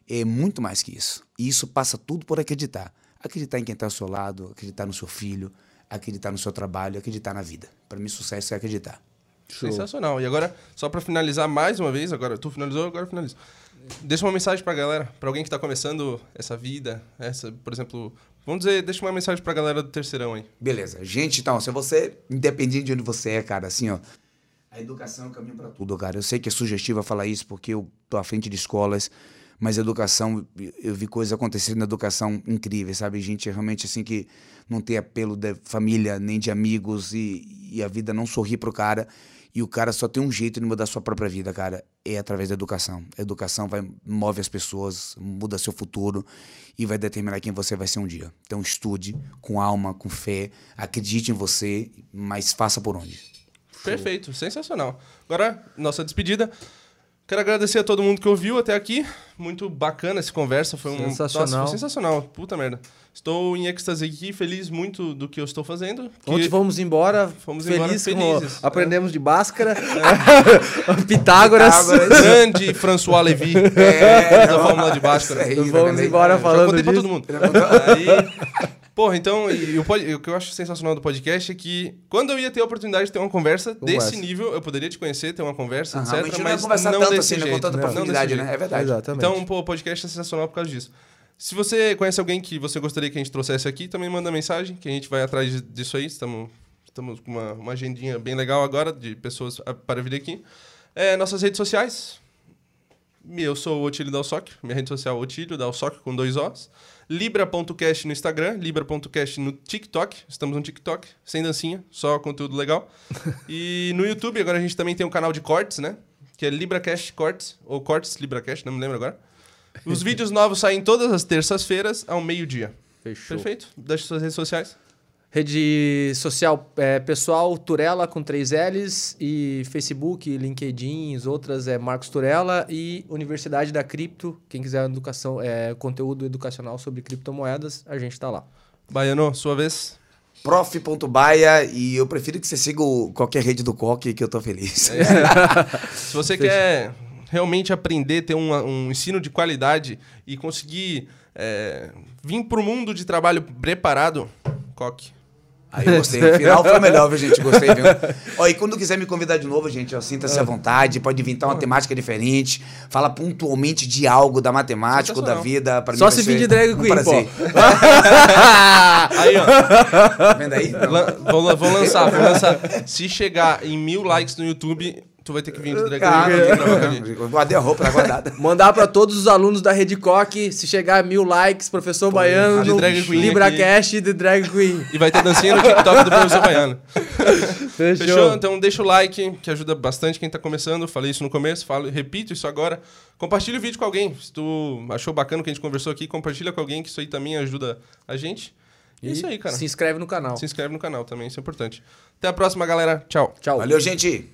[SPEAKER 3] É muito mais que isso. E isso passa tudo por acreditar. Acreditar em quem está ao seu lado, acreditar no seu filho, acreditar no seu trabalho, acreditar na vida. Para mim, sucesso é acreditar.
[SPEAKER 1] Sensacional. E agora, só pra finalizar mais uma vez, agora tu finalizou, agora eu finalizo. Deixa uma mensagem pra galera, pra alguém que tá começando essa vida, essa, por exemplo, vamos dizer, deixa uma mensagem pra galera do terceirão aí.
[SPEAKER 3] Beleza. Gente, então, se você, independente de onde você é, cara, assim, ó. A educação é o caminho para tudo, cara. Eu sei que é sugestivo falar isso porque eu tô à frente de escolas, mas educação, eu vi coisas acontecendo na educação incríveis, sabe? Gente realmente assim que não tem apelo da família nem de amigos e, e a vida não sorri pro cara. E o cara só tem um jeito de mudar a sua própria vida, cara. É através da educação. A educação vai move as pessoas, muda seu futuro e vai determinar quem você vai ser um dia. Então estude com alma, com fé, acredite em você, mas faça por onde.
[SPEAKER 1] Perfeito, sensacional. Agora, nossa despedida. Quero agradecer a todo mundo que ouviu até aqui. Muito bacana essa conversa. Foi um
[SPEAKER 2] Sensacional.
[SPEAKER 1] Nossa, foi sensacional. Puta merda. Estou em êxtase aqui, feliz muito do que eu estou fazendo.
[SPEAKER 2] Ontem fomos embora,
[SPEAKER 1] Fomos
[SPEAKER 2] feliz
[SPEAKER 1] embora
[SPEAKER 2] com-
[SPEAKER 1] felizes.
[SPEAKER 2] aprendemos de Báscara, Pitágoras.
[SPEAKER 3] Pitágoras.
[SPEAKER 1] Grande François Levy.
[SPEAKER 3] É,
[SPEAKER 1] da Fórmula de Bhaskara.
[SPEAKER 3] aí,
[SPEAKER 2] Vamos embora
[SPEAKER 1] Já
[SPEAKER 2] falando
[SPEAKER 1] contei pra
[SPEAKER 2] disso.
[SPEAKER 1] todo mundo. Aí, porra, então, e o, pod- o que eu acho sensacional do podcast é que quando eu ia ter a oportunidade de ter uma conversa desse nível, eu poderia te conhecer, ter uma conversa,
[SPEAKER 3] Aham,
[SPEAKER 1] etc.
[SPEAKER 3] mas não ia
[SPEAKER 1] mas
[SPEAKER 3] conversar
[SPEAKER 1] não
[SPEAKER 3] tanto
[SPEAKER 1] desse
[SPEAKER 3] assim, né,
[SPEAKER 1] jeito.
[SPEAKER 3] com tanta
[SPEAKER 1] Não desse
[SPEAKER 3] profundidade,
[SPEAKER 1] jeito.
[SPEAKER 3] né? É verdade.
[SPEAKER 2] Exatamente.
[SPEAKER 1] Então, pô, o podcast é sensacional por causa disso. Se você conhece alguém que você gostaria que a gente trouxesse aqui, também manda mensagem, que a gente vai atrás disso aí. Estamos, estamos com uma, uma agendinha bem legal agora de pessoas a- para vir aqui. É, nossas redes sociais. Eu sou o Otílio Dalsoc, minha rede social é Otílio Dalsoc com dois Os. Libra.cast no Instagram, Libra.cast no TikTok. Estamos no TikTok, sem dancinha, só conteúdo legal. e no YouTube, agora a gente também tem um canal de cortes, né? Que é LibraCast Cortes, ou Cortes LibraCast, não me lembro agora. Os vídeos novos saem todas as terças-feiras, ao meio-dia.
[SPEAKER 2] Fechou.
[SPEAKER 1] Perfeito? Deixe suas redes sociais.
[SPEAKER 2] Rede social é, pessoal Turela com três L's e Facebook, LinkedIn, as outras é Marcos Turela e Universidade da Cripto. Quem quiser educação, é, conteúdo educacional sobre criptomoedas, a gente tá lá.
[SPEAKER 1] Baiano, sua vez.
[SPEAKER 3] Prof.baia e eu prefiro que você siga qualquer rede do Coque que eu tô feliz.
[SPEAKER 1] Se você quer realmente aprender, ter um, um ensino de qualidade e conseguir é, vir para o mundo de trabalho preparado, coque.
[SPEAKER 3] Aí eu gostei. O final foi melhor, viu, gente? Gostei, viu? Ó, e quando quiser me convidar de novo, gente, sinta-se à vontade. Pode inventar uma temática diferente. Fala pontualmente de algo da matemática ou da vida. Pra
[SPEAKER 2] Só
[SPEAKER 3] mim
[SPEAKER 2] se vir de drag queen,
[SPEAKER 3] prazer.
[SPEAKER 2] pô.
[SPEAKER 1] Aí, ó,
[SPEAKER 3] Tá vendo aí?
[SPEAKER 1] vou, vou lançar, vou lançar. Se chegar em mil likes no YouTube, tu vai ter que vir de drag queen aqui gravar com a gente.
[SPEAKER 3] eu guardei a roupa, tá guardada.
[SPEAKER 2] Mandar para todos os alunos da Rede Coque, se chegar a mil likes, professor Baiano,
[SPEAKER 1] de drag queen
[SPEAKER 2] LibraCast de Drag Queen.
[SPEAKER 1] E vai ter dancinha no TikTok do professor Baiano.
[SPEAKER 2] Fechou.
[SPEAKER 1] Fechou? Então deixa o like, que ajuda bastante quem tá começando. Falei isso no começo, falo, repito isso agora. Compartilha o vídeo com alguém. Se tu achou bacana o que a gente conversou aqui, compartilha com alguém, que isso aí também ajuda a gente. E isso aí, cara.
[SPEAKER 2] Se inscreve no canal.
[SPEAKER 1] Se inscreve no canal também, isso é importante. Até a próxima, galera. Tchau.
[SPEAKER 2] Tchau.
[SPEAKER 3] Valeu, gente.